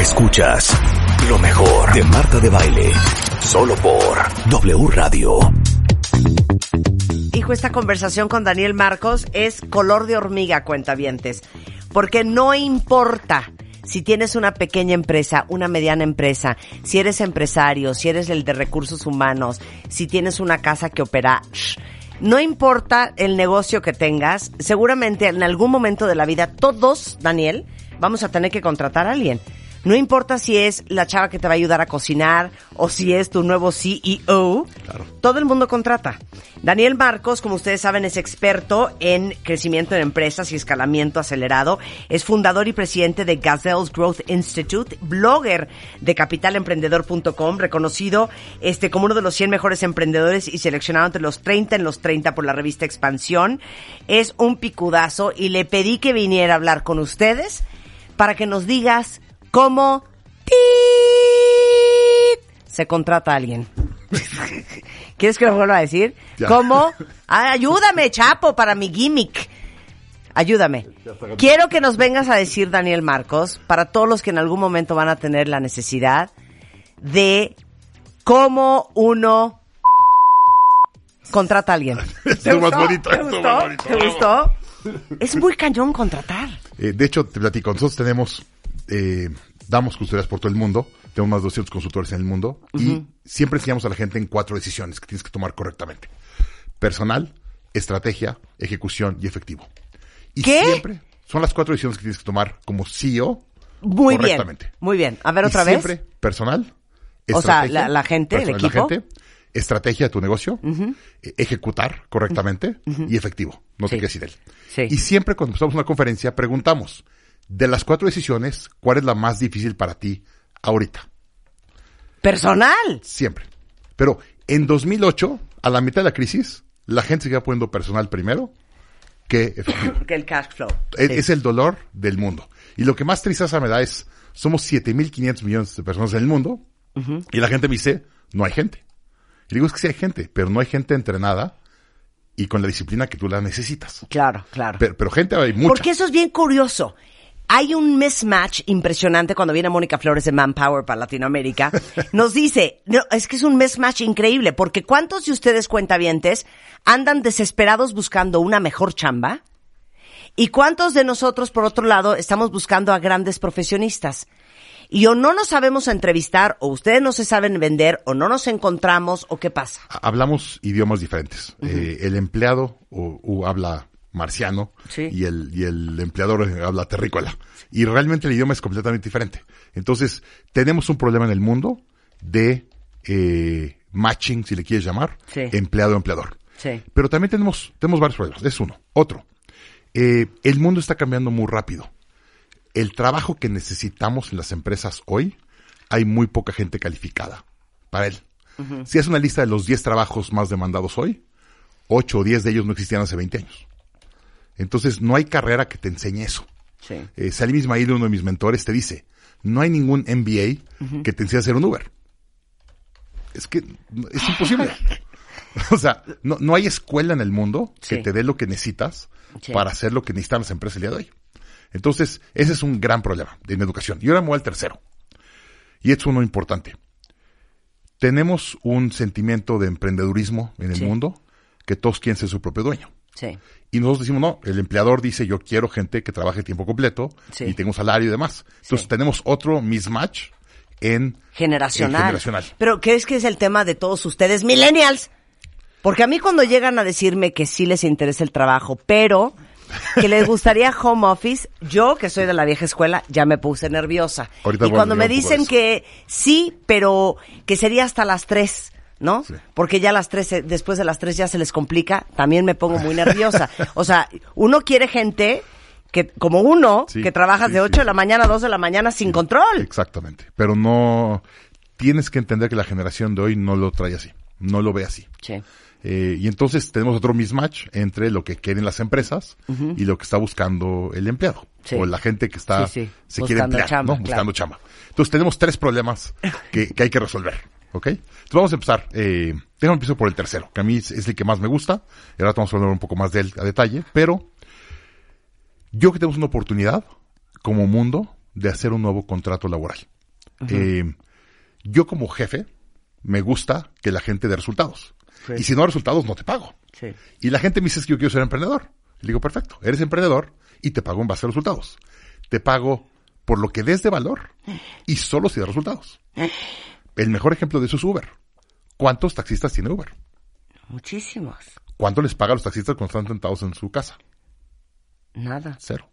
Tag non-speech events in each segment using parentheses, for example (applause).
Escuchas lo mejor de Marta de Baile. Solo por W Radio. Hijo, esta conversación con Daniel Marcos es color de hormiga, cuentavientes. Porque no importa si tienes una pequeña empresa, una mediana empresa, si eres empresario, si eres el de recursos humanos, si tienes una casa que opera, no importa el negocio que tengas, seguramente en algún momento de la vida todos, Daniel, vamos a tener que contratar a alguien. No importa si es la chava que te va a ayudar a cocinar o si es tu nuevo CEO, todo el mundo contrata. Daniel Marcos, como ustedes saben, es experto en crecimiento de empresas y escalamiento acelerado. Es fundador y presidente de Gazelles Growth Institute, blogger de capitalemprendedor.com, reconocido este, como uno de los 100 mejores emprendedores y seleccionado entre los 30 en los 30 por la revista Expansión. Es un picudazo y le pedí que viniera a hablar con ustedes para que nos digas cómo ¡tit! se contrata a alguien. (laughs) ¿Quieres que lo vuelva a decir? Ya. ¿Cómo? (laughs) Ayúdame, Chapo, para mi gimmick. Ayúdame. Quiero que nos vengas a decir, Daniel Marcos, para todos los que en algún momento van a tener la necesidad de cómo uno contrata a alguien. (laughs) Bonito, ¿Te gustó? más bonito. ¿Te gustó? Es muy cañón contratar. Eh, de hecho, te platico, nosotros tenemos, eh, damos consultorías por todo el mundo, tenemos más de 200 consultores en el mundo y siempre enseñamos a la gente en cuatro decisiones que tienes que tomar correctamente. Personal, estrategia, ejecución y efectivo. Y ¿Qué? siempre son las cuatro decisiones que tienes que tomar como CEO Muy bien. correctamente. Muy bien. A ver Y otra vez. Siempre personal, O sea, la- la gente, el equipo. La gente, estrategia de tu negocio, eh, ejecutar correctamente y efectivo. No Sí. te quedes sin él. Sí. Y siempre cuando empezamos una conferencia preguntamos, de las cuatro decisiones, ¿cuál es la más difícil para ti ahorita? Personal. Siempre. Pero en 2008, a la mitad de la crisis, la gente seguía poniendo personal primero que. (coughs) Que el cash flow. Es, Sí. es el dolor del mundo. Y lo que más tristeza me da es, somos 7.500 millones de personas en el mundo y la gente me dice, no hay gente. Y digo, es que sí hay gente, pero no hay gente entrenada y con la disciplina que tú la necesitas. Claro, claro. Pero, pero gente hay mucha. Porque eso es bien curioso. Hay un mismatch impresionante cuando viene Mónica Flores de Manpower para Latinoamérica. (laughs) Nos dice, no, es que es un mismatch increíble, porque ¿cuántos de ustedes cuentavientes andan desesperados buscando una mejor chamba? ¿Y cuántos de nosotros, por otro lado, estamos buscando a grandes profesionistas? Y o no nos sabemos entrevistar, o ustedes no se saben vender, o no nos encontramos, o qué pasa. Hablamos idiomas diferentes. Eh, el empleado o, o habla marciano Sí. y, el, y el empleador habla terrícola. Y realmente el idioma es completamente diferente. Entonces, tenemos un problema en el mundo de eh, matching, si le quieres llamar, Sí. empleado-empleador. Sí. Pero también tenemos, tenemos varios problemas. Es uno. Otro. Eh, el mundo está cambiando muy rápido. El trabajo que necesitamos en las empresas hoy, hay muy poca gente calificada para él. Si es una lista de los 10 trabajos más demandados hoy, 8 o 10 de ellos no existían hace 20 años. Entonces, no hay carrera que te enseñe eso. Sí. Eh, Salim Ismail, uno de mis mentores, te dice, no hay ningún MBA que te enseñe a hacer un Uber. Es que es imposible. (laughs) o sea, no, no hay escuela en el mundo que Sí. te dé lo que necesitas Sí. para hacer lo que necesitan las empresas el día de hoy. Entonces, ese es un gran problema en educación. Y ahora me voy al tercero. Y es uno importante. Tenemos un sentimiento de emprendedurismo en el mundo que todos quieren ser su propio dueño. Sí. Y nosotros decimos, no, el empleador dice, yo quiero gente que trabaje tiempo completo Sí. y tenga un salario y demás. Entonces Sí. tenemos otro mismatch en generacional. en generacional. Pero ¿crees que es el tema de todos ustedes, millennials? Porque a mí cuando llegan a decirme que sí les interesa el trabajo, pero que les gustaría (laughs) home office, yo que soy de la vieja escuela ya me puse nerviosa. Ahorita y cuando me dicen que sí, pero que sería hasta las tres, ¿no? Sí. Porque ya las tres, eh, después de las tres ya se les complica, también me pongo muy nerviosa. (laughs) O sea, uno quiere gente que como uno, Sí, que trabajas sí, de sí, 8 de la mañana a 2 de la mañana sin control. Exactamente. Pero no, tienes que entender que la generación de hoy no lo trae así, no lo ve así. Sí. Eh, y entonces tenemos otro mismatch entre lo que quieren las empresas y lo que está buscando el empleado. Sí. O la gente que está, Sí, sí. se quiere emplear, chamba, ¿no? claro. Buscando chamba. Entonces tenemos tres problemas que, que hay que resolver. ¿Ok? Entonces vamos a empezar. Eh, déjame empiezo por el tercero, que a mí es, es el que más me gusta. Y ahora vamos a hablar un poco más de él a detalle. Pero yo que tenemos una oportunidad como mundo de hacer un nuevo contrato laboral. Eh, yo como jefe me gusta que la gente dé resultados. Sí. Y si no hay resultados, no te pago. Sí. Y la gente me dice "Es que yo quiero ser emprendedor. Le digo, perfecto, eres emprendedor y te pago en base a resultados. Te pago por lo que des de valor y solo si da resultados. El mejor ejemplo de eso es Uber. ¿Cuántos taxistas tiene Uber? Muchísimos. ¿Cuánto les paga a los taxistas cuando están sentados en su casa? Nada. Cero.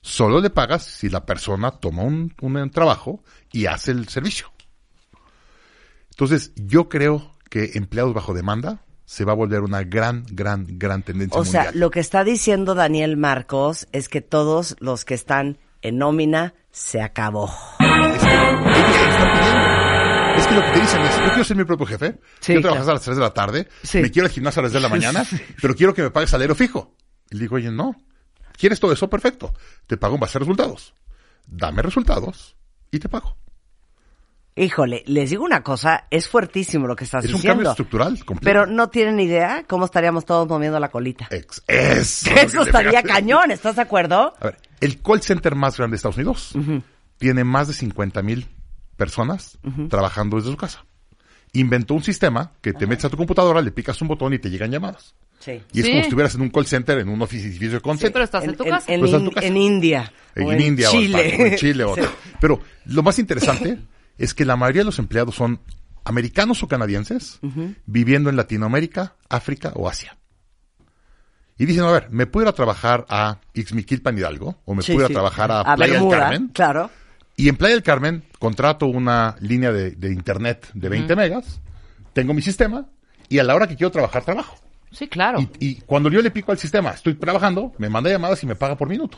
Solo le pagas si la persona toma un, un trabajo y hace el servicio. Entonces, yo creo que empleados bajo demanda se va a volver una gran, gran, gran tendencia O sea, lo que está diciendo Daniel Marcos es que todos los que están en nómina se acabó. Es que lo que te dicen es, yo quiero ser mi propio jefe, Sí, quiero trabajar claro. a las 3 de la tarde, Sí. me quiero al gimnasio a las 10 de la (laughs) mañana, pero quiero que me pagues salario fijo. Y le digo, oye, no. ¿Quieres todo eso? Perfecto. Te pago en base a resultados. Dame resultados y te pago. Híjole, les digo una cosa, es fuertísimo lo que estás Es un diciendo. cambio estructural completo. Pero no tienen idea cómo estaríamos todos moviendo la colita. Ex- eso. (laughs) Estaría cañón, ¿estás de acuerdo? A ver, el call center más grande de Estados Unidos tiene más de 50 mil personas trabajando desde su casa. Inventó un sistema que te metes a tu computadora, le picas un botón y te llegan llamadas. Sí. Y es Sí. como si estuvieras en un call center, en un edificio de call Sí, center. pero estás en, tu casa. En, Pues en tu In- casa. en India. en o India Chile. o en Chile. o- (laughs) Sí. Pero lo más interesante es que la mayoría de los empleados son americanos o canadienses viviendo en Latinoamérica, África o Asia. Y dicen, a ver, ¿me puedo ir a trabajar a Ixmiquilpan Hidalgo? ¿O me Sí, puedo ir sí. a trabajar a, Playa Bermuda, del Carmen? Claro. Y en Playa del Carmen contrato una línea de, de internet de 20 megas, tengo mi sistema y a la hora que quiero trabajar, trabajo. Sí, claro. Y, y cuando yo le pico al sistema, estoy trabajando, me manda llamadas y me paga por minuto.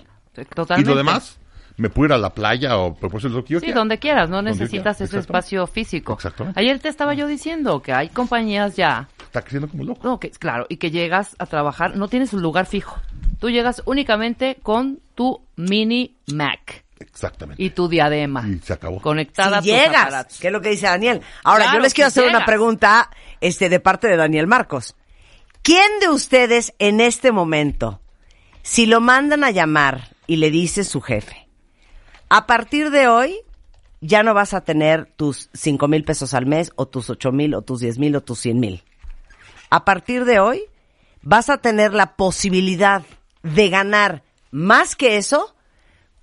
Totalmente. Y lo demás, me puedo ir a la playa o por lo que yo Sí, quiera. donde quieras, no Donde necesitas ese espacio físico. Exactamente. Ayer te estaba yo diciendo que hay compañías ya, Está creciendo como loco. no, que, claro, y que llegas a trabajar, no tienes un lugar fijo. Tú llegas únicamente con tu mini Mac Exactamente. y tu diadema. Y se acabó. Conectada si a tus llegas, aparatos. que es lo que dice Daniel. Ahora, Claro, yo les quiero si hacer una pregunta este, de parte de Daniel Marcos. ¿Quién de ustedes en este momento, si lo mandan a llamar y le dice su jefe, a partir de hoy ya no vas a tener tus cinco mil pesos al mes o tus ocho mil o tus diez mil o tus cien mil? A partir de hoy vas a tener la posibilidad de ganar más que eso,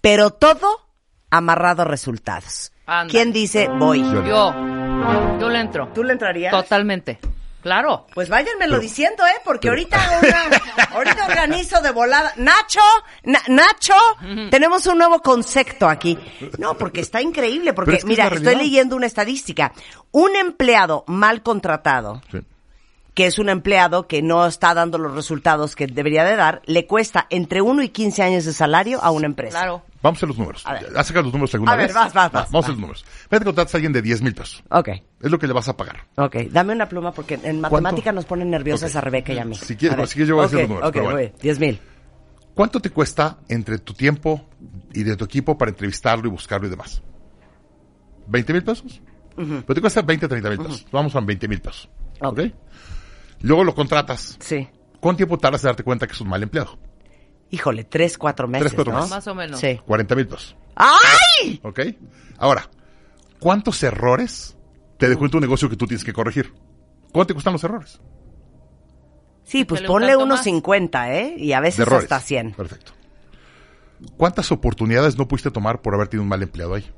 pero todo amarrado a resultados. ¿Quién dice voy? Yo- Yo, yo le entro. ¿Tú le entrarías? Totalmente. Claro. Pues váyanmelo Pero- diciendo, ¿eh? Porque pero- ahorita una- (laughs) ahorita organizo de volada. Nacho, Na- Nacho, tenemos un nuevo concepto aquí. No, porque está increíble, porque es que mira, estoy leyendo una estadística. Un empleado mal contratado, Sí. Que es un empleado que no está dando los resultados que debería de dar, le cuesta entre 1 y 15 años de salario a una empresa. Claro. Vamos a hacer los números. A ver. ¿Has sacado los números alguna A ver, vez? vas, vas, vas, vamos a los números. Vete que contratas a alguien de 10 mil pesos. Ok, Es lo que le vas a pagar. ok. Dame una pluma porque en matemática nos ponen nerviosas a Rebeca y a mí. Si quieres- A ver. si quieres yo voy a hacer los números, Ok, pero bueno. muy bien. 10 mil. ¿Cuánto te cuesta entre tu tiempo y de tu equipo para entrevistarlo y buscarlo y demás? ¿20 mil pesos? Pero te cuesta 20, 30 mil pesos. Vamos a 20 mil pesos. Ok. ¿Ok? Luego lo contratas. Sí. ¿Cuánto tiempo tardas en darte cuenta que es un mal empleado? Híjole, tres, cuatro meses, Tres, cuatro ¿no? meses. Más o menos. Sí. 40 mil pesos. ¡Ay! ¿Ok? Ahora, ¿cuántos errores te dejó en tu negocio que tú tienes que corregir? ¿Cuánto te cuestan los errores? Sí, pues ponle unos más. 50, ¿eh? Y a veces hasta 100. Perfecto. ¿Cuántas oportunidades no pudiste tomar por haber tenido un mal empleado ahí?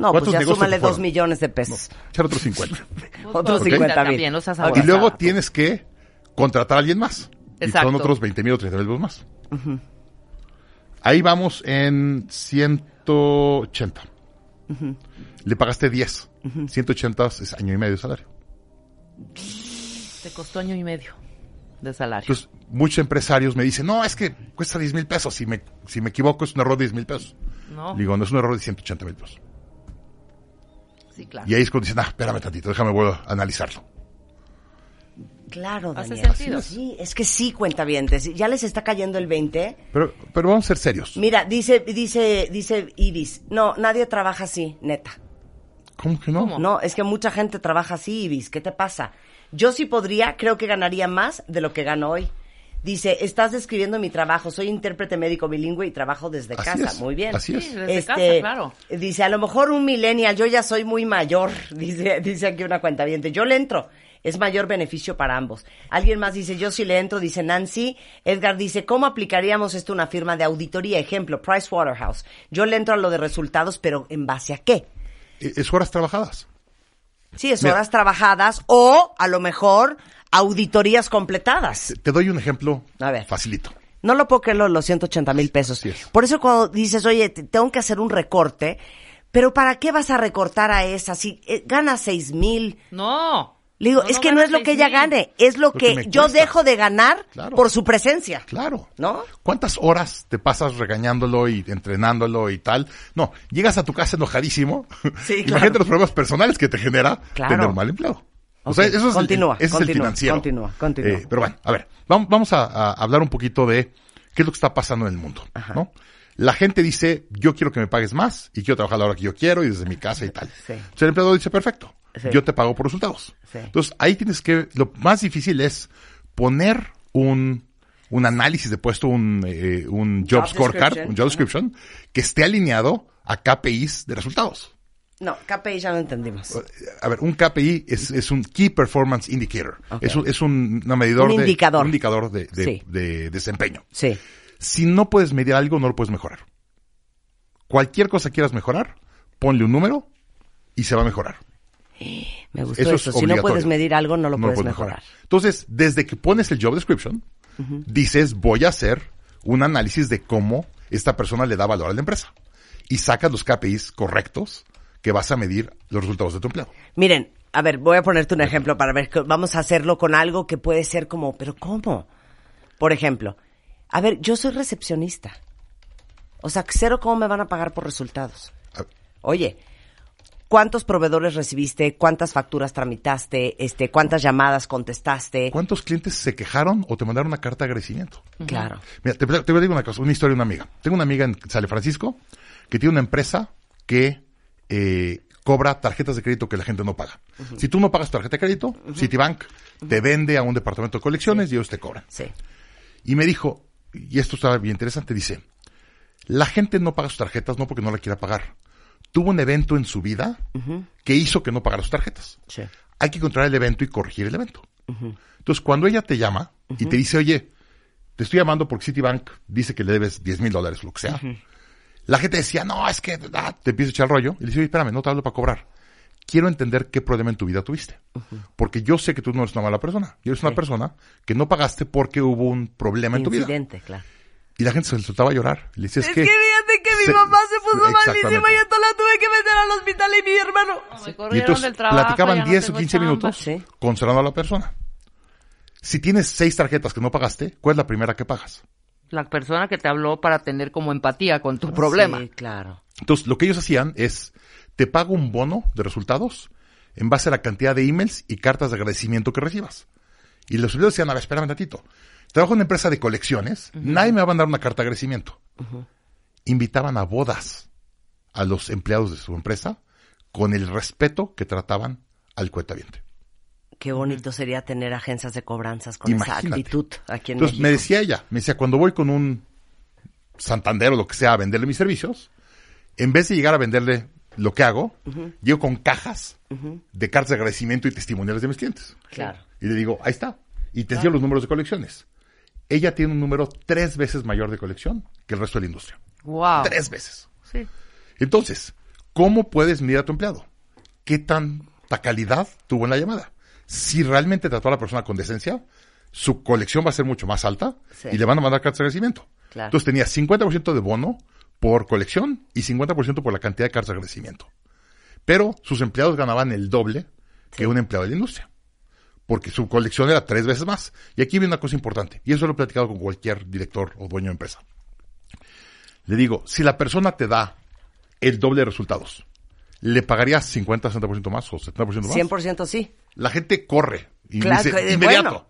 No, pues ¿Cuántos ya súmale dos millones de pesos. Echar otros 50. (laughs) Otros Ok. 50 mil. No Ok. y luego tienes que contratar a alguien más. Y Exacto. son otros 20 mil o 30 mil pesos más. Ahí vamos en 180. Le pagaste 10. 180 es año y medio de salario. Te costó año y medio. de salario. Entonces, muchos empresarios me dicen, no, es que cuesta 10 mil pesos. Si me, si me equivoco, es un error de 10 mil pesos. no, Digo, no es un error de 180 mil pesos. Sí, claro. Y ahí es cuando dicen, ah, espérame tantito, déjame vuelvo a analizarlo. Claro, Hace Daniel. sentido. Sí, es que sí, cuentavientes. Ya les está cayendo el 20. Pero, pero vamos a ser serios. Mira, dice, dice, dice Ibis. No, nadie trabaja así, neta. ¿Cómo que no? ¿Cómo? No, es que mucha gente trabaja así, Ibis. ¿Qué te pasa? Yo sí podría, creo que ganaría más de lo que gano hoy. Dice, estás describiendo mi trabajo. Soy intérprete médico bilingüe y trabajo desde Así casa. es, Muy bien. así es. Sí, desde Este, casa, claro. Dice, a lo mejor un millennial, yo ya soy muy mayor, (laughs) dice, dice aquí una cuenta bien. Yo le entro, es mayor beneficio para ambos. Alguien más dice, yo sí le entro, dice Nancy. Edgar dice, ¿cómo aplicaríamos esto a una firma de auditoría? Ejemplo, Pricewaterhouse. Yo le entro a lo de resultados, pero ¿en base a qué? Eh, Es horas trabajadas. Sí, es Mira. horas trabajadas o a lo mejor auditorías completadas. Te- doy un ejemplo A ver. facilito. No lo puedo creer lo- los 180 mil pesos. Así es. Por eso cuando dices, oye, te- tengo que hacer un recorte, pero ¿para qué vas a recortar a esa? Si eh, gana 6 mil. No. Le digo, No, es no que no es lo que ella 6,000. gane, es lo, Lo que, yo dejo de ganar Claro. por su presencia. Claro. ¿No? ¿Cuántas horas te pasas regañándolo y entrenándolo y tal? No, llegas a tu casa enojadísimo. Sí, (laughs) Imagínate claro. los problemas personales que te genera Claro. tener un mal O sea, eso es, el- continúa, ese es el continúa, financiero. continúa, continúa. Eh, pero bueno, a ver, vamos, vamos a, a hablar un poquito de qué es lo que está pasando en el mundo, ¿no? La gente dice, yo quiero que me pagues más y quiero trabajar a la hora que yo quiero y desde mi casa y tal. Sí. Entonces el empleado dice, perfecto, Sí. yo te pago por resultados. Sí. Entonces ahí tienes que, lo más difícil es poner un, un análisis de puesto, un, eh, un job, Job scorecard, un job description, que esté alineado a KPIs de resultados. No, KPI ya lo entendimos. A ver, un KPI es, es un Key Performance Indicator. Es un, es un una medidor Un de, indicador. un indicador de, de- Sí. de desempeño. Sí. Si no puedes medir algo, no lo puedes mejorar. Cualquier cosa que quieras mejorar, ponle un número y se va a mejorar. (gasps) Me gustó Eso eso. es Si no puedes medir algo, no lo puedes mejorar. Entonces, desde que pones el job description, dices, voy a hacer un análisis de cómo esta persona le da valor a la empresa. Y sacas los KPIs correctos que vas a medir los resultados de tu empleado. Miren, a ver, voy a ponerte un ejemplo para ver, que vamos a hacerlo con algo que puede ser como, pero ¿cómo? Por ejemplo, a ver, yo soy recepcionista. O sea, cero cómo me van a pagar por resultados. Oye, ¿cuántos proveedores recibiste? ¿Cuántas facturas tramitaste? Este, ¿cuántas llamadas contestaste? ¿Cuántos clientes se quejaron o te mandaron una carta de agradecimiento? Claro. Mira, te, te voy a decir una cosa, una historia de una amiga. Tengo una amiga en San Francisco que tiene una empresa que eh, cobra tarjetas de crédito que la gente no paga. Si tú no pagas tu tarjeta de crédito, Citibank te vende a un departamento de colecciones y ellos te cobran. Sí. Y me dijo, y esto estaba bien interesante, dice, la gente no paga sus tarjetas no porque no la quiera pagar. Tuvo un evento en su vida que hizo que no pagara sus tarjetas. Sí. Hay que encontrar el evento y corregir el evento. Entonces, cuando ella te llama y te dice, oye, te estoy llamando porque Citibank dice que le debes 10 mil dólares, lo que sea. La gente decía, no, es que ah, te empieza a echar el rollo. Y le dice, oye, espérame, no te hablo para cobrar. Quiero entender qué problema en tu vida tuviste. Porque yo sé que tú no eres una mala persona. Yo eres una persona que no pagaste porque hubo un problema en tu vida. Incidente, claro. Y la gente se le soltaba a llorar. Y le decía, es, Es que... que fíjate que mi se- mamá se puso malísima y entonces la tuve que meter al hospital y mi hermano. Me Y entonces del trabajo, platicaban no 10 o tengo 15 chamba. minutos Sí. consolando a la persona. Si tienes seis tarjetas que no pagaste, ¿cuál es la primera que pagas? La persona que te habló para tener como empatía con tu problema. Sí, claro. Entonces, lo que ellos hacían es, te pago un bono de resultados en base a la cantidad de emails y cartas de agradecimiento que recibas. Y los empleados decían, a ver, espérame un ratito. Trabajo en una empresa de colecciones, nadie me va a mandar una carta de agradecimiento. Invitaban a bodas a los empleados de su empresa con el respeto que trataban al cuentaviente. Qué bonito sería tener agencias de cobranzas con esa Imagínate. actitud aquí en Entonces México. me decía ella, me decía, cuando voy con un Santander o lo que sea a venderle mis servicios, en vez de llegar a venderle lo que hago, llego con cajas de cartas de agradecimiento y testimoniales de mis clientes. Claro. Y le digo, ahí está. Y te enseño los números de colecciones. Ella tiene un número tres veces mayor de colección que el resto de la industria. Wow. Tres veces. Sí. Entonces, ¿cómo puedes medir a tu empleado? ¿Qué tanta calidad tuvo en la llamada? Si realmente trató a la persona con decencia, su colección va a ser mucho más alta Sí. y le van a mandar cartas de agradecimiento. Claro. Entonces tenía 50% de bono por colección y 50% por la cantidad de cartas de agradecimiento. Pero sus empleados ganaban el doble que un empleado de la industria. porque su colección era tres veces más. Y aquí viene una cosa importante, y eso lo he platicado con cualquier director o dueño de empresa. Le digo, si la persona te da el doble de resultados, ¿le pagarías 50, 60% más o 70% más? 100% sí. La gente corre y Claro, dice, que- inmediato. bueno.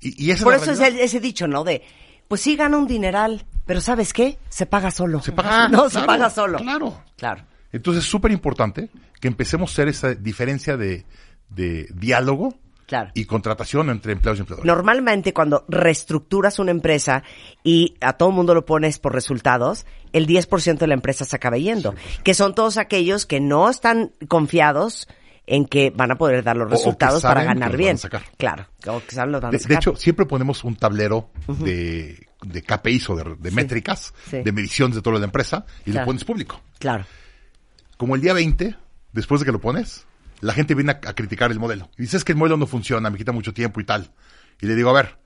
Y, y esa Por es eso es el- ese dicho, ¿no? De, pues sí gana un dineral, pero ¿sabes qué? Se paga solo. Se paga (laughs) No, se paga solo. Claro. Claro. Entonces es súper importante que empecemos a hacer esa diferencia de, de diálogo Claro. y contratación entre empleados y empleadores. Normalmente cuando reestructuras una empresa y a todo el mundo lo pones por resultados, el 10% de la empresa se acaba yendo. Que son todos aquellos que no están confiados en que van a poder dar los resultados para ganar bien. Claro, o que saben los van a De, hecho, siempre ponemos un tablero de, de KPIs o de, de métricas, Sí. de mediciones de toda la empresa y Claro. lo pones público. claro. Como el día 20, después de que lo pones, la gente viene a, a criticar el modelo. Y dices que el modelo no funciona, me quita mucho tiempo y tal. Y le digo, a ver,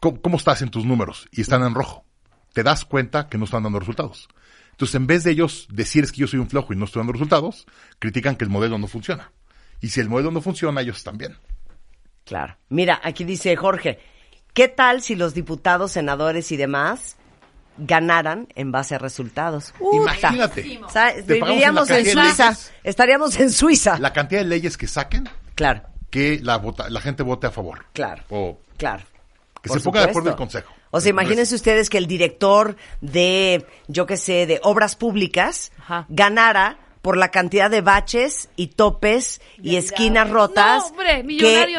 ¿cómo, cómo estás en tus números? Y están en rojo. Te das cuenta que no están dando resultados. Entonces, en vez de ellos decir es que yo soy un flojo y no estoy dando resultados, critican que el modelo no funciona. Y si el modelo no funciona, ellos están bien. Claro. Mira, aquí dice Jorge, ¿qué tal si los diputados, senadores y demás ganaran en base a resultados? Uta. Imagínate. O sea, viviríamos en Suiza. leyes. Estaríamos en Suiza. La cantidad de leyes que saquen, Claro, que la, vota- la gente vote a favor. claro, O claro. Que Por se ponga de acuerdo el consejo. O sea, imagínense ustedes que el director de, yo qué sé, de obras públicas Ajá. ganara por la cantidad de baches y topes y esquinas rotas No, hombre,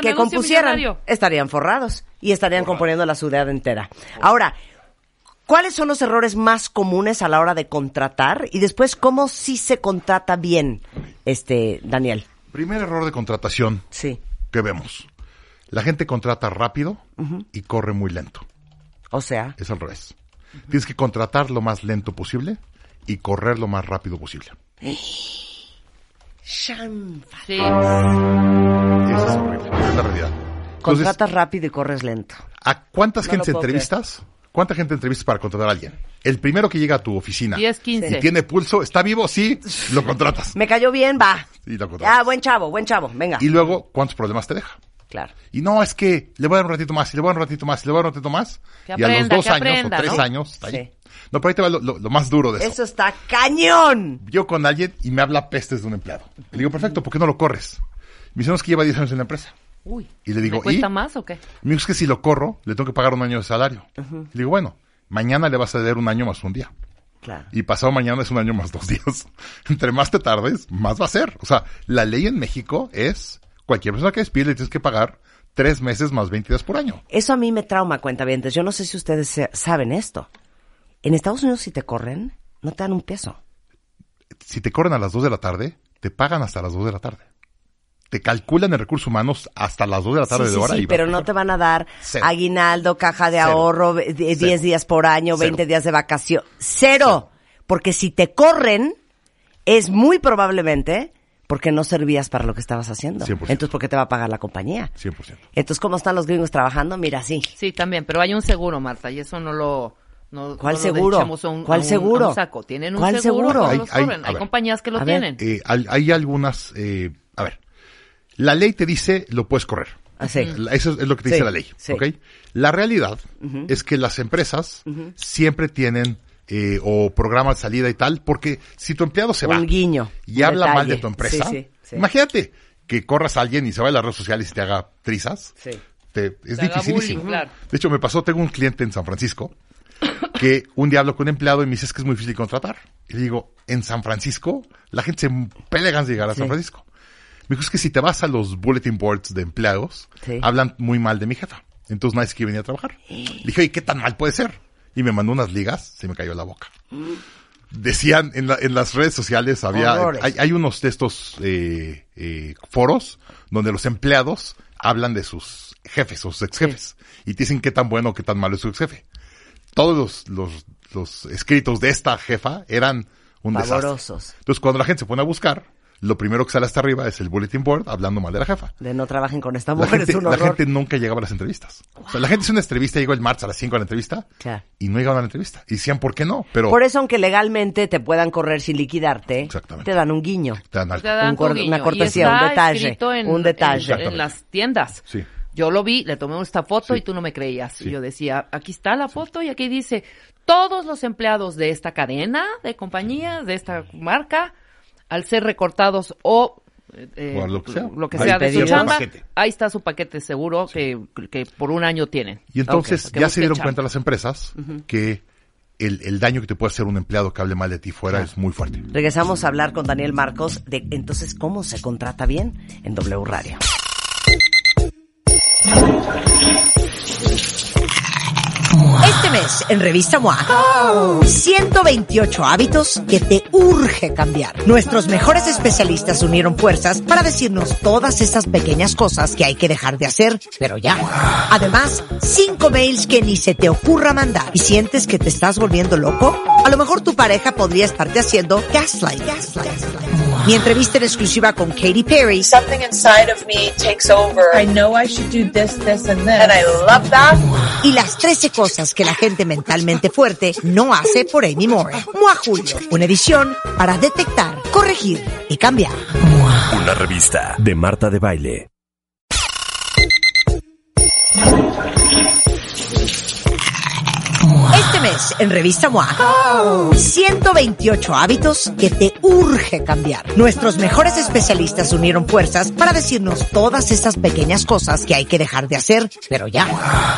que, compusieran. millonario. Estarían forrados y estarían componiendo la ciudad entera. Ahora, ¿cuáles son los errores más comunes a la hora de contratar? Y después, ¿cómo sí se contrata bien, este, Daniel? Primer error de contratación Sí. que vemos. La gente contrata rápido y corre muy lento. O sea, Es al revés. Tienes que contratar lo más lento posible y correr lo más rápido posible. Sí. Eso es horrible. esa Es la realidad. Entonces, Contratas rápido y corres lento. ¿a cuántas No gente entrevistas? ¿Cuánta gente entrevistas para contratar a alguien? El primero que llega a tu oficina 10, 15. y tiene pulso, está vivo, sí, lo contratas. Me cayó bien, va. Y lo contratas. Ah, buen chavo, buen chavo, venga. Y luego, ¿cuántos problemas te deja? Claro. Y no, es que le voy a dar un ratito más, y le voy a dar un ratito más, y le voy a dar un ratito más. Que y a los dos años aprenda, o tres ¿no? años está ahí. Sí. No, pero ahí te va lo, lo- lo más duro de eso. Eso está cañón. Yo con alguien y me habla pestes de un empleado. Le digo, perfecto, ¿por qué no lo corres? Me dice, no, es que lleva 10 años en la empresa. Uy. Y le digo, ¿Me cuesta ¿y? más o qué? Me dijo, es que si lo corro, le tengo que pagar un año de salario. Le digo, bueno, mañana le vas a dar un año más un día. Claro. Y pasado mañana es un año más dos (laughs) días. Entre más te tardes, más va a ser. O sea, la ley en México es, cualquier persona que despide le tienes que pagar tres meses más 20 días por año. Eso a mí me trauma, cuentavientes. Yo no sé si ustedes saben esto. En Estados Unidos, si te corren, no te dan un peso. Si te corren a las 2 de la tarde, te pagan hasta las 2 de la tarde. Te calculan en recursos humanos hasta las 2 de la tarde sí, de sí, hora. sí, y pero no te van a dar Cero. aguinaldo, caja de Cero. ahorro, ve- de- 10 Cero. días por año, Cero. 20 días de vacación. Cero. Porque si te corren, es muy probablemente porque no servías para lo que estabas haciendo. 100%. Entonces, ¿por qué te va a pagar la compañía? 100%. Entonces, ¿cómo están los gringos trabajando? Mira, sí. Sí, también, pero hay un seguro, Marta, y eso no lo... No, ¿Cuál no seguro? a un- ¿Cuál a un- seguro? a un saco. Tienen un ¿Cuál seguro, Hay- ver. compañías que lo tienen. Eh, hay, hay algunas, eh, a ver, la ley te dice lo puedes correr. Así. La- Eso es lo que te dice Sí, la ley, sí. La realidad es que las empresas siempre tienen eh, o programas de salida y tal, porque si tu empleado se Un va guiño, y un habla mal de tu empresa, Sí, sí, sí. imagínate que corras a alguien y se va a las redes sociales y te haga trizas. Sí. Te- es Te dificilísimo. bullying, claro. De hecho, me pasó, tengo un cliente en San Francisco que un día hablo con un empleado y me dice es que es muy difícil contratar. Y le digo, en San Francisco, la gente se pelea ganas de llegar a Sí. San Francisco. Me dijo, es que si te vas a los bulletin boards de empleados, Sí. hablan muy mal de mi jefa. Entonces nadie se quiere venir a trabajar. (gasps) Le dije, oye, ¿qué tan mal puede ser? Y me mandó unas ligas, se me cayó la boca. Decían en, la- en las redes sociales, había, hay, hay unos de estos eh, eh, foros donde los empleados hablan de sus jefes o sus ex jefes y te dicen qué tan bueno o qué tan malo es su ex jefe. Todos los, los, los escritos de esta jefa eran un desastre. Pavorosos. Entonces cuando la gente se pone a buscar, lo primero que sale hasta arriba es el bulletin board hablando mal de la jefa. De no trabajen con esta La mujer, gente, es un la gente nunca llegaba a las entrevistas. O sea, la gente hace una entrevista, llegó el martes a las 5 a la entrevista Claro. y no llegaban a la entrevista. Y decían, ¿por qué no? Pero Por eso, aunque legalmente te puedan correr sin liquidarte, Exactamente. te dan un guiño. te dan algo. Te dan Un cor- tu guiño. una Y cortesía, un detalle, en- un detalle. en- las tiendas. Sí. Yo lo vi, le tomé esta foto Sí. y tú no me creías. Sí. Y yo decía, aquí está la foto y aquí dice, todos los empleados de esta cadena de compañías, de esta marca, al ser recortados o eh, O lo que sea. lo que Ahí sea de su chamba, ahí está su paquete seguro que, que por un año tienen. Y entonces ya se dieron chamba. cuenta las empresas que el, el daño que te puede hacer un empleado que hable mal de ti fuera es muy fuerte. Regresamos a hablar con Daniel Marcos de entonces cómo se contrata bien en W Radio. Este mes, en Revista MOA, 128 hábitos que te urge cambiar. Nuestros mejores especialistas unieron fuerzas para decirnos todas esas pequeñas cosas que hay que dejar de hacer, pero ya. Además, 5 mails que ni se te ocurra mandar. ¿Y sientes que te estás volviendo loco? A lo mejor tu pareja podría estarte haciendo gaslight. Mi entrevista en exclusiva con Katy Perry something inside of me takes over. I know I should do this, this, and this. And I love that. y las 13 cosas que la gente mentalmente fuerte no hace por Amy Moore. Mua Julio, una edición para detectar, corregir y cambiar. Una revista de Marta de Baile. Este mes, en Revista MOA, 128 hábitos que te urge cambiar. Nuestros mejores especialistas unieron fuerzas para decirnos todas esas pequeñas cosas que hay que dejar de hacer, pero ya.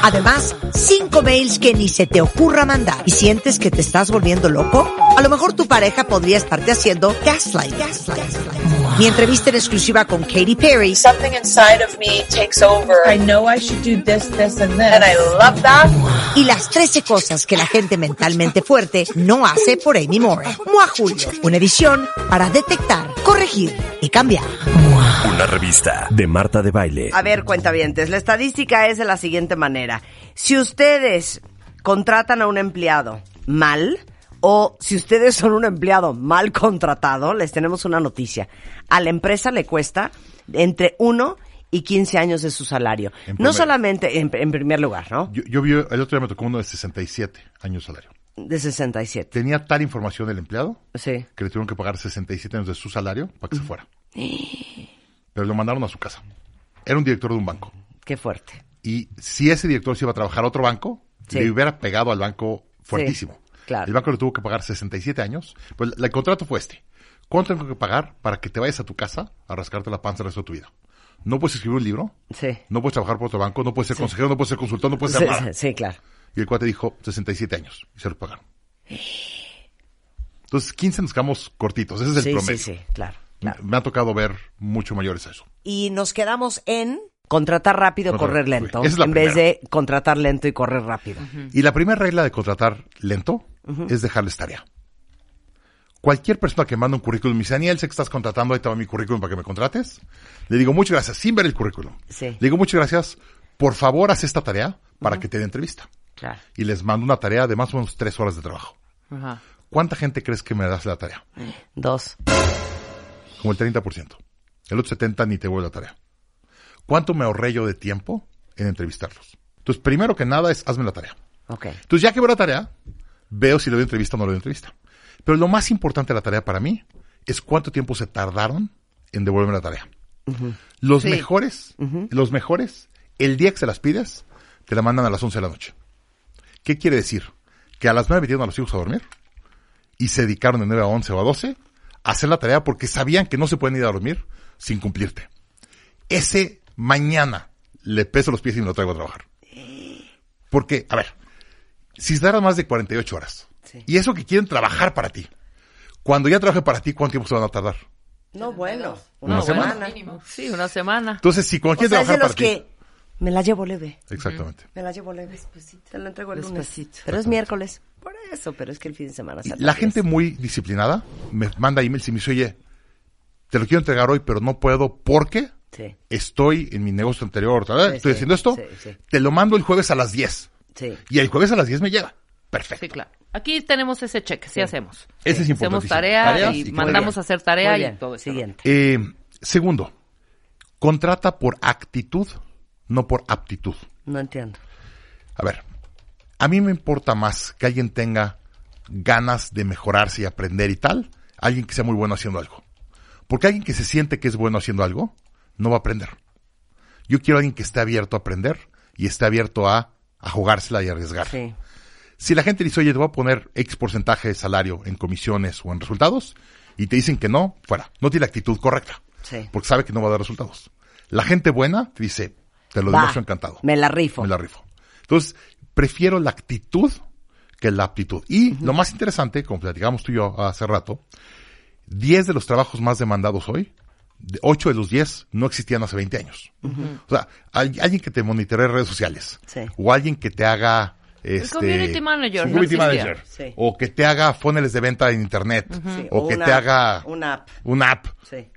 Además, 5 mails que ni se te ocurra mandar. ¿Y sientes que te estás volviendo loco? A lo mejor tu pareja podría estarte haciendo gaslight. Mi entrevista en exclusiva con Katy Perry Something inside of me takes over. I know I should do this, this, and this. And I love that. y las 13 cosas que la gente mentalmente fuerte no hace por Amy Moore. Mua Julio, una edición para detectar, corregir y cambiar. Una revista de Marta de Baile. A ver, cuentavientes, la estadística es de la siguiente manera. Si ustedes contratan a un empleado mal, o si ustedes son un empleado mal contratado, les tenemos una noticia. A la empresa le cuesta entre 1 y 15 años de su salario. No solamente, en, en primer lugar, ¿no? Yo, yo vi, el otro día me tocó uno de 67 años de salario. De 67. Tenía tal información del empleado Sí. que le tuvieron que pagar 67 años de su salario para que se fuera. Pero lo mandaron a su casa. Era un director de un banco. Qué fuerte. Y si ese director se iba a trabajar a otro banco, Sí. le hubiera pegado al banco fuertísimo. Sí, claro. El banco le tuvo que pagar 67 años. Pues la- el contrato fue este. ¿Cuánto tengo que pagar para que te vayas a tu casa a rascarte la panza el resto de tu vida? No puedes escribir un libro, Sí. no puedes trabajar por otro banco, no puedes ser consejero, no puedes ser consultor, no puedes Sí, ser nada. sí, claro. Y el cuate dijo 67 años y se lo pagaron. Entonces 15 nos quedamos cortitos, ese es el Sí, promedio. sí, sí, claro, claro. Me ha tocado ver mucho mayores a eso. Y nos quedamos en contratar rápido, Contratar, correr sí. lento, Esa es la en vez primera. de contratar lento y correr rápido. Y la primera regla de contratar lento es dejarles tarea. Cualquier persona que manda un currículum y me dice, Daniel, sé que estás contratando, ahí te va mi currículum para que me contrates. Le digo, muchas gracias, sin ver el currículum. Sí. Le digo, muchas gracias, por favor, haz esta tarea para que te dé entrevista. Claro. Y les mando una tarea de más o menos tres horas de trabajo. Ajá. ¿Cuánta gente crees que me das la tarea? Dos. Como el 30%. El otro 70% ni te vuelve la tarea. ¿Cuánto me ahorré yo de tiempo en entrevistarlos? Entonces, primero que nada es hazme la tarea. Ok. Entonces, ya que veo la tarea, veo si le doy entrevista o no le doy entrevista. Pero lo más importante de la tarea para mí es cuánto tiempo se tardaron en devolverme la tarea. Los Sí. mejores, los mejores, el día que se las pides, te la mandan a las 11 de la noche. ¿Qué quiere decir? Que a las 9 metieron a los hijos a dormir y se dedicaron de 9 a 11 o a 12 a hacer la tarea porque sabían que no se pueden ir a dormir sin cumplirte. Ese mañana le peso los pies y me lo traigo a trabajar. Porque, a ver, si se tardan más de 48 horas, Sí. y eso que quieren trabajar para ti, cuando ya trabaje para ti, ¿cuánto tiempo se van a tardar? No, bueno. Una Una semana. semana. Sí, una semana. Entonces, si cuando O quieren trabajar para ti... que me la llevo leve. Exactamente. Me la llevo leve. Te lo entrego el lunes. Despacito. Pero es miércoles. Por eso, pero es que el fin de semana se La gente muy disciplinada me manda emails y me dice, oye, te lo quiero entregar hoy, pero no puedo porque Sí, estoy en mi negocio anterior, estoy sí, haciendo esto, sí, sí. te lo mando el jueves a las 10. sí. Y el jueves a las 10 me llega. Perfecto. Sí, claro. Aquí tenemos ese cheque, sí, hacemos. Ese es Hacemos importantísimo. tarea Tareas y y- mandamos a hacer tarea y todo eso. Siguiente. Eh, segundo, contrata por actitud, no por aptitud. No entiendo. A ver, a mí me importa más que alguien tenga ganas de mejorarse y aprender y tal, alguien que sea muy bueno haciendo algo. Porque alguien que se siente que es bueno haciendo algo, no va a aprender. Yo quiero a alguien que esté abierto a aprender y esté abierto a, a jugársela y arriesgar. Sí. Si la gente dice, oye, te voy a poner X porcentaje de salario en comisiones o en resultados, y te dicen que no, fuera. No tiene la actitud correcta. Sí. Porque sabe que no va a dar resultados. La gente buena te dice, te lo demuestro encantado. Me la rifo. Me la rifo. Entonces, prefiero la actitud que la aptitud. Y lo más interesante, como platicamos tú y yo hace rato, 10 de los trabajos más demandados hoy, de 8 de los 10 no existían hace 20 años. O sea, hay- alguien que te monitoree redes sociales. Sí. O alguien que te haga... Este, community manager, no community existía. manager. Sí. O que te haga funnels de venta en internet. Sí, O, que una- te haga Una app. una app. Sí.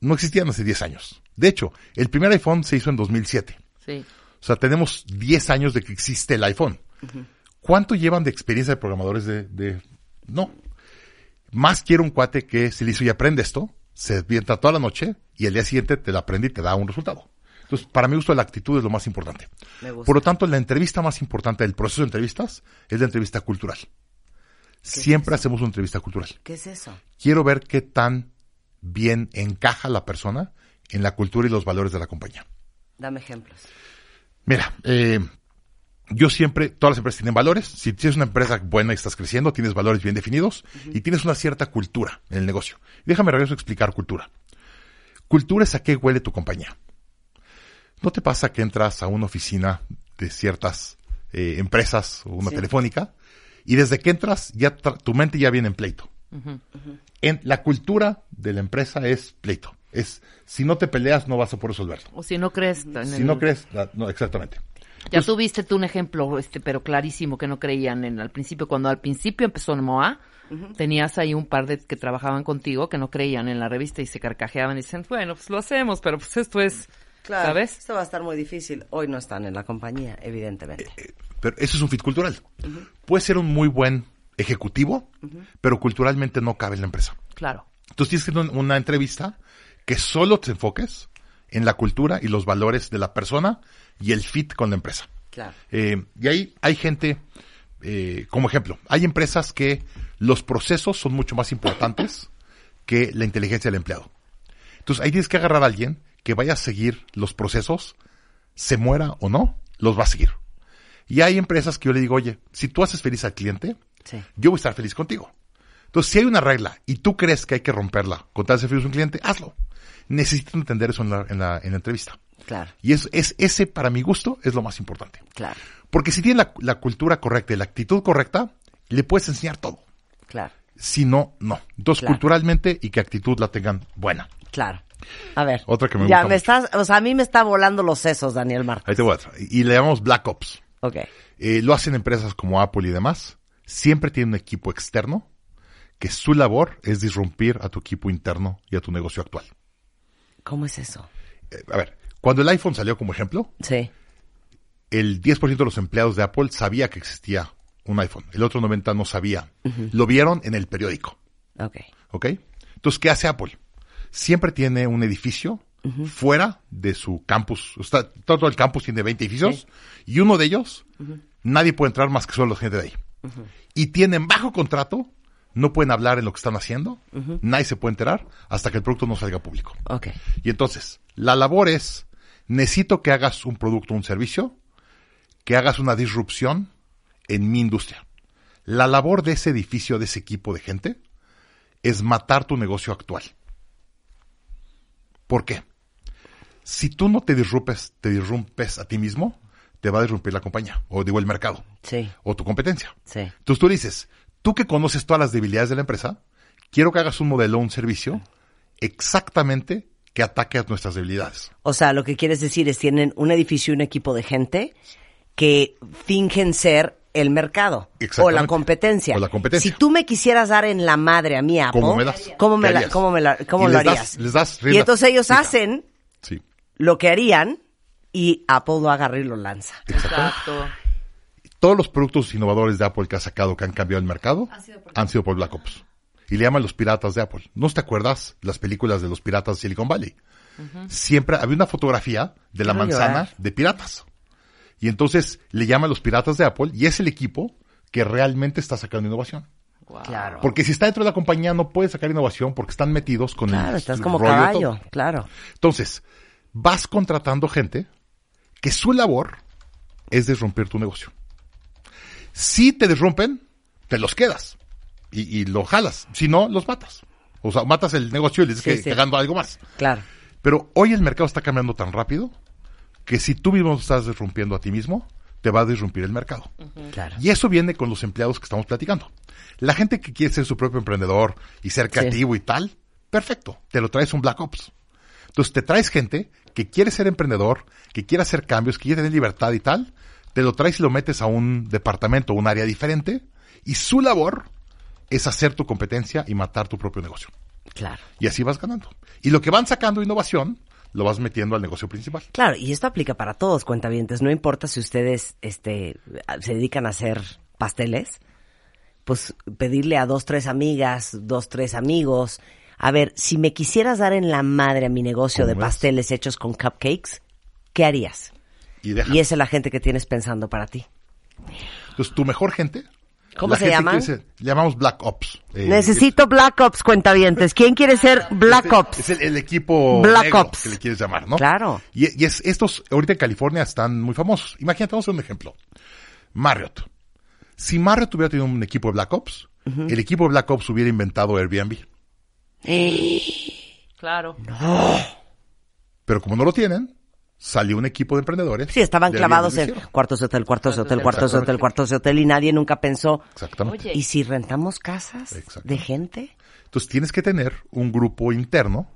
No existían hace 10 años. De hecho, el primer iPhone se hizo en 2007. Sí. O sea, tenemos 10 años de que existe el iPhone. ¿Cuánto llevan de experiencia de programadores de, de- No. Más quiero un cuate que se le hizo y aprende esto, se despierta toda la noche y el día siguiente te la aprende y te da un resultado. Entonces, para mi gusto, la actitud es lo más importante. Me gusta. Por lo tanto, la entrevista más importante del proceso de entrevistas es la entrevista cultural. Siempre hacemos una entrevista cultural. ¿Qué es eso? Quiero ver qué tan bien encaja la persona en la cultura y los valores de la compañía. Dame ejemplos. Mira, eh, yo siempre, todas las empresas tienen valores. Si tienes una empresa buena y estás creciendo, tienes valores bien definidos y tienes una cierta cultura en el negocio. Déjame regreso a explicar cultura. Cultura es a qué huele tu compañía. ¿No te pasa que entras a una oficina de ciertas eh, empresas o una Sí. telefónica y desde que entras ya tra- tu mente ya viene en pleito? En la cultura de la empresa es pleito. Es si no te peleas no vas a poder resolverlo. O si no crees. en Si el- no crees, no, exactamente. Ya tuviste tú un ejemplo, este, pero clarísimo que no creían en al principio. Cuando al principio empezó Moa, tenías ahí un par de que trabajaban contigo que no creían en la revista y se carcajeaban y dicen, bueno, pues lo hacemos, pero pues esto es, Claro. ¿sabes? Esto va a estar muy difícil. Hoy no están en la compañía, evidentemente. Pero eso es un fit cultural. Puede ser un muy buen ejecutivo, pero culturalmente no cabe en la empresa. Claro. Entonces tienes que tener una entrevista que solo te enfoques en la cultura y los valores de la persona y el fit con la empresa. Claro. Eh, y ahí hay gente, eh, como ejemplo, hay empresas que los procesos son mucho más importantes que la inteligencia del empleado. Entonces ahí tienes que agarrar a alguien que vaya a seguir los procesos, se muera o no, los va a seguir. Y hay empresas que yo le digo, oye, si tú haces feliz al cliente, Sí. yo voy a estar feliz contigo. Entonces, si hay una regla y tú crees que hay que romperla con tal de feliz a un cliente, hazlo. Necesitas entender eso en la, en la, en la entrevista. Claro, Y es, es, ese, para mi gusto, es lo más importante. claro, Porque si tienes la, la cultura correcta y la actitud correcta, le puedes enseñar todo. claro, Si no, no. Entonces, Claro. culturalmente y que actitud la tengan buena. claro. A ver. Otra que me ya gusta me mucho. estás, o sea, a mí me está volando los sesos, Daniel Marcos. Ahí te voy a. Y le llamamos Black Ops. Ok. Eh, lo hacen empresas como Apple y demás. Siempre tienen un equipo externo que su labor es disrumpir a tu equipo interno y a tu negocio actual. ¿Cómo es eso? Eh, a ver, cuando el iPhone salió como ejemplo, Sí. el 10% de los empleados de Apple sabía que existía un iPhone. El otro 90% no sabía. Lo vieron en el periódico. Ok. ¿Ok? Entonces, ¿qué hace Apple? Siempre tiene un edificio fuera de su campus. Está, todo el campus tiene 20 edificios y uno de ellos nadie puede entrar más que solo la gente de ahí. Y tienen bajo contrato, no pueden hablar en lo que están haciendo, nadie se puede enterar hasta que el producto no salga público. Ok. Y entonces, la labor es, necesito que hagas un producto un servicio, que hagas una disrupción en mi industria. La labor de ese edificio, de ese equipo de gente, es matar tu negocio actual. ¿Por qué? Si tú no te disrumpes, te disrumpes a ti mismo, te va a disrumpir la compañía, o digo el mercado, Sí. o tu competencia. Sí. Entonces tú dices, tú que conoces todas las debilidades de la empresa, quiero que hagas un modelo, un servicio, exactamente que ataque a nuestras debilidades. O sea, lo que quieres decir es tienen un edificio y un equipo de gente que fingen ser el mercado o la competencia. O la competencia. Si tú me quisieras dar en la madre a mi Apple, ¿Cómo me das? ¿Cómo me ¿Qué la, cómo me la- cómo lo das- harías? les das y entonces ellos hacen Sí. lo que harían y Apple lo agarra y lo lanza. Exacto. Todos los productos innovadores de Apple que ha sacado que han cambiado el mercado han sido por Black Ops. Y le llaman los piratas de Apple. ¿No te acuerdas las películas de los piratas de Silicon Valley? Siempre había una fotografía de la Quiero manzana llorar. de piratas. Y entonces le llaman los piratas de Apple y es el equipo que realmente está sacando innovación. Claro. Porque si está dentro de la compañía no puede sacar innovación porque están metidos con Claro, el estás como rollo caballo, claro. Entonces, vas contratando gente que su labor es disrumpir tu negocio. Si te disrumpen, te los quedas y, y lo jalas. Si no, los matas. O sea, matas el negocio y les dices Sí, que, algo más. Claro. Pero hoy el mercado está cambiando tan rápido que si tú mismo estás disrumpiendo a ti mismo, te va a disrumpir el mercado. Claro. Y eso viene con los empleados que estamos platicando. La gente que quiere ser su propio emprendedor y ser creativo y tal, perfecto, te lo traes un Black Ops. Entonces te traes gente que quiere ser emprendedor, que quiere hacer cambios, que quiere tener libertad y tal, te lo traes y lo metes a un departamento, un área diferente, y su labor es hacer tu competencia y matar tu propio negocio. Claro. Y así vas ganando. Y lo que van sacando innovación, lo vas metiendo al negocio principal. Claro, y esto aplica para todos, cuentavientes. No importa si ustedes este, se dedican a hacer pasteles, pues pedirle a dos, tres amigas, dos, tres amigos. A ver, si me quisieras dar en la madre a mi negocio de pasteles hechos con cupcakes, ¿qué harías? Y. Y esa es la gente que tienes pensando para ti. Entonces, tu mejor gente. ¿Cómo la se llaman? le llamamos Black Ops. Eh, Necesito Black Ops, cuentavientes. ¿Quién quiere ser Black Este Ops? Es el, el equipo Black negro Ops. que le quieres llamar, ¿no? Claro. Y, y es, estos ahorita en California están muy famosos. Imagínate, vamos a hacer un ejemplo. Marriott. Si Marriott hubiera tenido un equipo de Black Ops, el equipo de Black Ops hubiera inventado Airbnb. (gasps) Claro. Pero como no lo tienen, salió un equipo de emprendedores. Sí, estaban clavados en cuartos de hotel, cuartos de hotel, Cuartos de hotel, cuartos de hotel y nadie nunca pensó, Exactamente. Oye. ¿y si rentamos casas de gente? Entonces tienes que tener un grupo interno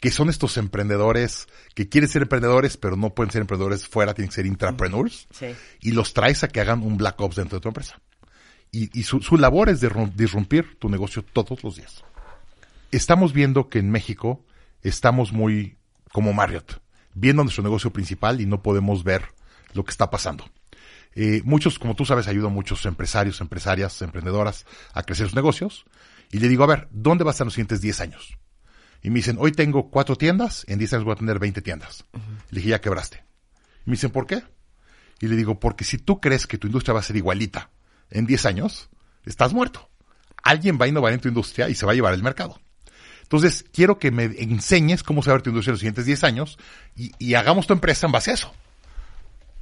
que son estos emprendedores que quieren ser emprendedores, pero no pueden ser emprendedores fuera, tienen que ser intrapreneurs. Sí. Y los traes a que hagan un Black Ops dentro de tu empresa. Y, y su, su labor es disrumpir tu negocio todos los días. Estamos viendo que en México estamos muy como Marriott, viendo nuestro negocio principal y no podemos ver lo que está pasando. Eh, muchos, como tú sabes, ayudan a muchos empresarios, empresarias, emprendedoras a crecer sus negocios. Y le digo, a ver, ¿dónde va a estar en los siguientes 10 años? Y me dicen, hoy tengo cuatro tiendas, en 10 años voy a tener 20 tiendas. Le dije, ya quebraste. Y me dicen, ¿por qué? Y le digo, porque si tú crees que tu industria va a ser igualita en 10 años, estás muerto. Alguien va a innovar en tu industria y se va a llevar el mercado. Entonces, quiero que me enseñes cómo se va a ver tu industria en los siguientes 10 años y, y hagamos tu empresa en base a eso.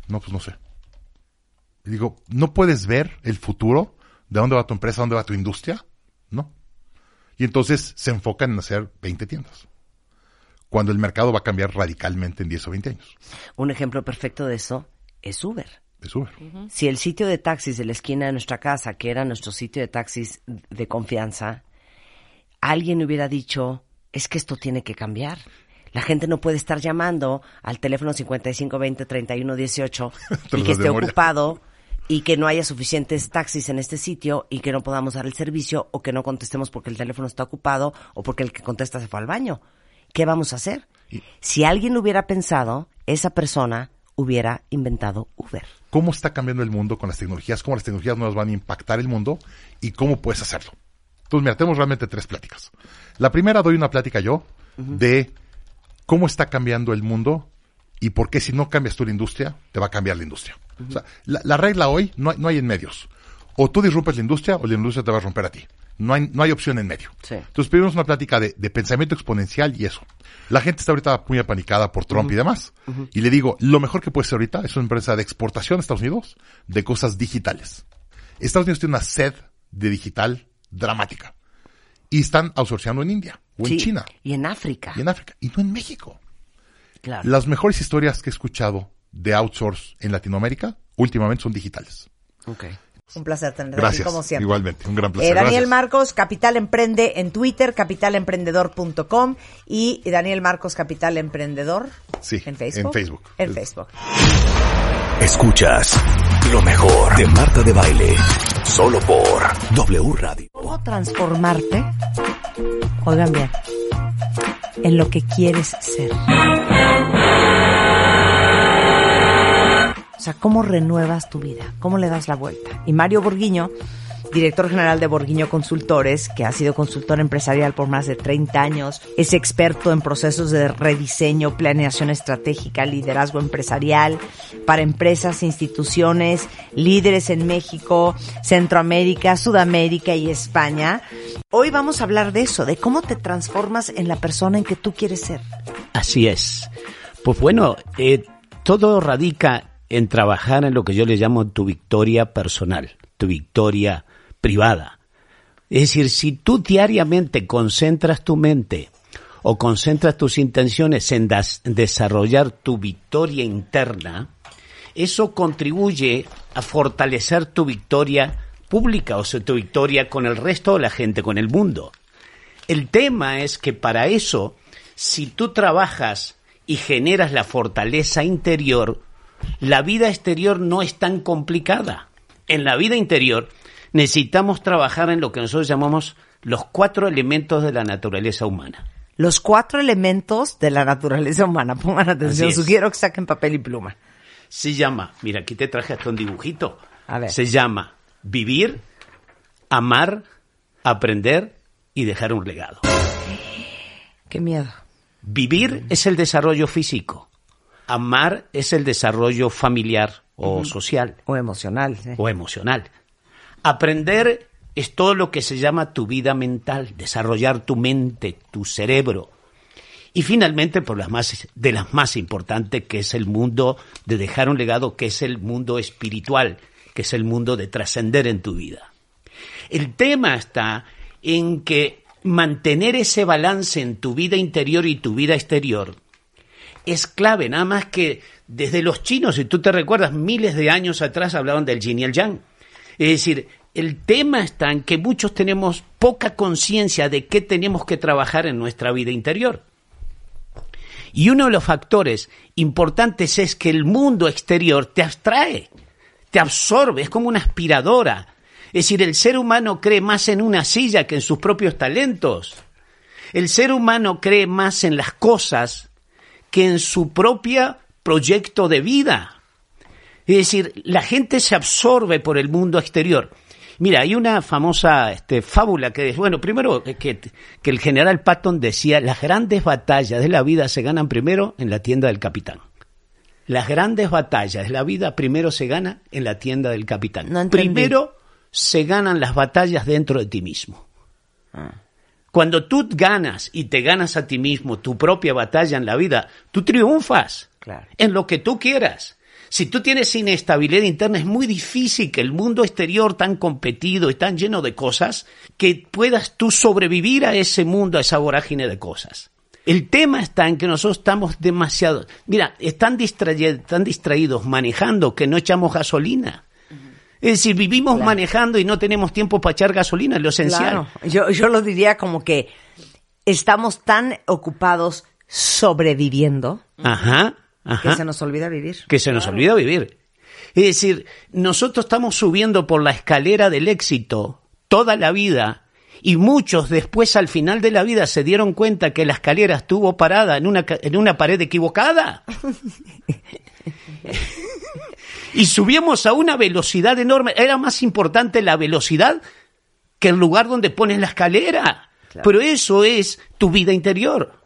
No, pues no sé. Y digo, ¿no puedes ver el futuro? ¿De dónde va tu empresa? ¿Dónde va tu industria? No. Y entonces se enfocan en hacer 20 tiendas. Cuando el mercado va a cambiar radicalmente en 10 o 20 años. Un ejemplo perfecto de eso es Uber. Es Uber. Si el sitio de taxis de la esquina de nuestra casa, que era nuestro sitio de taxis de confianza, alguien hubiera dicho, es que esto tiene que cambiar. La gente no puede estar llamando al teléfono 5520-3118 Te y (laughs) que esté ocupado y que no haya suficientes taxis en este sitio y que no podamos dar el servicio o que no contestemos porque el teléfono está ocupado o porque el que contesta se fue al baño. ¿Qué vamos a hacer? Si alguien hubiera pensado, esa persona hubiera inventado Uber. cómo está cambiando el mundo con las tecnologías, cómo las tecnologías nuevas van a impactar el mundo y cómo puedes hacerlo. Entonces, mira, tenemos realmente tres pláticas. La primera doy una plática yo de cómo está cambiando el mundo y por qué si no cambias tú la industria, te va a cambiar la industria. O sea, la, la regla hoy no hay, no hay en medios. O tú disrumpes la industria o la industria te va a romper a ti. No hay, no hay opción en medio. Sí. Entonces, pedimos una plática de, de pensamiento exponencial y eso. La gente está ahorita muy apanicada por Trump y demás. Y le digo, lo mejor que puede ser ahorita es una empresa de exportación a Estados Unidos de cosas digitales. Estados Unidos tiene una sed de digital dramática. Y están outsourceando en India o Sí, en China Y en África. y en África y no en México. Claro. Las mejores historias que he escuchado de outsource en Latinoamérica últimamente son digitales. Ok. Un placer tenerte aquí, Gracias. como siempre. Igualmente, un gran placer. Eh, Daniel Gracias. Marcos, Capital Emprende en Twitter, capitalemprendedor.com y Daniel Marcos, Capital Emprendedor Sí, en Facebook. en Facebook. En Facebook. Escuchas lo mejor de Marta de Baile. Solo por W Radio. ¿Cómo transformarte? Oigan bien, en lo que quieres ser. sea, ¿cómo renuevas tu vida? ¿Cómo le das la vuelta? Y Mario Borguiño, director general de Borguiño Consultores, que ha sido consultor empresarial por más de 30 años, es experto en procesos de rediseño, planeación estratégica, liderazgo empresarial para empresas, instituciones, líderes en México, Centroamérica, Sudamérica y España. Hoy vamos a hablar de eso, de cómo te transformas en la persona en que tú quieres ser. Así es. Pues bueno, eh, todo radica en trabajar en lo que yo le llamo tu victoria personal, tu victoria privada. Es decir, si tú diariamente concentras tu mente o concentras tus intenciones en desarrollar tu victoria interna, eso contribuye a fortalecer tu victoria pública, o sea, tu victoria con el resto de la gente, con el mundo. El tema es que para eso, si tú trabajas y generas la fortaleza interior, la vida exterior no es tan complicada. En la vida interior necesitamos trabajar en lo que nosotros llamamos los cuatro elementos de la naturaleza humana. Los cuatro elementos de la naturaleza humana. (laughs) Pongan atención, sugiero que saquen papel y pluma. Se llama, mira, aquí te traje hasta un dibujito. A ver. Se llama vivir, amar, aprender y dejar un legado. Qué miedo. Vivir es el desarrollo físico. Amar es el desarrollo familiar o social O emocional. o emocional. Aprender es todo lo que se llama tu vida mental, desarrollar tu mente, tu cerebro. Y finalmente, por las más, de las más importantes, que es el mundo de dejar un legado, que es el mundo espiritual, que es el mundo de trascender en tu vida. El tema está en que mantener ese balance en tu vida interior y tu vida exterior es clave, nada más que desde los chinos, si tú te recuerdas, miles de años atrás hablaban del yin y el yang. Es decir, el tema está en que muchos tenemos poca conciencia de qué tenemos que trabajar en nuestra vida interior. Y uno de los factores importantes es que el mundo exterior te abstrae, te absorbe, es como una aspiradora. Es decir, el ser humano cree más en una silla que en sus propios talentos. El ser humano cree más en las cosas que en su propio proyecto de vida. Es decir, la gente se absorbe por el mundo exterior. Mira, hay una famosa este, fábula que es, bueno, primero eh, que, que el general Patton decía, las grandes batallas de la vida se ganan primero en la tienda del capitán. Las grandes batallas de la vida primero se ganan en la tienda del capitán. No primero se ganan las batallas dentro de ti mismo. Cuando tú ganas y te ganas a ti mismo tu propia batalla en la vida, tú triunfas Claro. en lo que tú quieras. Si tú tienes inestabilidad interna, es muy difícil que el mundo exterior tan competido y tan lleno de cosas, que puedas tú sobrevivir a ese mundo, a esa vorágine de cosas. El tema está en que nosotros estamos demasiado, mira, están distraídos, están distraídos manejando que no echamos gasolina. Es decir, vivimos manejando y no tenemos tiempo para echar gasolina, lo esencial. Claro. Yo, yo lo diría como que estamos tan ocupados sobreviviendo Ajá, que se nos olvida vivir. que se nos olvida vivir. Es decir, nosotros estamos subiendo por la escalera del éxito toda la vida y muchos después al final de la vida se dieron cuenta que la escalera estuvo parada en una, en una pared equivocada. (laughs) y subíamos a una velocidad enorme. Era más importante la velocidad que el lugar donde pones la escalera. Pero eso es tu vida interior.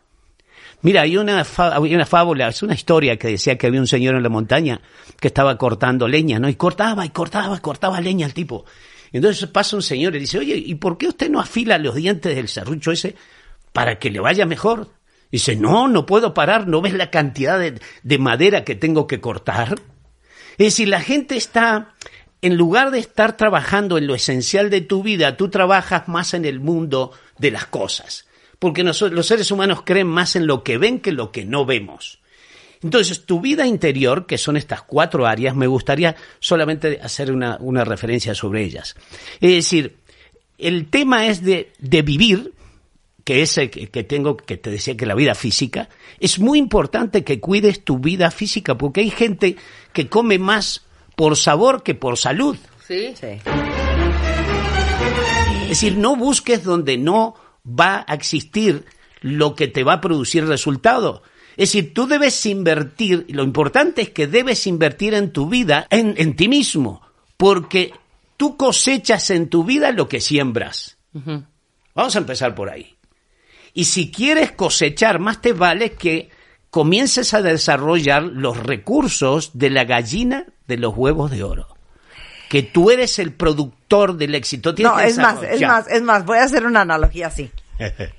Mira, hay una, hay una fábula, es una historia que decía que había un señor en la montaña que estaba cortando leña, ¿no? Y cortaba y cortaba y cortaba leña el tipo. Entonces pasa un señor y dice, oye, ¿y por qué usted no afila los dientes del serrucho ese para que le vaya mejor? Dice, no, no puedo parar, ¿no ves la cantidad de, de madera que tengo que cortar? Es decir, la gente está, en lugar de estar trabajando en lo esencial de tu vida, tú trabajas más en el mundo de las cosas. Porque nosotros, los seres humanos creen más en lo que ven que en lo que no vemos. Entonces, tu vida interior, que son estas cuatro áreas, me gustaría solamente hacer una, una referencia sobre ellas. Es decir, el tema es de, de vivir, que es el que, que tengo, que te decía que la vida física, es muy importante que cuides tu vida física, porque hay gente que come más por sabor que por salud. Sí. Sí. Es decir, no busques donde no va a existir lo que te va a producir resultado. Es decir, tú debes invertir, lo importante es que debes invertir en tu vida, en, en ti mismo, porque tú cosechas en tu vida lo que siembras. Vamos a empezar por ahí. Y si quieres cosechar, más te vale que comiences a desarrollar los recursos de la gallina de los huevos de oro. Que tú eres el productor del éxito. Tienes No, es más, es más, es más, voy a hacer una analogía así. (laughs)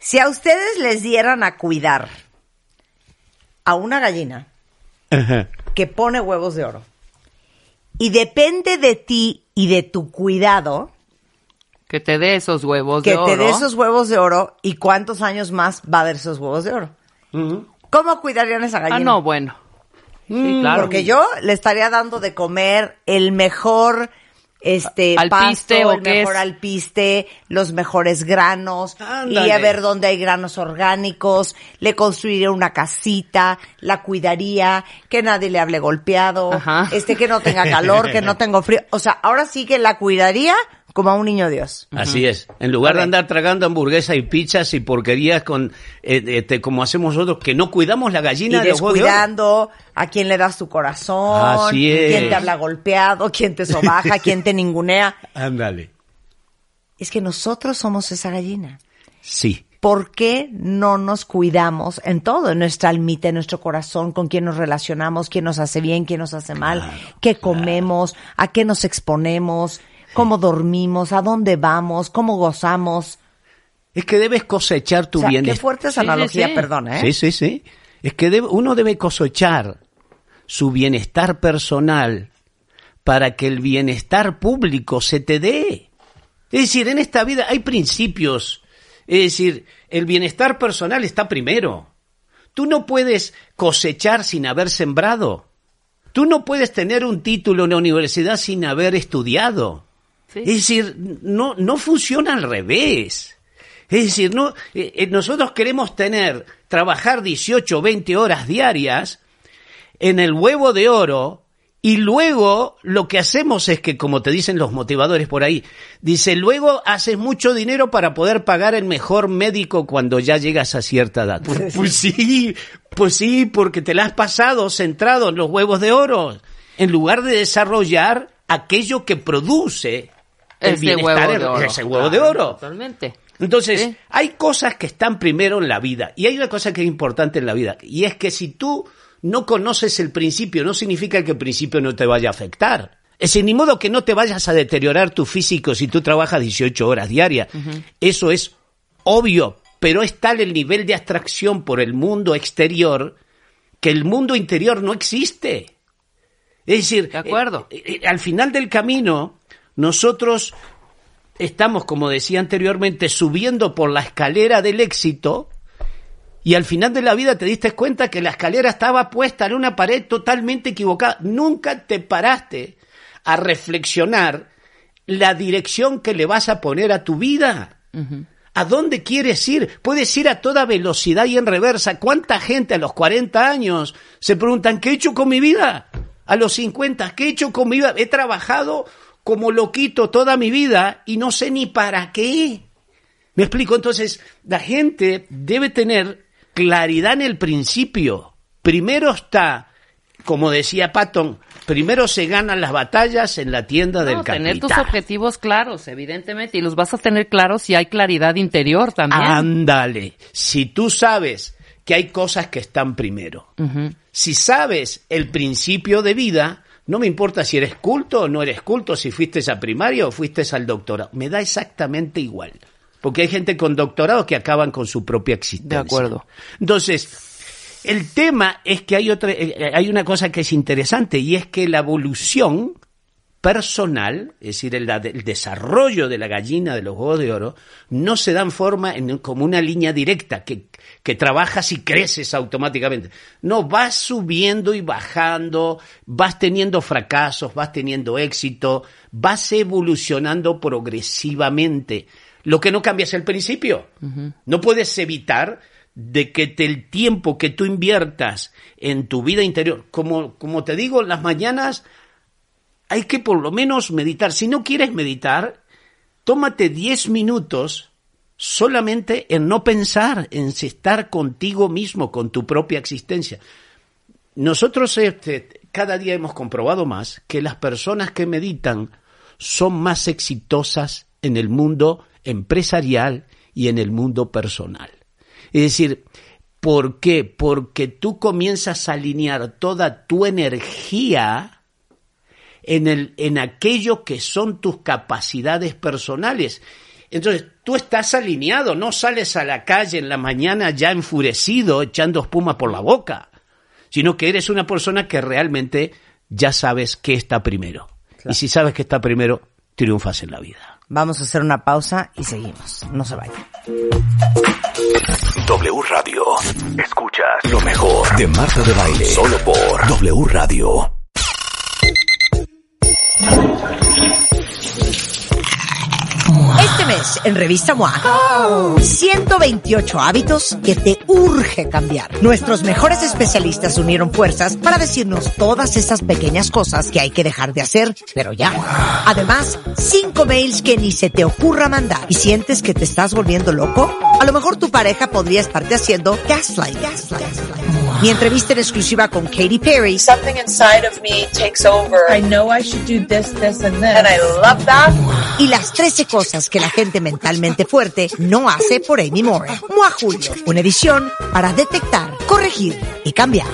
Si a ustedes les dieran a cuidar a una gallina que pone huevos de oro y depende de ti y de tu cuidado Que te dé esos huevos que de te oro. dé esos huevos de oro y cuántos años más va a dar esos huevos de oro. ¿Cómo cuidarían esa gallina? Ah, no, bueno. Sí, claro. Porque yo le estaría dando de comer el mejor este Alpiste, pasto, ¿o el qué mejor es? alpiste, los mejores granos, Ándale. iría a ver dónde hay granos orgánicos, le construiría una casita, la cuidaría, que nadie le hable golpeado, Ajá. este que no tenga calor, que no (laughs) tenga frío, o sea, ahora sí que la cuidaría como a un niño Dios. Así es. En lugar de andar tragando hamburguesas y pizzas y porquerías con, eh, este, como hacemos nosotros, que no cuidamos la Y gallina de descuidando a quién le das tu corazón, Así es. quién te habla golpeado, quién te sobaja, (laughs) quién te ningunea. Ándale. Es que nosotros somos esa gallina. Sí. ¿Por qué no nos cuidamos en todo? En nuestra almita, en nuestro corazón, con quién nos relacionamos, quién nos hace bien, quién nos hace mal, qué comemos, a qué nos exponemos, cómo dormimos, a dónde vamos, cómo gozamos. Es que debes cosechar tu O sea, qué bienestar. fuerte esa Sí, analogía, sí. perdón, ¿eh? Sí, sí, sí. Es que debe- uno debe cosechar su bienestar personal para que el bienestar público se te dé. Es decir, en esta vida hay principios. Es decir, el bienestar personal está primero. Tú no puedes cosechar sin haber sembrado. Tú no puedes tener un título en la universidad sin haber estudiado. Sí. Es decir, no, no funciona al revés. Es decir, no, eh, eh, nosotros queremos tener, trabajar 18 o 20 horas diarias en el huevo de oro y luego lo que hacemos es que, como te dicen los motivadores por ahí, dice, luego haces mucho dinero para poder pagar el mejor médico cuando ya llegas a cierta edad. Pues, pues sí, pues sí, porque te la has pasado centrado en los huevos de oro, en lugar de desarrollar aquello que produce el Ese bienestar, huevo de oro. ese huevo de oro. Totalmente. Entonces, Sí. hay cosas que están primero en la vida y hay una cosa que es importante en la vida y es que si tú no conoces el principio, no significa que el principio no te vaya a afectar. Es decir, ni modo que no te vayas a deteriorar tu físico si tú trabajas 18 horas diarias. Eso es obvio, pero es tal el nivel de abstracción por el mundo exterior que el mundo interior no existe. Es decir, De acuerdo. eh, eh, al final del camino, nosotros estamos, como decía anteriormente, subiendo por la escalera del éxito y al final de la vida te diste cuenta que la escalera estaba puesta en una pared totalmente equivocada. Nunca te paraste a reflexionar la dirección que le vas a poner a tu vida. ¿A dónde quieres ir? Puedes ir a toda velocidad y en reversa. ¿Cuánta gente a los 40 años se preguntan, ¿qué he hecho con mi vida? A los 50, ¿qué he hecho con mi vida? He trabajado como loquito toda mi vida y no sé ni para qué. Me explico, entonces, la gente debe tener claridad en el principio. Primero está, como decía Patton, primero se ganan las batallas en la tienda del capital. tener tus objetivos claros, evidentemente, y los vas a tener claros si hay claridad interior también. Ándale. Si tú sabes que hay cosas que están primero, si sabes el principio de vida, no me importa si eres culto o no eres culto, si fuiste a primaria o fuiste al doctorado, me da exactamente igual. Porque hay gente con doctorado que acaban con su propia existencia. De acuerdo. Entonces, el tema es que hay otra, eh, hay una cosa que es interesante y es que la evolución personal, es decir, el, desarrollo de la gallina de los huevos de oro, no se da en forma en, como una línea directa que, que trabajas y creces automáticamente. No, vas subiendo y bajando, vas teniendo fracasos, vas teniendo éxito, vas evolucionando progresivamente. Lo que no cambia es el principio. No puedes evitar de que te- el tiempo que tú inviertas en tu vida interior, como, como te digo, las mañanas hay que por lo menos meditar. Si no quieres meditar, tómate 10 minutos solamente en no pensar, en estar contigo mismo, con tu propia existencia. Nosotros este, cada día hemos comprobado más que las personas que meditan son más exitosas en el mundo empresarial y en el mundo personal. Es decir, ¿por qué? Porque tú comienzas a alinear toda tu energía en, el, en aquello que son tus capacidades personales. Entonces, tú estás alineado, no sales a la calle en la mañana ya enfurecido, echando espuma por la boca, sino que eres una persona que realmente ya sabes qué está primero. Y si sabes que está primero, triunfas en la vida. Vamos a hacer una pausa y seguimos. No se vayan. W Radio. Escuchas lo mejor de Marta de Baile. Solo por W Radio. Este mes, en Revista MOA, 128 hábitos que te urge cambiar. Nuestros mejores especialistas unieron fuerzas para decirnos todas esas pequeñas cosas que hay que dejar de hacer, pero ya. Además, 5 mails que ni se te ocurra mandar. ¿Y sientes que te estás volviendo loco? A lo mejor tu pareja podría estarte haciendo gaslight. gaslight. Mi entrevista en exclusiva con Katy Perry Something inside of me takes over. I know I should do this, this, and and I this. love that. y las 13 cosas que la gente mentalmente fuerte no hace por Amy Moore. Mua Julio, una edición para detectar, corregir y cambiar.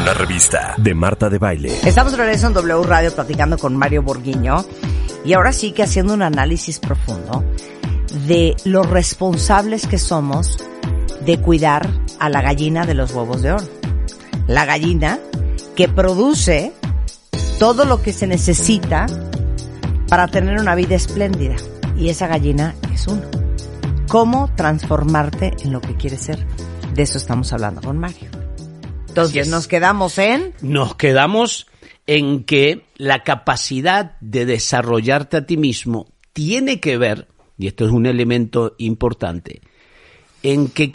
Una revista de Marta de Baile. Estamos de regreso en W Radio platicando con Mario Borguiño y ahora sí que haciendo un análisis profundo de lo responsables que somos de cuidar a la gallina de los huevos de oro. La gallina que produce todo lo que se necesita para tener una vida espléndida. Y esa gallina es uno. ¿Cómo transformarte en lo que quieres ser? De eso estamos hablando con Mario. Entonces nos quedamos en... Nos quedamos en que la capacidad de desarrollarte a ti mismo tiene que ver, y esto es un elemento importante, en que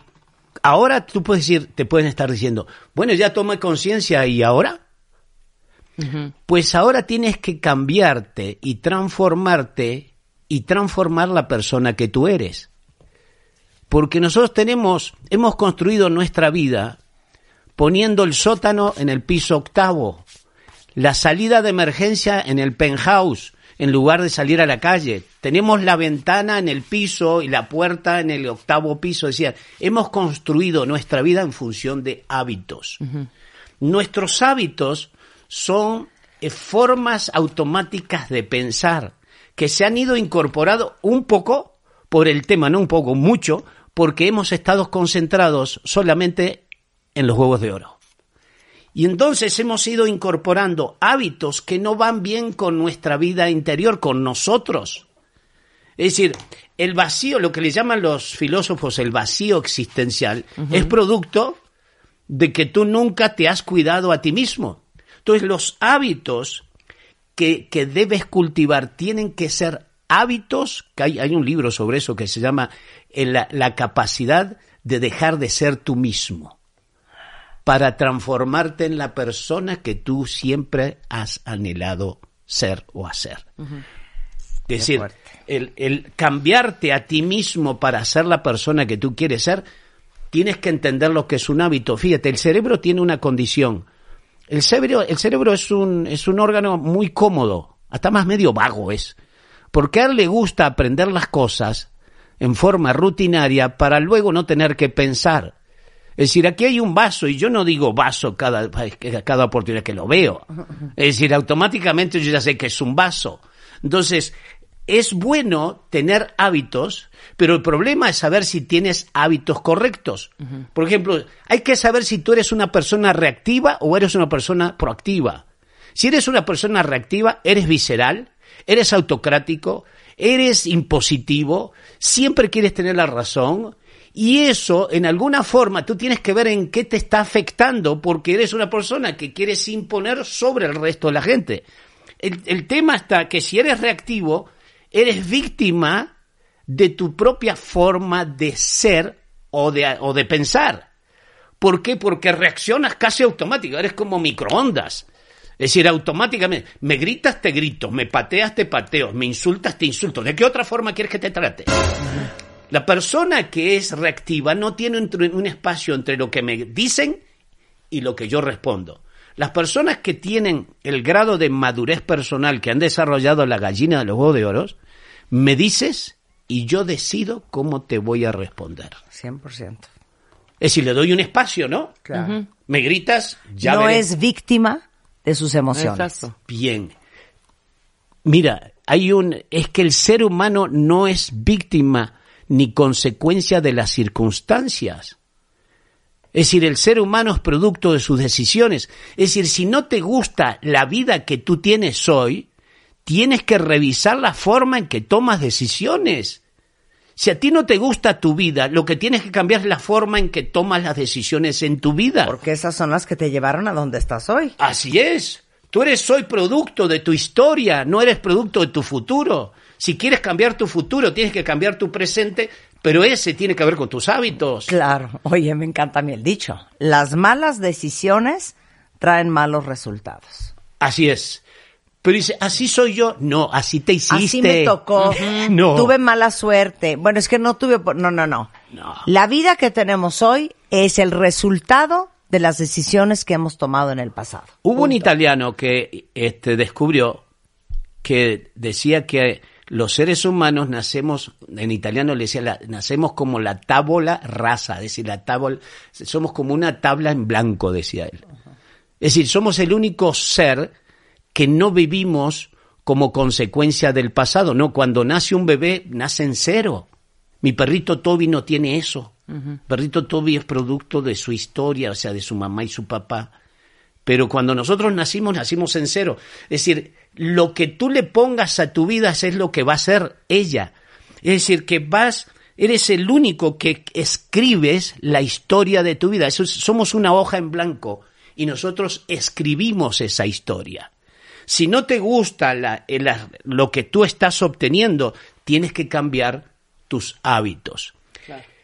ahora tú puedes decir, te pueden estar diciendo, bueno, ya tomé conciencia y ahora, pues ahora tienes que cambiarte y transformarte y transformar la persona que tú eres. Porque nosotros tenemos, hemos construido nuestra vida poniendo el sótano en el piso octavo, la salida de emergencia en el penthouse, en lugar de salir a la calle. Tenemos la ventana en el piso y la puerta en el octavo piso. Decir, hemos construido nuestra vida en función de hábitos. Nuestros hábitos son eh, formas automáticas de pensar que se han ido incorporado un poco por el tema, no un poco, mucho, porque hemos estado concentrados solamente en los huevos de oro. Y entonces hemos ido incorporando hábitos que no van bien con nuestra vida interior, con nosotros. Es decir, el vacío, lo que le llaman los filósofos el vacío existencial, es producto de que tú nunca te has cuidado a ti mismo. Entonces los hábitos que, que debes cultivar tienen que ser hábitos, que hay, hay un libro sobre eso que se llama eh, la, la capacidad de dejar de ser tú mismo para transformarte en la persona que tú siempre has anhelado ser o hacer. Es decir, el, el cambiarte a ti mismo para ser la persona que tú quieres ser, tienes que entender lo que es un hábito. Fíjate, el cerebro tiene una condición. El cerebro, el cerebro es, un, es un órgano muy cómodo, hasta más medio vago es. Porque a él le gusta aprender las cosas en forma rutinaria para luego no tener que pensar. Es decir, aquí hay un vaso y yo no digo vaso cada, cada oportunidad que lo veo. Es decir, automáticamente yo ya sé que es un vaso. Entonces, es bueno tener hábitos, pero el problema es saber si tienes hábitos correctos. Por ejemplo, hay que saber si tú eres una persona reactiva o eres una persona proactiva. Si eres una persona reactiva, eres visceral, eres autocrático, eres impositivo, siempre quieres tener la razón. Y eso, en alguna forma, tú tienes que ver en qué te está afectando porque eres una persona que quieres imponer sobre el resto de la gente. El, tema está que si eres reactivo, eres víctima de tu propia forma de ser o de, o de pensar. ¿Por qué? Porque reaccionas casi automático, eres como microondas. Es decir, automáticamente, me gritas, te grito, me pateas, te pateo, me insultas, te insulto. ¿De qué otra forma quieres que te trate? La persona que es reactiva no tiene un, un espacio entre lo que me dicen y lo que yo respondo. Las personas que tienen el grado de madurez personal que han desarrollado la gallina de los huevos de oro, me dices y yo decido cómo te voy a responder. 100%. Es decir, le doy un espacio, ¿no? Claro. Me gritas, ya no veré. es víctima de sus emociones. Exacto. Bien. Mira, hay un es que el ser humano no es víctima ni consecuencia de las circunstancias. Es decir, el ser humano es producto de sus decisiones. Es decir, si no te gusta la vida que tú tienes hoy, tienes que revisar la forma en que tomas decisiones. Si a ti no te gusta tu vida, lo que tienes que cambiar es la forma en que tomas las decisiones en tu vida. Porque esas son las que te llevaron a donde estás hoy. Así es. Tú eres hoy producto de tu historia, no eres producto de tu futuro. Si quieres cambiar tu futuro, tienes que cambiar tu presente, pero ese tiene que ver con tus hábitos. Claro. Oye, me encanta a mí el dicho. Las malas decisiones traen malos resultados. Así es. Pero dice, así soy yo. No, así te hiciste. Así me tocó. No. Tuve mala suerte. Bueno, es que no tuve... No, no, no. No. La vida que tenemos hoy es el resultado de las decisiones que hemos tomado en el pasado. Hubo un italiano que este, descubrió que decía que los seres humanos nacemos, en italiano le decía, la- nacemos como la tábola rasa, es decir, la tábola, somos como una tabla en blanco, decía él. Es decir, somos el único ser que no vivimos como consecuencia del pasado. No, cuando nace un bebé, nace en cero. Mi perrito Toby no tiene eso. Perrito Toby es producto de su historia, o sea, de su mamá y su papá. Pero cuando nosotros nacimos, nacimos en cero. Es decir, lo que tú le pongas a tu vida es lo que va a ser ella. Es decir, que vas, eres el único que escribes la historia de tu vida. Eso es- somos una hoja en blanco y nosotros escribimos esa historia. Si no te gusta la- eh, la- lo que tú estás obteniendo, tienes que cambiar tus hábitos.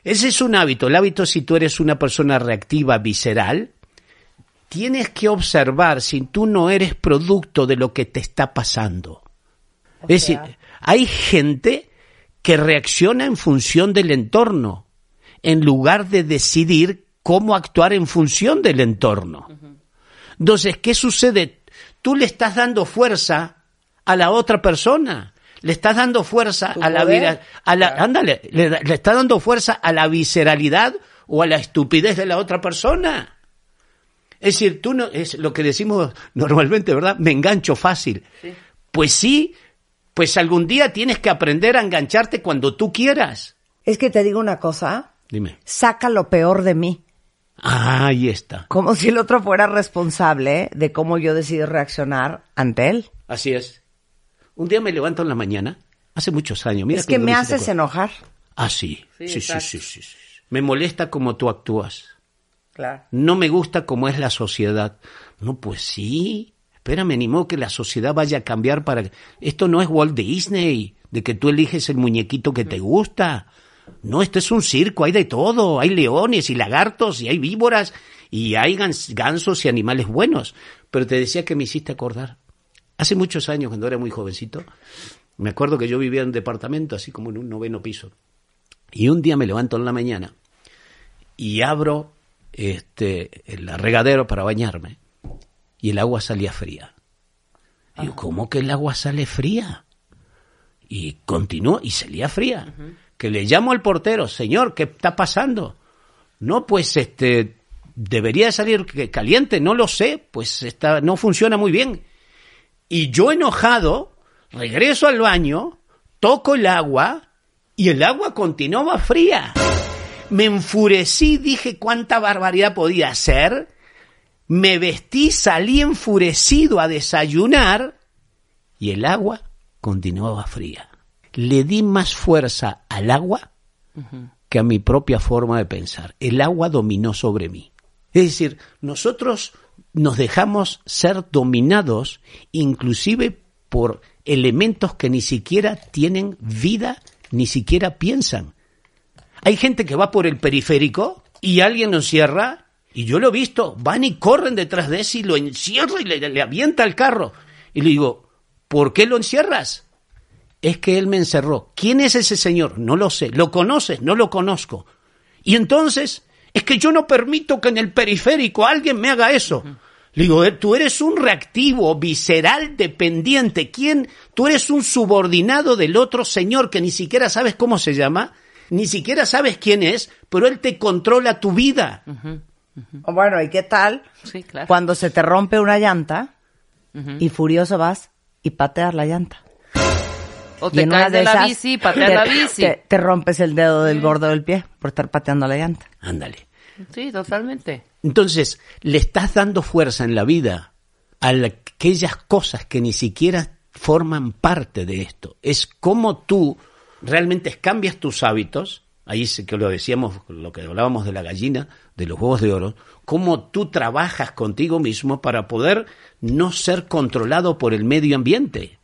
Ese es un hábito. El hábito, si tú eres una persona reactiva, visceral, tienes que observar si tú no eres producto de lo que te está pasando. es decir, hay gente que reacciona en función del entorno, en lugar de decidir cómo actuar en función del entorno. Entonces, ¿qué sucede? Tú le estás dando fuerza a la otra persona. Le estás dando fuerza a la vida, a la, ándale, le, le estás dando fuerza a la visceralidad o a la estupidez de la otra persona. Es decir, tú no, es lo que decimos normalmente, ¿verdad? Me engancho fácil. Pues sí, pues algún día tienes que aprender a engancharte cuando tú quieras. Es que te digo una cosa, Dime. saca lo peor de mí. Ah, ahí está. Como si el otro fuera responsable de cómo yo decido reaccionar ante él. Así es. Un día me levanto en la mañana, hace muchos años. Mira es que me haces enojar. Ah, sí. Sí, Sí, sí, sí, sí, sí. Me molesta como tú actúas. No me gusta cómo es la sociedad. No, pues sí. Espérame, ni modo que la sociedad vaya a cambiar para... Esto no es Walt Disney, de que tú eliges el muñequito que te gusta. No, esto es un circo, hay de todo. Hay leones y lagartos y hay víboras y hay gans- gansos y animales buenos. Pero te decía que me hiciste acordar. Hace muchos años, cuando era muy jovencito, me acuerdo que yo vivía en un departamento, así como en un noveno piso. Y un día me levanto en la mañana y abro este, el regadero para bañarme y el agua salía fría. Digo, ¿cómo que el agua sale fría? Y continuó y salía fría. Que le llamo al portero, señor, ¿qué está pasando? No, pues este debería de salir caliente, no lo sé, pues está, no funciona muy bien. Y yo enojado, regreso al baño, toco el agua y el agua continuaba fría. Me enfurecí, dije cuánta barbaridad podía hacer. Me vestí, salí enfurecido a desayunar y el agua continuaba fría. Le di más fuerza al agua que a mi propia forma de pensar. El agua dominó sobre mí. Es decir, nosotros nos dejamos ser dominados inclusive por elementos que ni siquiera tienen vida, ni siquiera piensan. Hay gente que va por el periférico y alguien lo encierra, y yo lo he visto, van y corren detrás de ese y lo encierra y le, le avienta el carro. Y le digo, ¿por qué lo encierras? es que él me encerró. ¿Quién es ese señor? No lo sé. ¿Lo conoces? No lo conozco. Y entonces, es que yo no permito que en el periférico alguien me haga eso. Le digo, "Eh, tú eres un reactivo, visceral, dependiente. ¿Quién? Tú eres un subordinado del otro señor que ni siquiera sabes cómo se llama, ni siquiera sabes quién es, pero él te controla tu vida. Bueno, ¿y qué tal Sí, claro. cuando se te rompe una llanta y furioso vas y pateas la llanta? O Y te una caes de, la bici y pateas te, la bici. Te, te rompes el dedo del gordo del pie por estar pateando la llanta. Ándale. Sí, totalmente. Entonces, le estás dando fuerza en la vida a la- aquellas cosas que ni siquiera forman parte de esto. Es como tú realmente cambias tus hábitos, ahí sí que lo decíamos, lo que hablábamos de la gallina, de los huevos de oro, cómo tú trabajas contigo mismo para poder no ser controlado por el medio ambiente.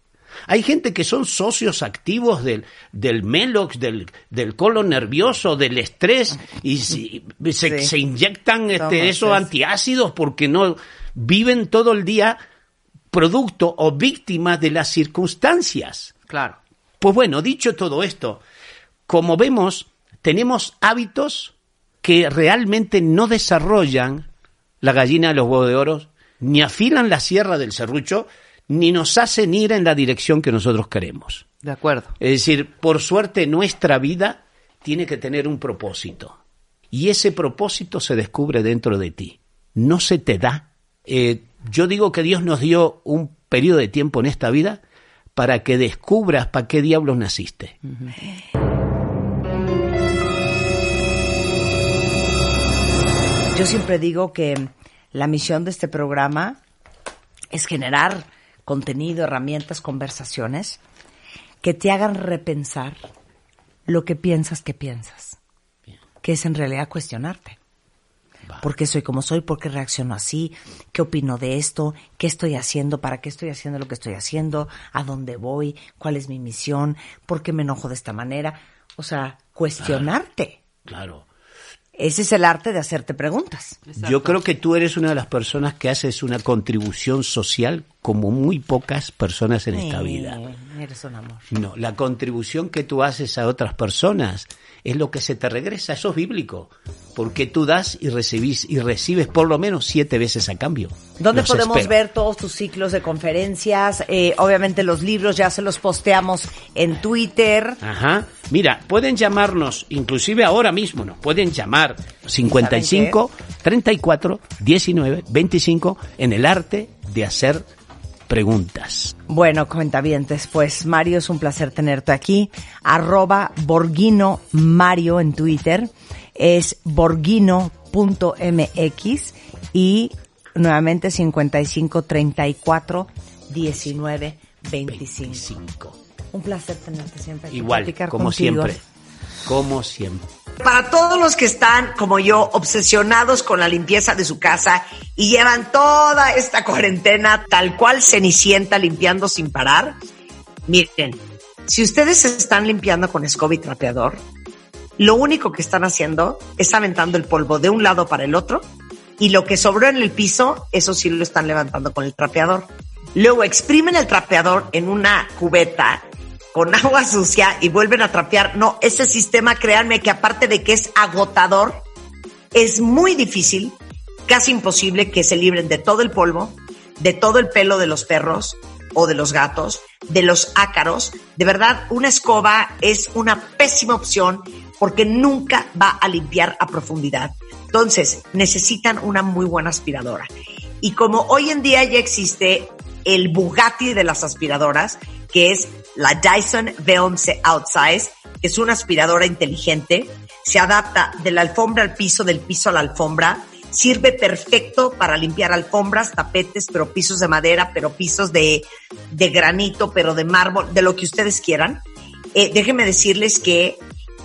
Hay gente que son socios activos del, del melox, del, del colon nervioso, del estrés, y si- se, Sí. se inyectan este, esos antiácidos porque no viven todo el día producto o víctimas de las circunstancias. Claro. Pues bueno, dicho todo esto, como vemos, tenemos hábitos que realmente no desarrollan la gallina de los huevos de oro, ni afilan la sierra del serrucho, ni nos hacen ir en la dirección que nosotros queremos. De acuerdo. Es decir, por suerte nuestra vida tiene que tener un propósito. Y ese propósito se descubre dentro de ti. No se te da. Eh, yo digo que Dios nos dio un periodo de tiempo en esta vida para que descubras para qué diablos naciste. Yo siempre digo que la misión de este programa es generar contenido, herramientas, conversaciones que te hagan repensar lo que piensas que piensas, que es en realidad cuestionarte. ¿Por qué soy como soy? ¿Por qué reacciono así? ¿Qué opino de esto? ¿Qué estoy haciendo? ¿Para qué estoy haciendo lo que estoy haciendo? ¿A dónde voy? ¿Cuál es mi misión? ¿Por qué me enojo de esta manera? O sea, cuestionarte. Claro. Ese es el arte de hacerte preguntas. Yo creo que tú eres una de las personas que haces una contribución social como muy pocas personas en esta vida. Eres un amor. No, la contribución que tú haces a otras personas es lo que se te regresa, eso es bíblico, porque tú das y recibís y recibes por lo menos siete veces a cambio. ¿Dónde Los podemos espero. ver todos tus ciclos de conferencias? Eh, obviamente los libros ya se los posteamos en Twitter. Ajá. Mira, pueden llamarnos, inclusive ahora mismo nos pueden llamar 55 34 19 25 en el arte de hacer preguntas. Bueno, cuentavientes, pues Mario, es un placer tenerte aquí. Arroba Borghino Mario en Twitter. Es borghino.mx y nuevamente 55 34 19 25. 25. Un placer tenerte siempre aquí. Igual, como contigo. siempre. Como siempre. Para todos los que están, como yo, obsesionados con la limpieza de su casa y llevan toda esta cuarentena tal cual cenicienta limpiando sin parar, miren, si ustedes se están limpiando con escoba y trapeador, lo único que están haciendo es aventando el polvo de un lado para el otro y lo que sobró en el piso, eso sí lo están levantando con el trapeador. Luego exprimen el trapeador en una cubeta con agua sucia y vuelven a trapear. No, ese sistema, créanme que aparte de que es agotador, es muy difícil, casi imposible que se libren de todo el polvo, de todo el pelo de los perros o de los gatos, de los ácaros. De verdad, una escoba es una pésima opción porque nunca va a limpiar a profundidad. Entonces, necesitan una muy buena aspiradora. Y como hoy en día ya existe el Bugatti de las aspiradoras, que es la Dyson V11 Outsize, que es una aspiradora inteligente, se adapta de la alfombra al piso, del piso a la alfombra, sirve perfecto para limpiar alfombras, tapetes, pero pisos de madera, pero pisos de, de granito, pero de mármol, de lo que ustedes quieran. Eh, déjenme decirles que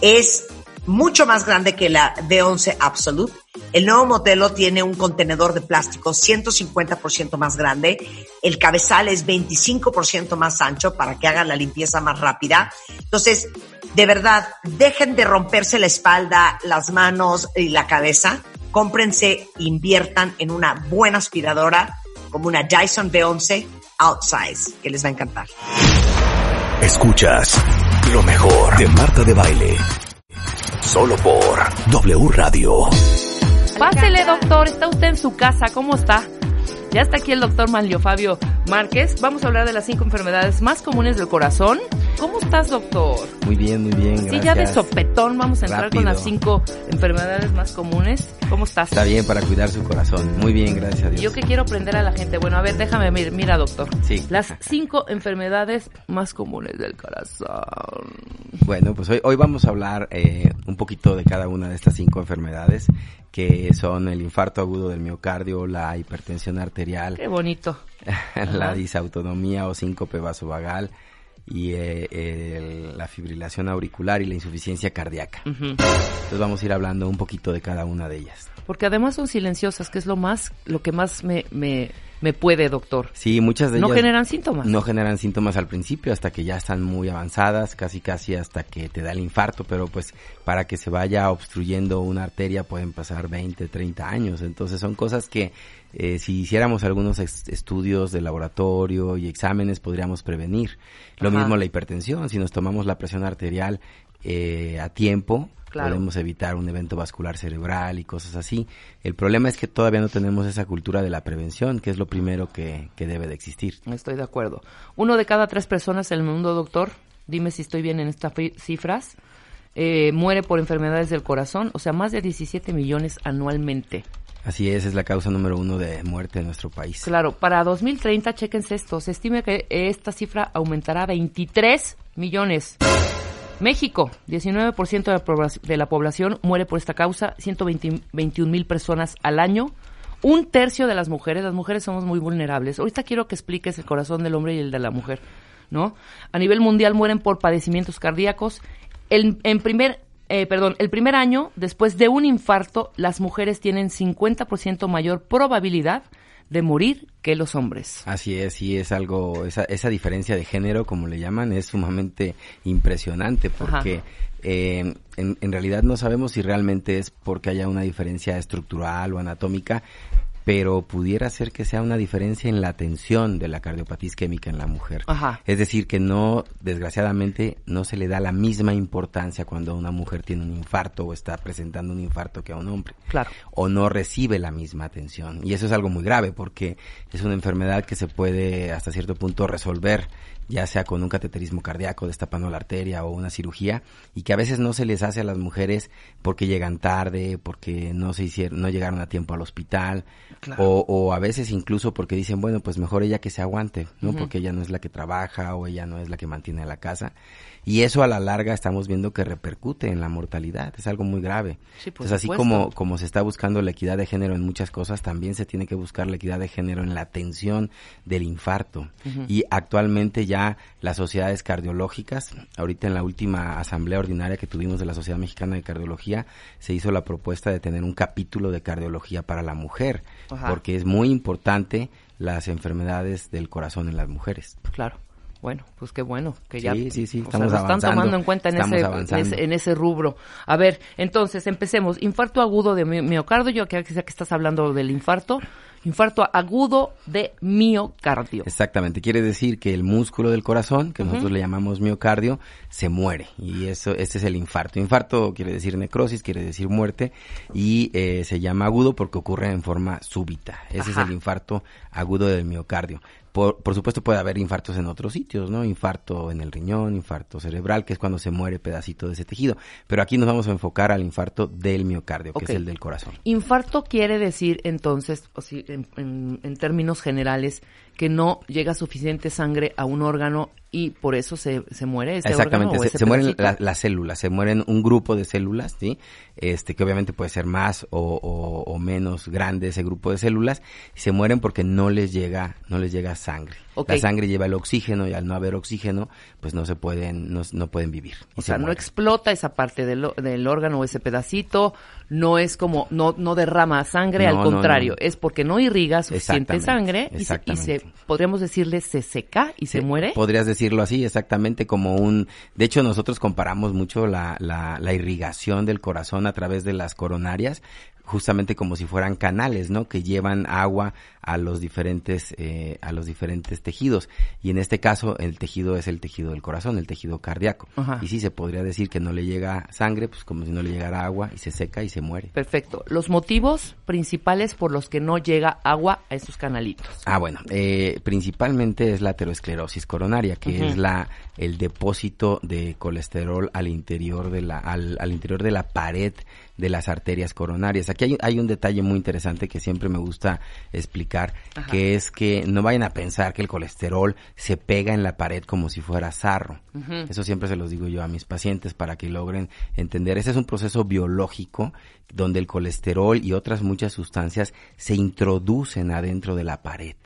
es mucho más grande que la V11 Absolute. El nuevo modelo tiene un contenedor de plástico 150% más grande. El cabezal es 25% más ancho para que hagan la limpieza más rápida. Entonces, de verdad, dejen de romperse la espalda, las manos y la cabeza. Cómprense, inviertan en una buena aspiradora como una Dyson V11 Outsize, que les va a encantar. Escuchas lo mejor de Marta de Baile. Solo por W Radio. Pásele, doctor. Está usted en su casa. ¿Cómo está? Ya está aquí el doctor Manlio Fabio Márquez. Vamos a hablar de las cinco enfermedades más comunes del corazón. ¿Cómo estás, doctor? Muy bien, muy bien, Sí, gracias. ya de sopetón vamos a entrar con las cinco enfermedades más comunes. ¿Cómo estás? Está bien para cuidar su corazón. Muy bien, gracias a Dios. Yo que quiero aprender a la gente. Bueno, a ver, déjame mir- mira, doctor. Sí. Las cinco enfermedades más comunes del corazón. Bueno, pues hoy, hoy vamos a hablar eh, un poquito de cada una de estas cinco enfermedades, que son el infarto agudo del miocardio, la hipertensión arterial, Qué bonito. (laughs) la Ajá. disautonomía o síncope vasovagal y eh, el- la fibrilación auricular y la insuficiencia cardíaca. Entonces vamos a ir hablando un poquito de cada una de ellas. Porque además son silenciosas, que es lo más, lo que más me, me, me puede, doctor. Sí, muchas de No ellas generan síntomas. no generan síntomas al principio hasta que ya están muy avanzadas, casi casi hasta que te da el infarto, pero pues para que se vaya obstruyendo una arteria pueden pasar 20, 30 años. Entonces son cosas que eh, si hiciéramos algunos estudios de laboratorio y exámenes podríamos prevenir. Lo Ajá. mismo la hipertensión, si nos tomamos la presión arterial eh, a tiempo, Claro. podemos evitar un evento vascular cerebral y cosas así. El problema es que todavía no tenemos esa cultura de la prevención, que es lo primero que, que debe de existir. Estoy de acuerdo. Uno de cada tres personas en el mundo, doctor, dime si estoy bien en estas cifras, eh, muere por enfermedades del corazón, o sea, más de 17 millones anualmente. Así es, es la causa número uno de muerte en nuestro país. Claro, para 2030, chequense esto, se estima que esta cifra aumentará a 23 millones. México, 19% de la, población muere por esta causa, 121 mil personas al año. Un tercio de las mujeres, las mujeres somos muy vulnerables. Ahorita quiero que expliques el corazón del hombre y el de la mujer, ¿no? A nivel mundial mueren por padecimientos cardíacos. El, en primer, eh, perdón, el primer año, después de un infarto, las mujeres tienen 50% mayor probabilidad de morir que los hombres. Así es, sí es algo, esa, esa diferencia de género, como le llaman, es sumamente impresionante porque eh, en, en realidad no sabemos si realmente es porque haya una diferencia estructural o anatómica, pero pudiera ser que sea una diferencia en la tensión de la cardiopatía isquémica en la mujer. Ajá. Es decir, que no, desgraciadamente, no se le da la misma importancia cuando una mujer tiene un infarto o está presentando un infarto que a un hombre. Claro. O no recibe la misma atención. Y eso es algo muy grave porque es una enfermedad que se puede hasta cierto punto resolver, ya sea con un cateterismo cardíaco destapando la arteria o una cirugía, y que a veces no se les hace a las mujeres porque llegan tarde, porque no se hicieron, no llegaron a tiempo al hospital, o, o a veces incluso porque dicen, bueno, pues mejor ella que se aguante, ¿no? Porque ella no es la que trabaja o ella no es la que mantiene la casa. Y eso a la larga estamos viendo que repercute en la mortalidad, es algo muy grave. Sí, Entonces, así como, como se está buscando la equidad de género en muchas cosas, también se tiene que buscar la equidad de género en la atención del infarto. Y actualmente ya las sociedades cardiológicas, ahorita en la última asamblea ordinaria que tuvimos de la Sociedad Mexicana de Cardiología, se hizo la propuesta de tener un capítulo de cardiología para la mujer, Ajá. porque es muy importante las enfermedades del corazón en las mujeres. Claro. Bueno, pues qué bueno que ya Sí, sí, sí, sea, estamos están tomando en cuenta en ese, en ese en ese rubro. A ver, entonces empecemos. Infarto agudo de mi- miocardio, yo que sé que estás hablando del infarto. Infarto agudo de miocardio. Exactamente, quiere decir que el músculo del corazón, que nosotros le llamamos miocardio, se muere y eso ese es el infarto. Infarto quiere decir necrosis, quiere decir muerte y eh, se llama agudo porque ocurre en forma súbita. Ese Ajá. es el infarto agudo del miocardio. Por, por supuesto puede haber infartos en otros sitios, ¿no? Infarto en el riñón, infarto cerebral, que es cuando se muere pedacito de ese tejido. Pero aquí nos vamos a enfocar al infarto del miocardio, que es el del corazón. Infarto quiere decir entonces, o sí, en, en- en términos generales, que no llega suficiente sangre a un órgano y por eso se, se muere ese Exactamente, órgano o se, ese se mueren pedacito. la- las células, se mueren un grupo de células, ¿sí? Este, que obviamente puede ser más o, o- o menos grande ese grupo de células, y se mueren porque no les llega, no les llega sangre. La sangre lleva el oxígeno y al no haber oxígeno, pues no se pueden, no, no pueden vivir. O se sea, no mueren. explota esa parte del, del órgano o ese pedacito, no es como, no, no derrama sangre, No, al contrario, no. es porque no irriga suficiente sangre y se, y se, podríamos decirle, se seca y se muere. Podrías decirlo así, exactamente como un... De hecho, nosotros comparamos mucho la, la, la irrigación del corazón a través de las coronarias, justamente como si fueran canales, ¿no? Que llevan agua a los diferentes eh, a los diferentes tejidos y en este caso el tejido es el tejido del corazón el tejido cardíaco Ajá. y sí se podría decir que no le llega sangre pues como si no le llegara agua y se seca y se muere Perfecto. Los motivos principales por los que no llega agua a esos canalitos. Ah, bueno, eh, principalmente es la aterosclerosis coronaria, que es la el depósito de colesterol al interior de la al, al interior de la pared de las arterias coronarias. Aquí hay, hay un detalle muy interesante que siempre me gusta explicar, Ajá. que es que no vayan a pensar que el colesterol se pega en la pared como si fuera sarro. Eso siempre se los digo yo a mis pacientes para que logren entender. Ese es un proceso biológico donde el colesterol y otras muchas sustancias se introducen adentro de la pared.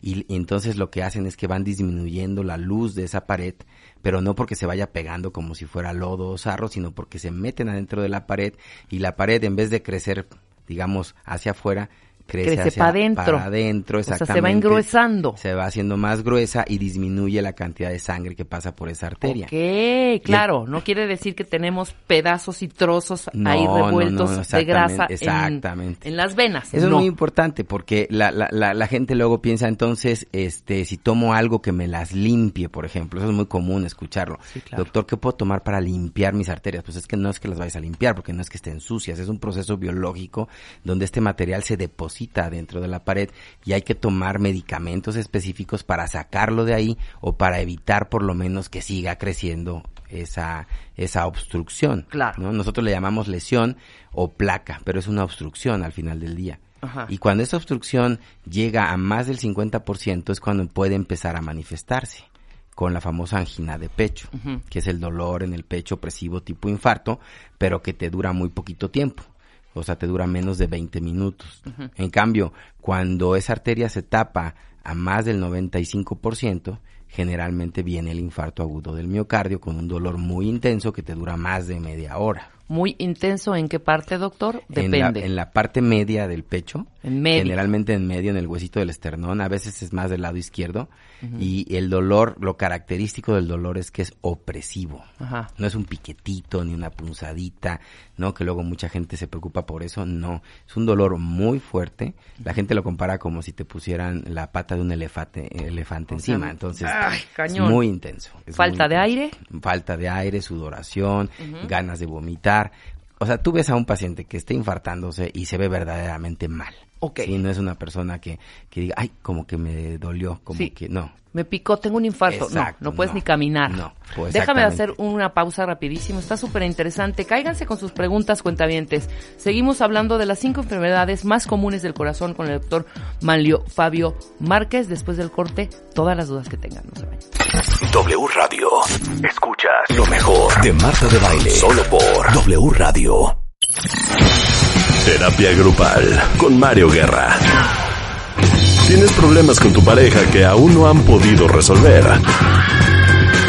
Y, y entonces lo que hacen es que van disminuyendo la luz de esa pared, pero no porque se vaya pegando como si fuera lodo o sarro, sino porque se meten adentro de la pared y la pared en vez de crecer, digamos, hacia afuera, crece, Crece hacia pa' dentro. para adentro, O sea, se va exactamente. engruesando. Se va haciendo más gruesa y disminuye la cantidad de sangre que pasa por esa arteria. Ok, claro. No quiere decir que tenemos pedazos y trozos No, ahí no, no, revueltos de exactamente, grasa en- exactamente. En, las venas. Eso es muy importante porque la, la, la, la gente luego piensa entonces, este, si tomo algo que me las limpie, por ejemplo, eso es muy común escucharlo. Sí, claro. Doctor, ¿qué puedo tomar para limpiar mis arterias? Pues es que no es que las vayas a limpiar porque no es que estén sucias, es un proceso biológico donde este material se deposita dentro de la pared y hay que tomar medicamentos específicos para sacarlo de ahí o para evitar por lo menos que siga creciendo esa, esa obstrucción. Claro. ¿no? Nosotros le llamamos lesión o placa, pero es una obstrucción al final del día. Ajá. Y cuando esa obstrucción llega a más del 50% es cuando puede empezar a manifestarse con la famosa angina de pecho, que es el dolor en el pecho opresivo tipo infarto, pero que te dura muy poquito tiempo. O sea, te dura menos de 20 minutos. En cambio, cuando esa arteria se tapa a más del 95%, generalmente viene el infarto agudo del miocardio con un dolor muy intenso que te dura más de media hora. Muy intenso. ¿En qué parte, doctor? En la, Depende. en la parte media del pecho, En medio. generalmente en medio, en el huesito del esternón, a veces es más del lado izquierdo, y el dolor, lo característico del dolor es que es opresivo. Ajá. No es un piquetito ni una punzadita, ¿no? Que luego mucha gente se preocupa por eso, no. Es un dolor muy fuerte. La gente lo compara como si te pusieran la pata de un elefante, elefante O sea, encima. Entonces, ay, es muy intenso. es ¿Falta muy de aire? Falta de aire, sudoración, ganas de vomitar. O sea, tú ves a un paciente que esté infartándose y se ve verdaderamente mal. Ok. Sí, no es una persona que, que diga, ay, como que me dolió, como Sí. que no. Me picó, tengo un infarto. Exacto, no, no puedes no. ni caminar. No, pues, Déjame hacer una pausa rapidísimo. Está súper interesante. Cáiganse con sus preguntas, cuentavientes. Seguimos hablando de las cinco enfermedades más comunes del corazón con el doctor Manlio Fabio Márquez. Después del corte, todas las dudas que tengan. No se vayan. W Radio. Escuchas lo mejor de Marta de Baile. Solo por W Radio. Terapia grupal con Mario Guerra. ¿Tienes problemas con tu pareja que aún no han podido resolver?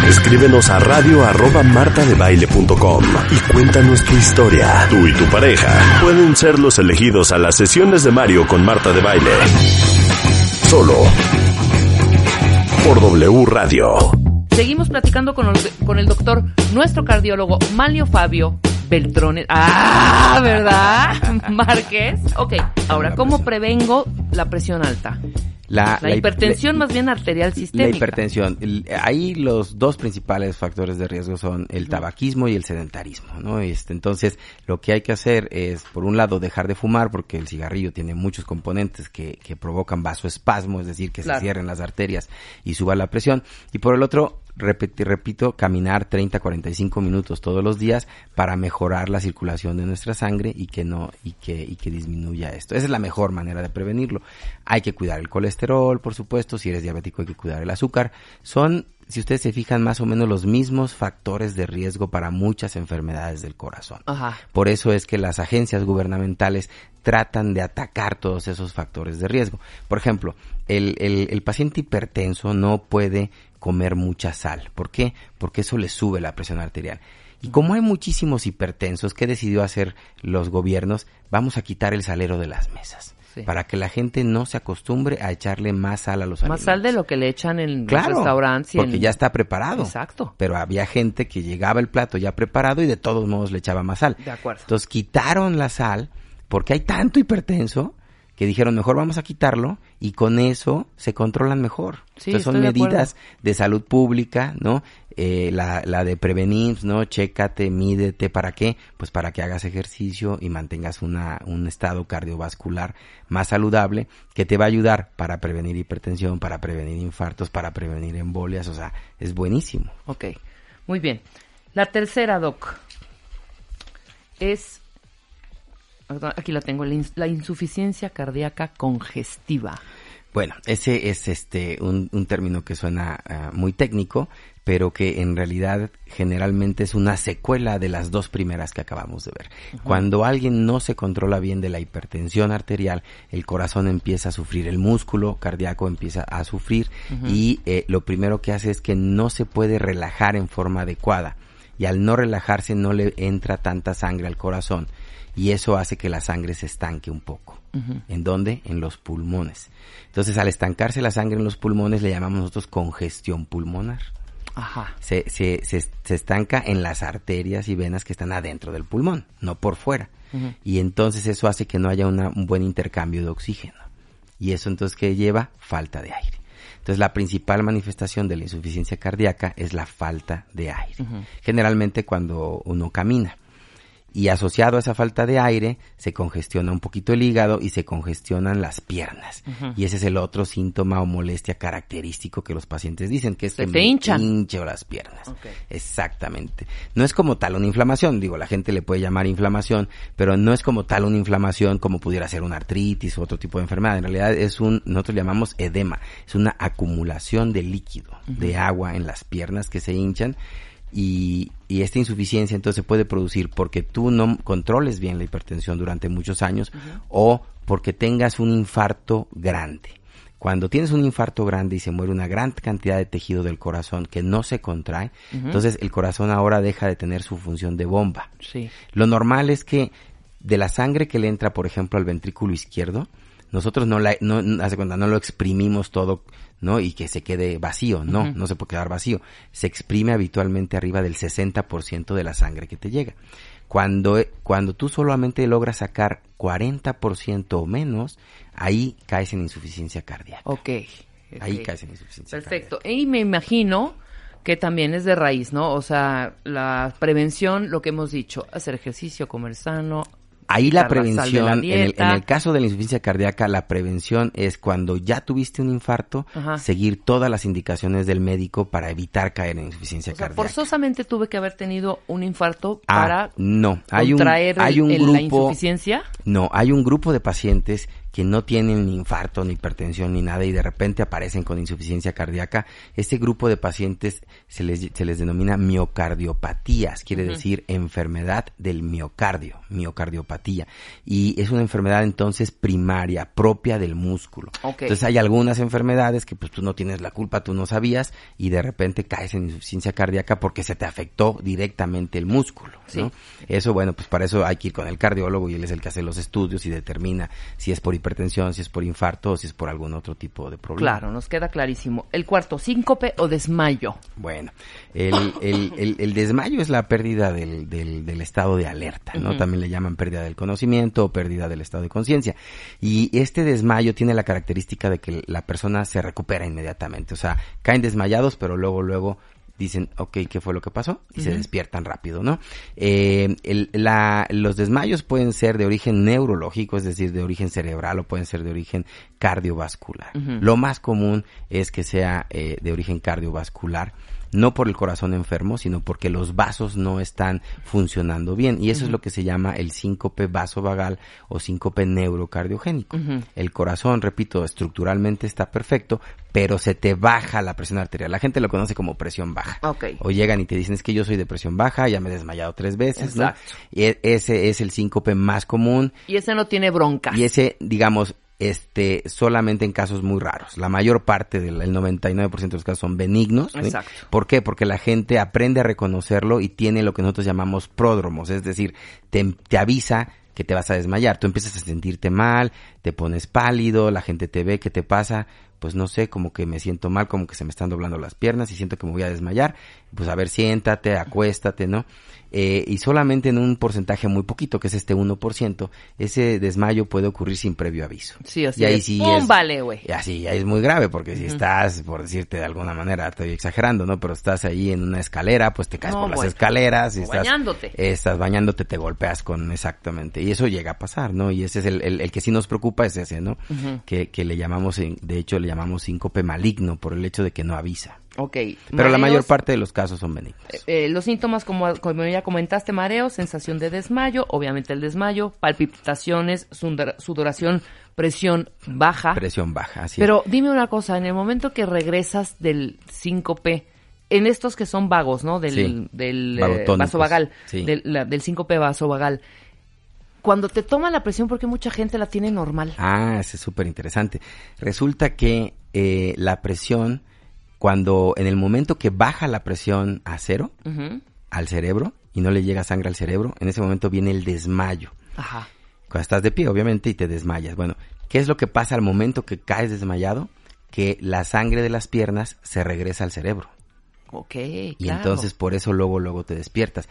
Escríbenos a radio arroba martadebaile.com y cuéntanos tu historia. Tú y tu pareja pueden ser los elegidos a las sesiones de Mario con Marta de Baile. Solo por W Radio. Seguimos platicando con el, con el doctor, nuestro cardiólogo Manlio Fabio Beltrones. Ah, ¿verdad? (laughs) Márquez. Ok, ahora, ¿cómo prevengo la presión alta? La, La la- hipertensión más bien arterial La sistémica. hipertensión. El- ahí los dos principales factores de riesgo son el tabaquismo y el sedentarismo, ¿no? Este, entonces, lo que hay que hacer es, por un lado, dejar de fumar porque el cigarrillo tiene muchos componentes que, que provocan vasoespasmo, es decir, que Claro. se cierren las arterias y suba la presión. Y por el otro, repeti- repito, caminar 30, 45 minutos todos los días para mejorar la circulación de nuestra sangre y que no, y que, y que disminuya esto. Esa es la mejor manera de prevenirlo. Hay que cuidar el colesterol, por supuesto, si eres diabético hay que cuidar el azúcar. Son, si ustedes se fijan, más o menos los mismos factores de riesgo para muchas enfermedades del corazón. Ajá. Por eso es que las agencias gubernamentales tratan de atacar todos esos factores de riesgo. Por ejemplo, el, el- el paciente hipertenso no puede comer mucha sal. ¿Por qué? Porque eso le sube la presión arterial. Y como hay muchísimos hipertensos, ¿qué decidió hacer los gobiernos? Vamos a quitar el salero de las mesas. Sí. Para que la gente no se acostumbre a echarle más sal a los Más sal de lo que le echan en los Claro, restaurantes. y porque en- ya está preparado. Exacto. Pero había gente que llegaba el plato ya preparado y de todos modos le echaba más sal. De acuerdo. Entonces quitaron la sal porque hay tanto hipertenso que dijeron mejor vamos a quitarlo y con eso se controlan mejor. Sí, Entonces son de medidas de salud pública, ¿no? Eh, la, la de prevenir, ¿no? Chécate, mídete, ¿para qué? Pues para que hagas ejercicio y mantengas una, un estado cardiovascular más saludable que te va a ayudar para prevenir hipertensión, para prevenir infartos, para prevenir embolias, o sea, es buenísimo. Ok, muy bien. La tercera, Doc, es, aquí la tengo, la, ins- la insuficiencia cardíaca congestiva. Bueno, ese es este un, un término que suena ah, muy técnico, pero que en realidad generalmente es una secuela de las dos primeras que acabamos de ver. Cuando alguien no se controla bien de la hipertensión arterial, el corazón empieza a sufrir, el músculo cardíaco empieza a sufrir y eh, lo primero que hace es que no se puede relajar en forma adecuada y al no relajarse no le entra tanta sangre al corazón y eso hace que la sangre se estanque un poco. ¿En dónde? En los pulmones. Entonces, al estancarse la sangre en los pulmones, le llamamos nosotros congestión pulmonar. Ajá. Se, se, se, se estanca en las arterias y venas que están adentro del pulmón, no por fuera. Y entonces eso hace que no haya una- un buen intercambio de oxígeno. Y eso entonces que lleva falta de aire. Entonces la principal manifestación de la insuficiencia cardíaca es la falta de aire. Generalmente cuando uno camina. Y asociado a esa falta de aire, se congestiona un poquito el hígado y se congestionan las piernas. Y ese es el otro síntoma o molestia característico que los pacientes dicen, que es Se que te me hinchan. hincho las piernas. Exactamente. No es como tal una inflamación, digo, la gente le puede llamar inflamación, pero no es como tal una inflamación como pudiera ser una artritis u otro tipo de enfermedad. En realidad es un, nosotros le llamamos edema, es una acumulación de líquido, de agua en las piernas que se hinchan y, y esta insuficiencia entonces puede producir porque tú no controles bien la hipertensión durante muchos años o porque tengas un infarto grande. Cuando tienes un infarto grande y se muere una gran cantidad de tejido del corazón que no se contrae, entonces el corazón ahora deja de tener su función de bomba. Sí. Lo normal es que de la sangre que le entra, por ejemplo, al ventrículo izquierdo, nosotros no la, no, no- hace cuenta, no lo exprimimos todo, ¿no? Y que se quede vacío, no, no se puede quedar vacío. Se exprime habitualmente arriba del 60% de la sangre que te llega. Cuando, cuando tú solamente logras sacar 40% o menos, ahí caes en insuficiencia cardíaca. Ok. Ahí ok. caes en insuficiencia Perfecto. Y me imagino que también es de raíz, ¿no? O sea, la prevención, lo que hemos dicho, hacer ejercicio, comer sano. Ahí la prevención, en el, en el caso de la insuficiencia cardíaca, la prevención es cuando ya tuviste un infarto, Ajá. seguir todas las indicaciones del médico para evitar caer en insuficiencia O sea, cardíaca. forzosamente tuve que haber tenido un infarto Ah, para no, hay un, hay un el- la insuficiencia. no, hay un grupo de pacientes que no tienen ni infarto, ni hipertensión, ni nada, y de repente aparecen con insuficiencia cardíaca. Este grupo de pacientes se les, se les denomina miocardiopatías, quiere decir enfermedad del miocardio, miocardiopatía. Y es una enfermedad entonces primaria, propia del músculo. Ok. Entonces hay algunas enfermedades que pues tú no tienes la culpa, tú no sabías, y de repente caes en insuficiencia cardíaca porque se te afectó directamente el músculo. ¿no? Eso, bueno, pues para eso hay que ir con el cardiólogo y él es el que hace los estudios y determina si es por hipertensión, si es por infarto o si es por algún otro tipo de problema. Claro, nos queda clarísimo. El cuarto, síncope o desmayo. Bueno, el, el, el, el desmayo es la pérdida del, del, del estado de alerta, ¿no? También le llaman pérdida del conocimiento o pérdida del estado de conciencia. Y este desmayo tiene la característica de que la persona se recupera inmediatamente. O sea, caen desmayados, pero luego, luego dicen, ok, ¿qué fue lo que pasó? Y se despiertan rápido, ¿no? Eh, el- la- los desmayos pueden ser de origen neurológico, es decir, de origen cerebral o pueden ser de origen cardiovascular. Lo más común es que sea eh, de origen cardiovascular, no por el corazón enfermo, sino porque los vasos no están funcionando bien. Y eso es lo que se llama el síncope vasovagal o síncope neurocardiogénico. El corazón, repito, estructuralmente está perfecto, pero se te baja la presión arterial. La gente lo conoce como presión baja. Ok. O llegan y te dicen es que yo soy de presión baja, ya me he desmayado tres veces, ¿no? Y e- ese es el síncope más común Y ese no tiene bronca. y ese, digamos, este, solamente en casos muy raros. La mayor parte del el 99% de los casos son benignos. ¿sí? Exacto. ¿Por qué? Porque la gente aprende a reconocerlo y tiene lo que nosotros llamamos pródromos, es decir, te, te avisa que te vas a desmayar. Tú empiezas a sentirte mal, te pones pálido, la gente te ve, ¿qué te pasa? pues no sé, como que me siento mal, como que se me están doblando las piernas y siento que me voy a desmayar, pues a ver, siéntate, acuéstate, ¿no? Eh, y solamente en un porcentaje muy poquito, que es este 1%, ese desmayo puede ocurrir sin previo aviso. Sí, así y ahí es. sí ¡Pum! es- vale, güey. y así ya es muy grave, porque si estás, por decirte de alguna manera, estoy exagerando, ¿no? Pero estás ahí en una escalera, pues te caes No, por las escaleras. Y estás, bañándote. Estás bañándote, te golpeas con exactamente. Y eso llega a pasar, ¿no? Y ese es el, el, el que sí nos preocupa, es ese, ¿no? Que, que le llamamos, de hecho, le llamamos síncope maligno por el hecho de que no avisa. Ok. Pero la mayor parte de los casos son benignos. eh, los síntomas, como, como ya comentaste, mareo, sensación de desmayo, obviamente el desmayo, palpitaciones, sudor- sudoración, presión baja. Presión baja, así Pero dime una cosa, en el momento que regresas del síncope, en estos que son vagos, ¿no? Del, Sí, del eh, vasovagal, sí. del, la- del síncope vasovagal. Cuando te toman la presión, porque mucha gente la tiene normal. Ah, ese es súper interesante. Resulta que eh, la presión, cuando en el momento que baja la presión a cero, al cerebro, y no le llega sangre al cerebro, en ese momento viene el desmayo. Ajá. Cuando estás de pie, obviamente, y te desmayas. Bueno, ¿qué es lo que pasa al momento que caes desmayado? Que la sangre de las piernas se regresa al cerebro. Ok, Y claro. entonces por eso luego, luego te despiertas.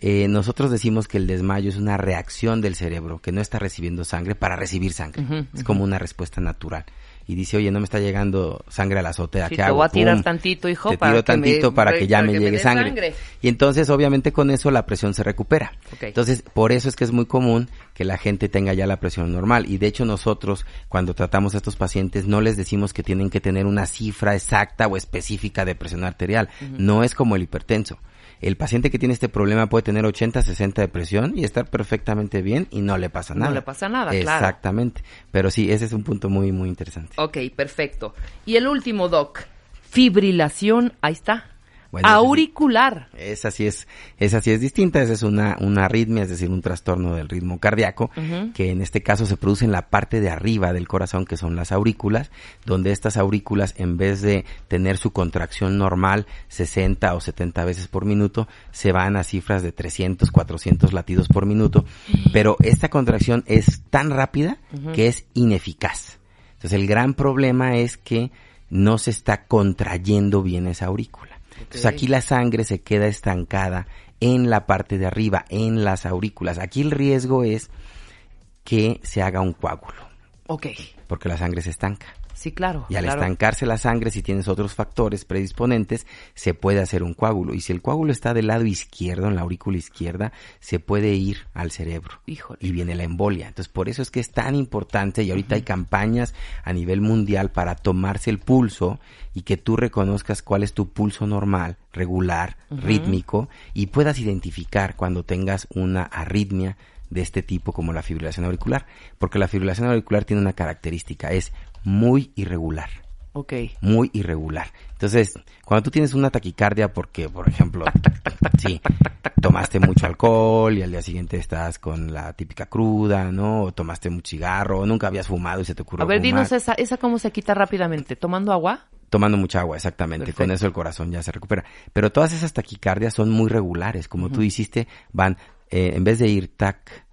Eh, nosotros decimos que el desmayo es una reacción del cerebro que no está recibiendo sangre para recibir sangre. Es como una respuesta natural. Y dice, oye, no me está llegando sangre a la azotea, Sí, ¿qué te hago? voy a tirar Pum, tantito, hijo, Te para tiro que me- para que ya para me que llegue sangre. sangre. Y entonces, obviamente, con eso la presión se recupera. Entonces, por eso es que es muy común que la gente tenga ya la presión normal. Y de hecho, nosotros, cuando tratamos a estos pacientes, no les decimos que tienen que tener una cifra exacta o específica de presión arterial. No es como el hipertenso. El paciente que tiene este problema puede tener 80, 60 de presión y estar perfectamente bien y no le pasa No nada. le pasa nada, claro. Exactamente. Pero sí, ese es un punto muy, muy interesante. Ok, perfecto. Y el último, Doc. Fibrilación, ahí está. Bueno. Auricular. Esa sí es, esa sí es distinta, esa es una, una arritmia, es decir, un trastorno del ritmo cardíaco, que en este caso se produce en la parte de arriba del corazón, que son las aurículas, donde estas aurículas, en vez de tener su contracción normal, 60 o 70 veces por minuto, se van a cifras de 300, 400 latidos por minuto, pero esta contracción es tan rápida que es ineficaz. Entonces el gran problema es que no se está contrayendo bien esa aurícula. Entonces aquí la sangre se queda estancada en la parte de arriba, en las aurículas. Aquí el riesgo es que se haga un coágulo, Ok. porque la sangre se estanca. Sí, claro. Y al claro. estancarse la sangre, si tienes otros factores predisponentes, se puede hacer un coágulo. Y si el coágulo está del lado izquierdo, en la aurícula izquierda, se puede ir al cerebro. Híjole. Y viene la embolia. Entonces, por eso es que es tan importante, y ahorita hay campañas a nivel mundial para tomarse el pulso y que tú reconozcas cuál es tu pulso normal, regular, rítmico, y puedas identificar cuando tengas una arritmia de este tipo como la fibrilación auricular. Porque la fibrilación auricular tiene una característica, es muy irregular Ok. muy irregular. Entonces, cuando tú tienes una taquicardia porque, por ejemplo, sí, tomaste mucho alcohol y al día siguiente estás con la típica cruda, ¿no? O tomaste un cigarro, o nunca habías fumado y se te ocurrió A ver, fumar. dinos esa, esa cómo se quita rápidamente. ¿Tomando agua? Tomando mucha agua, exactamente. Perfecto. Con eso el corazón ya se recupera. Pero todas esas taquicardias son muy regulares. Como tú hiciste, van, eh, en vez de ir tac,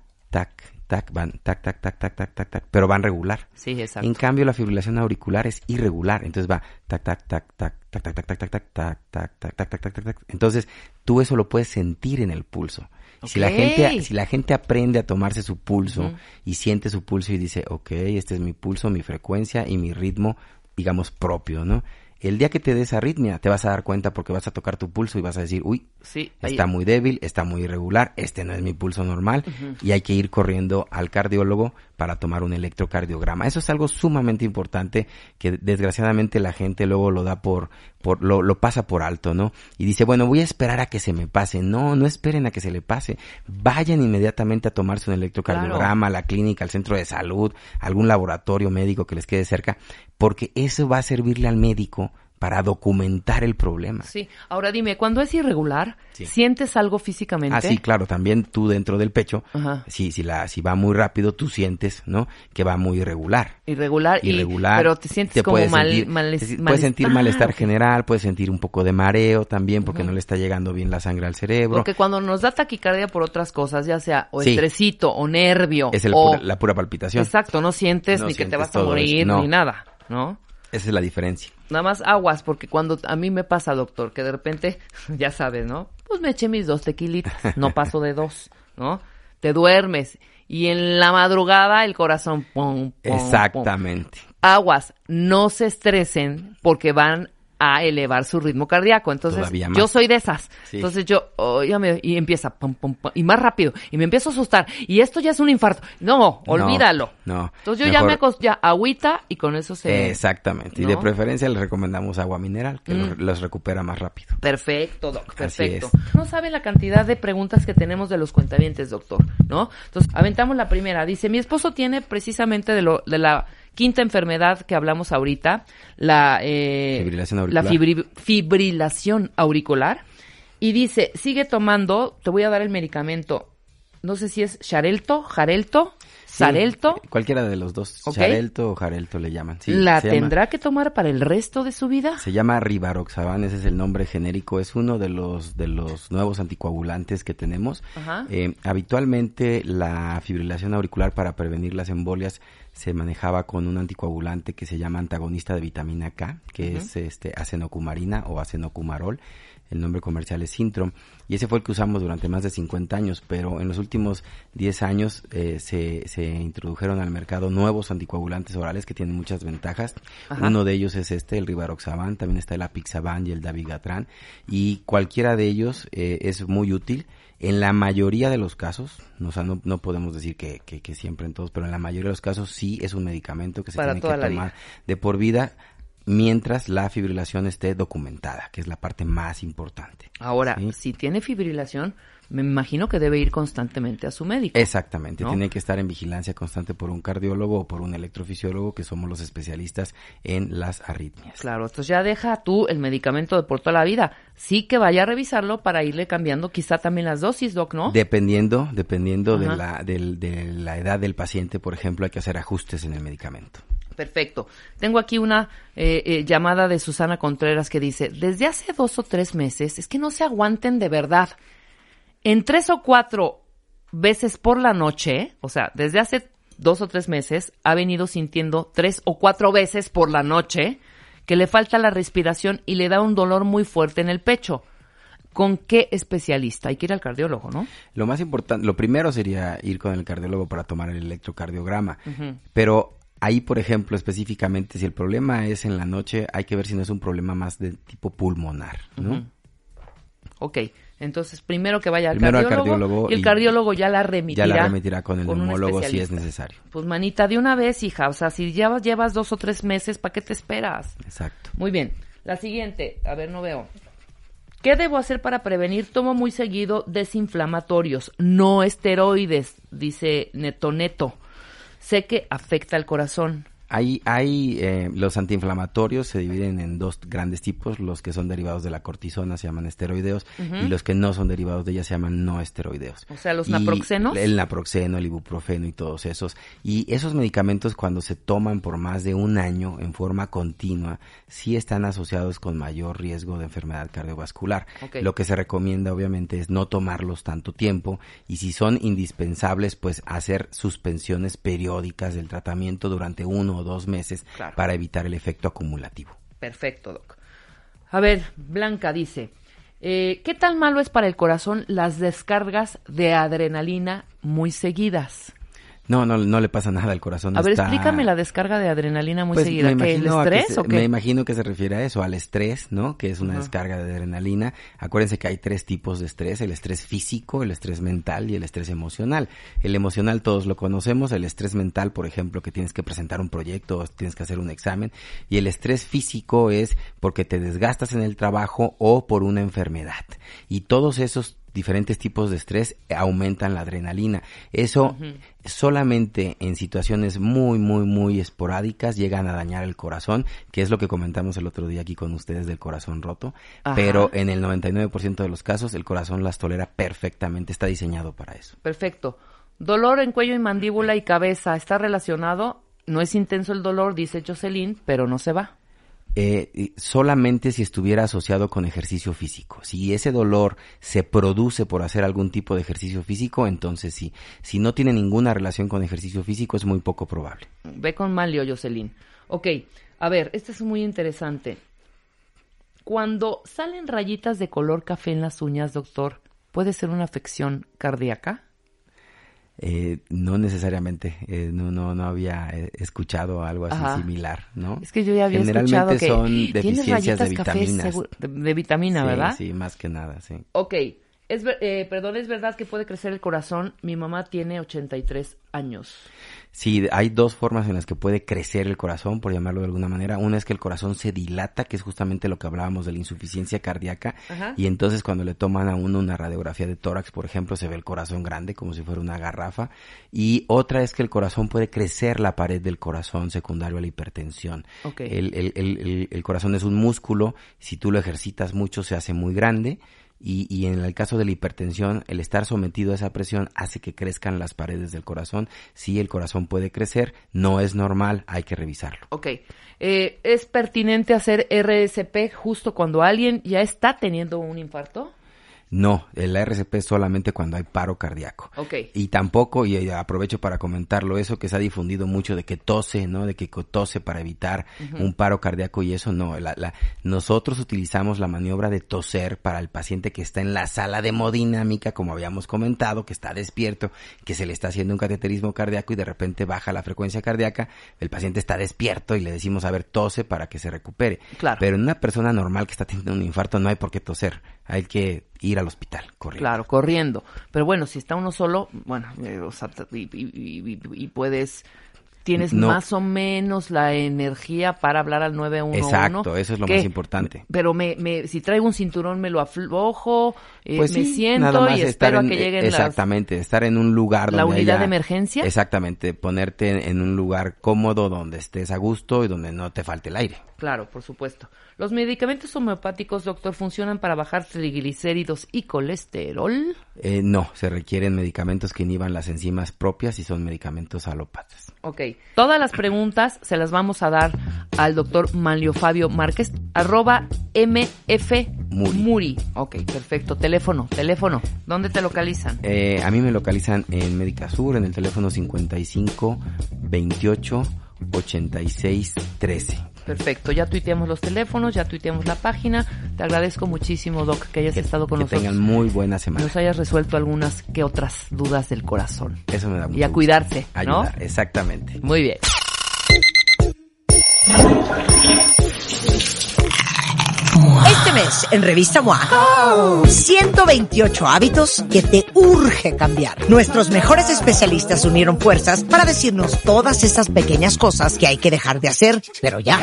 tac, van tac, tac, tac, tac, tac, tac, tac, pero van regular. Sí, exacto. En cambio, la fibrilación auricular es irregular. Entonces va tac, tac, tac, tac, tac, tac, tac, tac, tac, tac, tac, tac, tac, tac, tac, tac, tac, tac. Entonces, tú eso lo puedes sentir en el pulso. Si la gente, si la gente aprende a tomarse su pulso y siente su pulso y dice, ok, este es mi pulso, mi frecuencia y mi ritmo, digamos, propio, ¿no? El día que te des arritmia, te vas a dar cuenta porque vas a tocar tu pulso y vas a decir, uy, Sí, ahí- está muy débil, está muy irregular, este no es mi pulso normal y hay que ir corriendo al cardiólogo para tomar un electrocardiograma. Eso es algo sumamente importante que desgraciadamente la gente luego lo da por, por lo, lo pasa por alto, ¿no? Y dice, bueno, voy a esperar a que se me pase. No, no esperen a que se le pase. Vayan inmediatamente a tomarse un electrocardiograma a la clínica, al centro de salud, a algún laboratorio médico que les quede cerca, porque eso va a servirle al médico para documentar el problema. Sí. Ahora dime, cuando es irregular, Sí. ¿sientes algo físicamente? Ah, sí, claro, también tú dentro del pecho, Ajá. si, si, la, si va muy rápido, tú sientes, ¿no? Que va muy irregular. Irregular, y- Irregular. pero te sientes como puedes mal, sentir- mal- te si- malestar. Puedes sentir malestar ok. general, puedes sentir un poco de mareo también porque no le está llegando bien la sangre al cerebro. Porque cuando nos da taquicardia por otras cosas, ya sea o Sí. estresito o nervio Es el o pura- la pura palpitación. exacto, no sientes No ni que te vas a morir eso, no. ni nada, ¿no? Esa es la diferencia. Nada más aguas, porque cuando a mí me pasa, doctor, que de repente, (laughs) ya sabes, ¿no? Pues me eché mis dos tequilitas, no (laughs) paso de dos, ¿no? Te duermes y en la madrugada el corazón, pum, pum, pum. Exactamente. Aguas, no se estresen porque van a elevar su ritmo cardíaco. Entonces, yo soy de esas. Sí. Entonces yo, oh, ya me- y empieza, pum, pum, pum, y más rápido, y me empiezo a asustar, y esto ya es un infarto. No, olvídalo. No. Entonces yo ya me ya agüita y con eso se... Exactamente. Y de preferencia les recomendamos agua mineral, que Mm. los, recupera más rápido. Perfecto, doc, perfecto. No sabe la cantidad de preguntas que tenemos de los cuentavientes, doctor, ¿no? Entonces, aventamos la primera. Dice, mi esposo tiene precisamente de, lo, de la quinta enfermedad que hablamos ahorita, la, eh, Fibrilación la auricular. fibri- fibrilación auricular, y dice, sigue tomando, te voy a dar el medicamento, no sé si es Xarelto, Jarelto, Sí, Xarelto, Cualquiera de los dos. Ok. Xarelto o Jarelto le llaman. Sí, ¿la llama- tendrá que tomar para el resto de su vida? Se llama Rivaroxaban, ese es el nombre genérico, es uno de los de los nuevos anticoagulantes que tenemos. Ajá. Eh, habitualmente la fibrilación auricular para prevenir las embolias se manejaba con un anticoagulante que se llama antagonista de vitamina K, que es este acenocumarina o acenocumarol. El nombre comercial es Sintrom y ese fue el que usamos durante más de 50 años, pero en los últimos 10 años eh, se, se introdujeron al mercado nuevos anticoagulantes orales que tienen muchas ventajas. Ajá. Uno de ellos es este, el Rivaroxaban, también está el Apixaban y el Dabigatran y cualquiera de ellos eh, es muy útil. En la mayoría de los casos, no, o sea, no, no podemos decir que, que, que siempre en todos, pero en la mayoría de los casos sí es un medicamento que se Para tiene que tomar vida. de por vida mientras la fibrilación esté documentada, que es la parte más importante. Ahora, si tiene fibrilación, me imagino que debe ir constantemente a su médico. Exactamente, ¿no? tiene que estar en vigilancia constante por un cardiólogo o por un electrofisiólogo, que somos los especialistas en las arritmias. Claro, entonces ya deja tú el medicamento de por toda la vida. Sí que vaya a revisarlo para irle cambiando quizá también las dosis, Doc, ¿no? Dependiendo, dependiendo la, de la edad del paciente, por ejemplo, hay que hacer ajustes en el medicamento. Perfecto. Tengo aquí una eh, eh, llamada de Susana Contreras que dice, desde hace dos o tres meses, es que no se aguanten de verdad. En tres o cuatro veces por la noche, o sea, desde hace dos o tres meses, ha venido sintiendo tres o cuatro veces por la noche que le falta la respiración y le da un dolor muy fuerte en el pecho. ¿Con qué especialista? Hay que ir al cardiólogo, ¿no? Lo más importante, lo primero sería ir con el cardiólogo para tomar el electrocardiograma. Pero ahí, por ejemplo, específicamente, si el problema es en la noche, hay que ver si no es un problema más de tipo pulmonar, ¿no? Ujú. Ok, entonces primero que vaya al cardiólogo, cardiólogo y el cardiólogo ya la remitirá. Ya la remitirá con el un neumólogo si es necesario. Pues manita, de una vez, hija, o sea, si llevas, llevas dos o tres meses, ¿para qué te esperas? Exacto. Muy bien, la siguiente, a ver, no veo. ¿Qué debo hacer para prevenir? Tomo muy seguido desinflamatorios, no esteroides, dice Neto Neto. Sé que afecta al corazón. Hay, hay eh, los antiinflamatorios se dividen en dos grandes tipos, los que son derivados de la cortisona se llaman esteroideos y los que no son derivados de ella se llaman no esteroideos. O sea, los Y naproxenos. El naproxeno, el ibuprofeno y todos esos. Y esos medicamentos cuando se toman por más de un año en forma continua, sí están asociados con mayor riesgo de enfermedad cardiovascular. Lo que se recomienda obviamente es no tomarlos tanto tiempo y si son indispensables pues hacer suspensiones periódicas del tratamiento durante uno o dos meses Claro. para evitar el efecto acumulativo. Perfecto, Doc. A ver, Blanca dice, eh, ¿qué tan malo es para el corazón las descargas de adrenalina muy seguidas? No, no, no le pasa nada al corazón. A ver, está- explícame la descarga de adrenalina muy Pues, seguida. ¿Qué, ¿El que estrés se- o qué? Me imagino que se refiere a eso, al estrés, ¿no? Que es una descarga de adrenalina. Acuérdense que hay tres tipos de estrés, el estrés físico, el estrés mental y el estrés emocional. El emocional todos lo conocemos, el estrés mental, por ejemplo, que tienes que presentar un proyecto, o tienes que hacer un examen. Y el estrés físico es porque te desgastas en el trabajo o por una enfermedad. Y todos esos diferentes tipos de estrés aumentan la adrenalina. Eso solamente en situaciones muy, muy, muy esporádicas llegan a dañar el corazón, que es lo que comentamos el otro día aquí con ustedes del corazón roto. Ajá. Pero en el 99% de los casos el corazón las tolera perfectamente, está diseñado para eso. Perfecto. Dolor en cuello y mandíbula y cabeza, ¿está relacionado? No es intenso el dolor, dice Jocelyn, pero no se va. Eh, solamente si estuviera asociado con ejercicio físico. Si ese dolor se produce por hacer algún tipo de ejercicio físico, entonces sí. Si no tiene ninguna relación con ejercicio físico, es muy poco probable. Ve con Malio, Jocelyn. Ok, A ver, este es muy interesante. Cuando salen rayitas de color café en las uñas, doctor, ¿puede ser una afección cardíaca? Eh, no necesariamente, eh, no, no, no había eh, escuchado algo así Ajá. similar, ¿no? Es que yo ya había Generalmente escuchado que son deficiencias de café vitaminas. de, de vitamina, Sí, ¿verdad? Sí, más que nada, sí. Ok, es, ver- eh, perdón, es verdad que puede crecer el corazón. Mi mamá tiene 83 años. Sí, hay dos formas en las que puede crecer el corazón, por llamarlo de alguna manera. Una es que el corazón se dilata, que es justamente lo que hablábamos de la insuficiencia cardíaca. Ajá. Y entonces cuando le toman a uno una radiografía de tórax, por ejemplo, se ve el corazón grande, como si fuera una garrafa. Y otra es que el corazón puede crecer la pared del corazón secundario a la hipertensión. Ok. El, el- el- el- el corazón es un músculo, si tú lo ejercitas mucho se hace muy grande. Y, y en el caso de la hipertensión, el estar sometido a esa presión hace que crezcan las paredes del corazón. Sí, el corazón puede crecer, no es normal, hay que revisarlo. Ok, eh, ¿es pertinente hacer RSP justo cuando alguien ya está teniendo un infarto? No, el RCP es solamente cuando hay paro cardíaco. Ok. Y tampoco, y eh, aprovecho para comentarlo, eso que se ha difundido mucho de que tose, ¿no? De que tose para evitar un paro cardíaco y eso no. La, la- nosotros utilizamos la maniobra de toser para el paciente que está en la sala de hemodinámica, como habíamos comentado, que está despierto, que se le está haciendo un cateterismo cardíaco y de repente baja la frecuencia cardíaca, el paciente está despierto y le decimos, a ver, tose para que se recupere. Claro. Pero en una persona normal que está teniendo un infarto no hay por qué toser, hay que ir al hospital, corriendo. Claro, corriendo. Pero bueno, si está uno solo, bueno, eh, o sea, y, y- y- y- y puedes, tienes No. más o menos la energía para hablar al 911. Exacto, eso es lo que- más importante. Pero me, me, si traigo un cinturón me lo aflojo, eh, Pues me sí, siento y espero en- a que lleguen las... exactamente, estar en un lugar ¿La donde unidad haya- de emergencia? Exactamente, ponerte en, en un lugar cómodo donde estés a gusto y donde no te falte el aire. Claro, por supuesto. Los medicamentos homeopáticos, doctor, funcionan para bajar triglicéridos y colesterol. Eh, no, se requieren medicamentos que inhiban las enzimas propias y son medicamentos alópatas. Ok. Todas las preguntas se las vamos a dar al doctor Manlio Fabio Márquez, arroba MF Muri. Ok, perfecto. Teléfono, teléfono. ¿Dónde te localizan? Eh, a mí me localizan en Médica Sur en el teléfono 55 28 86 13. Perfecto. Ya tuiteamos los teléfonos, ya tuiteamos la página. Te agradezco muchísimo, Doc, que hayas estado con que nosotros. tengan muy buena semana. nos hayas resuelto algunas que otras dudas del corazón. Eso me da mucho Y a gusto. cuidarse, ¿no? Ayudar, exactamente. Muy bien. Este mes, en Revista MOA, 128 hábitos que te urge cambiar. Nuestros mejores especialistas unieron fuerzas para decirnos todas esas pequeñas cosas que hay que dejar de hacer, pero ya.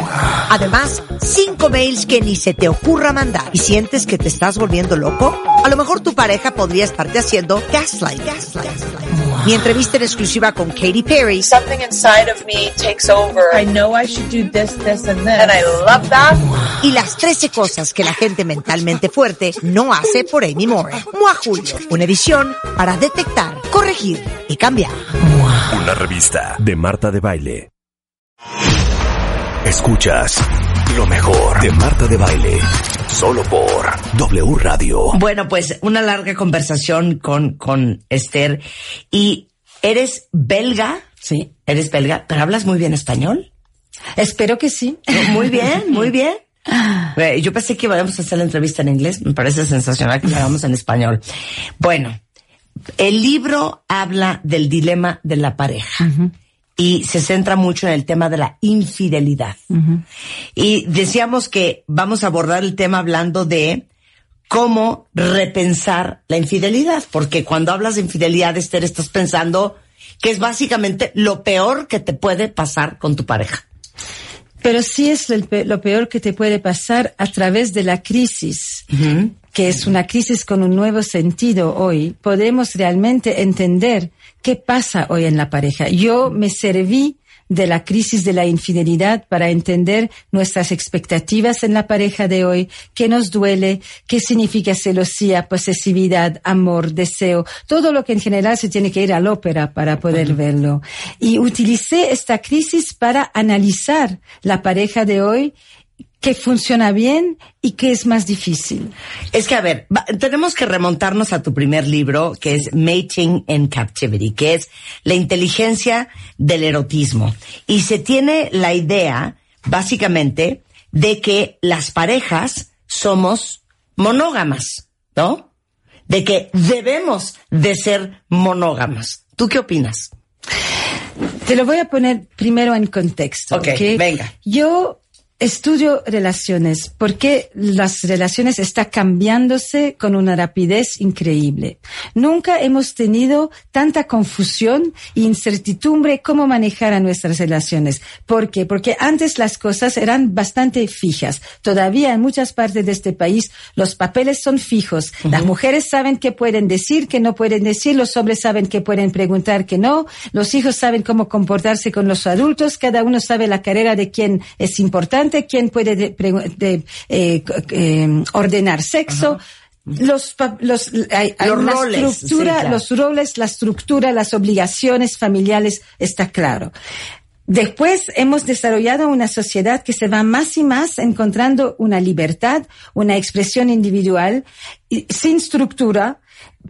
Además, 5 mails que ni se te ocurra mandar. ¿Y sientes que te estás volviendo loco? A lo mejor tu pareja podría estarte haciendo gaslight. gaslight. Mi entrevista en exclusiva con Katy Perry. Something inside of me takes over. I know I should do this, this, and this. And I love that. y las 13 cosas que la gente mentalmente fuerte no hace por Amy Moore. Mua Julio, una edición para detectar, corregir y cambiar. Una revista de Marta de Baile. Escuchas lo mejor de Marta de Baile. Solo por W Radio. Bueno, pues una larga conversación con, con Esther. ¿Y eres belga? Sí. ¿Eres belga? ¿Pero hablas muy bien español? Espero que sí. Muy bien, (laughs) muy bien. Yo pensé que íbamos a hacer la entrevista en inglés. Me parece sensacional que la hagamos en español. Bueno, el libro habla del dilema de la pareja. Y se centra mucho en el tema de la infidelidad. Y decíamos que vamos a abordar el tema hablando de cómo repensar la infidelidad. Porque cuando hablas de infidelidad, Esther, estás pensando que es básicamente lo peor que te puede pasar con tu pareja. Pero sí es lo peor que te puede pasar a través de la crisis, que es una crisis con un nuevo sentido hoy. Podemos realmente entender qué pasa hoy en la pareja. Yo me serví de la crisis de la infidelidad para entender nuestras expectativas en la pareja de hoy, qué nos duele, qué significa celosía, posesividad, amor, deseo, todo lo que en general se tiene que ir al ópera para poder verlo. Y utilicé esta crisis para analizar la pareja de hoy, qué funciona bien y qué es más difícil. Es que, a ver, tenemos que remontarnos a tu primer libro, que es Mating in Captivity, que es la inteligencia del erotismo. Y se tiene la idea, básicamente de que las parejas somos monógamas, ¿no? De que debemos de ser monógamas. ¿Tú qué opinas? Te lo voy a poner primero en contexto. Ok, ¿ok? venga. Yo estudio relaciones porque las relaciones están cambiándose con una rapidez increíble. Nunca hemos tenido tanta confusión e incertidumbre cómo manejar a nuestras relaciones. ¿Por qué? Porque antes las cosas eran bastante fijas. Todavía en muchas partes de este país los papeles son fijos. Las mujeres saben qué pueden decir, qué no pueden decir, los hombres saben qué pueden preguntar, que no, los hijos saben cómo comportarse con los adultos, cada uno sabe la carrera de quién es importante, quién puede de- pregu- de, eh, eh, ordenar sexo. Los, los, hay, hay Los una roles, estructura, sí, claro. los roles, la estructura, las obligaciones familiares, está claro. Después hemos desarrollado una sociedad que se va más y más encontrando una libertad, una expresión individual, sin estructura,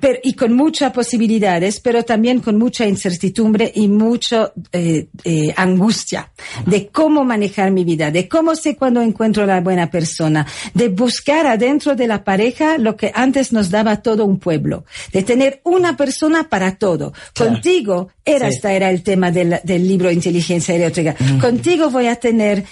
pero, y con muchas posibilidades, pero también con mucha incertidumbre y mucha eh, eh, angustia de cómo manejar mi vida, de cómo sé cuando encuentro a la buena persona, de buscar adentro de la pareja lo que antes nos daba todo un pueblo, de tener una persona para todo. Contigo era, Sí. esta era el tema del, del libro Inteligencia Eléctrica. Contigo voy a tener eh,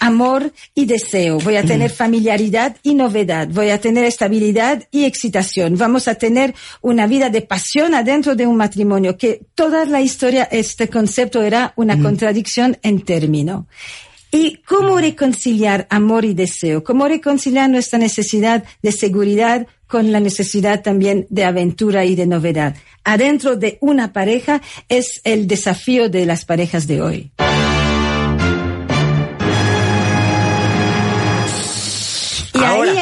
amor y deseo, voy a tener familiaridad y novedad, voy a tener estabilidad y excitación, vamos a tener una vida de pasión adentro de un matrimonio, que toda la historia, este concepto era una contradicción en término. ¿Y cómo reconciliar amor y deseo? ¿Cómo reconciliar nuestra necesidad de seguridad con la necesidad también de aventura y de novedad? Adentro de una pareja es el desafío de las parejas de hoy.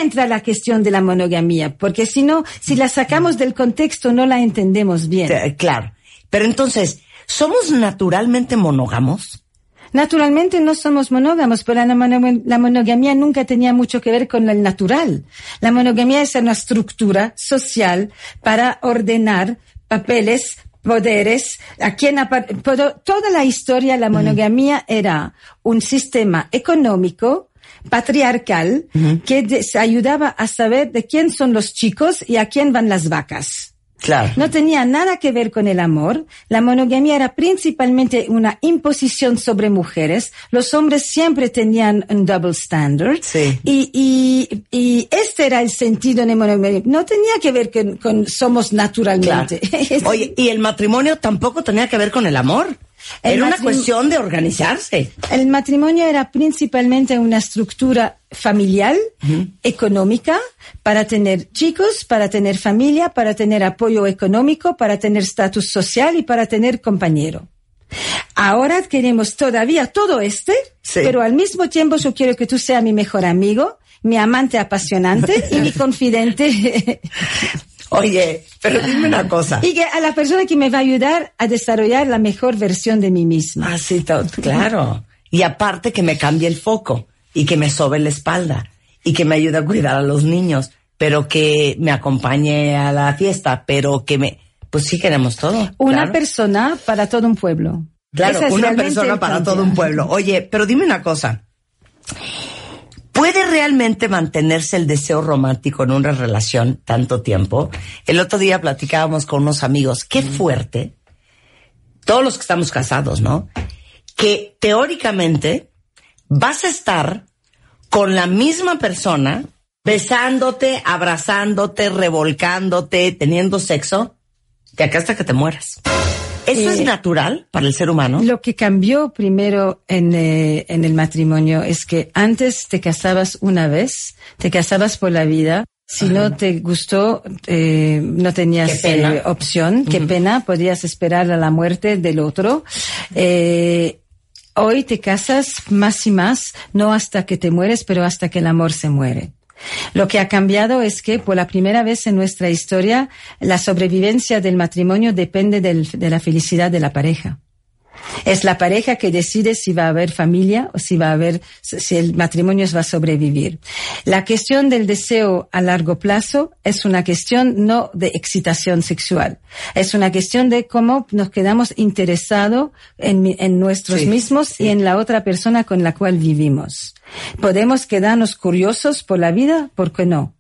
Entra la cuestión de la monogamía, porque si no, si la sacamos del contexto no la entendemos bien. Eh, Claro. Pero entonces, ¿somos naturalmente monógamos? Naturalmente no somos monógamos, pero la, mono- la monogamía nunca tenía mucho que ver con el natural. La monogamía es una estructura social para ordenar papeles, poderes, a quien toda la historia, la monogamía era un sistema económico patriarcal que des- ayudaba a saber de quién son los chicos y a quién van las vacas. Claro. No tenía nada que ver con el amor. La monogamia era principalmente una imposición sobre mujeres. Los hombres siempre tenían un double standard. Sí. Y, y, y este era el sentido de monogamia. No tenía que ver con, con somos Claro. naturalmente. (laughs) Oye, y el matrimonio tampoco tenía que ver con el amor. Era una cuestión de organizarse. El matrimonio era principalmente una estructura familiar, económica, para tener chicos, para tener familia, para tener apoyo económico, para tener estatus social y para tener compañero. Ahora queremos todavía todo este, Sí. pero al mismo tiempo yo quiero que tú seas mi mejor amigo, mi amante apasionante y mi (laughs) confidente. (laughs) Oye, pero dime una cosa. y que a la persona que me va a ayudar a desarrollar la mejor versión de mí misma. Ah, sí, to- claro. Y aparte que me cambie el foco y que me sobe la espalda y que me ayude a cuidar a los niños, pero que me acompañe a la fiesta, pero que me... Pues sí queremos todo. Una claro. persona para todo un pueblo. Claro, es una persona para todo un pueblo. Oye, pero dime una cosa. ¿Puede realmente mantenerse el deseo romántico en una relación tanto tiempo? El otro día platicábamos con unos amigos. Qué fuerte. Todos los que estamos casados, ¿no? Que teóricamente vas a estar con la misma persona besándote, abrazándote, revolcándote, teniendo sexo, de acá hasta que te mueras. ¿Eso es natural para el ser humano? Lo que cambió primero en, eh, en el matrimonio es que antes te casabas una vez, te casabas por la vida. Si no te gustó, eh, no tenías Qué eh, opción. Qué pena, podías esperar a la muerte del otro. Eh, hoy te casas más y más, no hasta que te mueres, pero hasta que el amor se muere. Lo que ha cambiado es que por la primera vez en nuestra historia la sobrevivencia del matrimonio depende de la felicidad de la pareja. Es la pareja que decide si va a haber familia o si va a haber, si el matrimonio va a sobrevivir. La cuestión del deseo a largo plazo es una cuestión no de excitación sexual. Es una cuestión de cómo nos quedamos interesados en, en nuestros Sí, mismos y en la otra persona con la cual vivimos. Podemos quedarnos curiosos por la vida, ¿por qué no?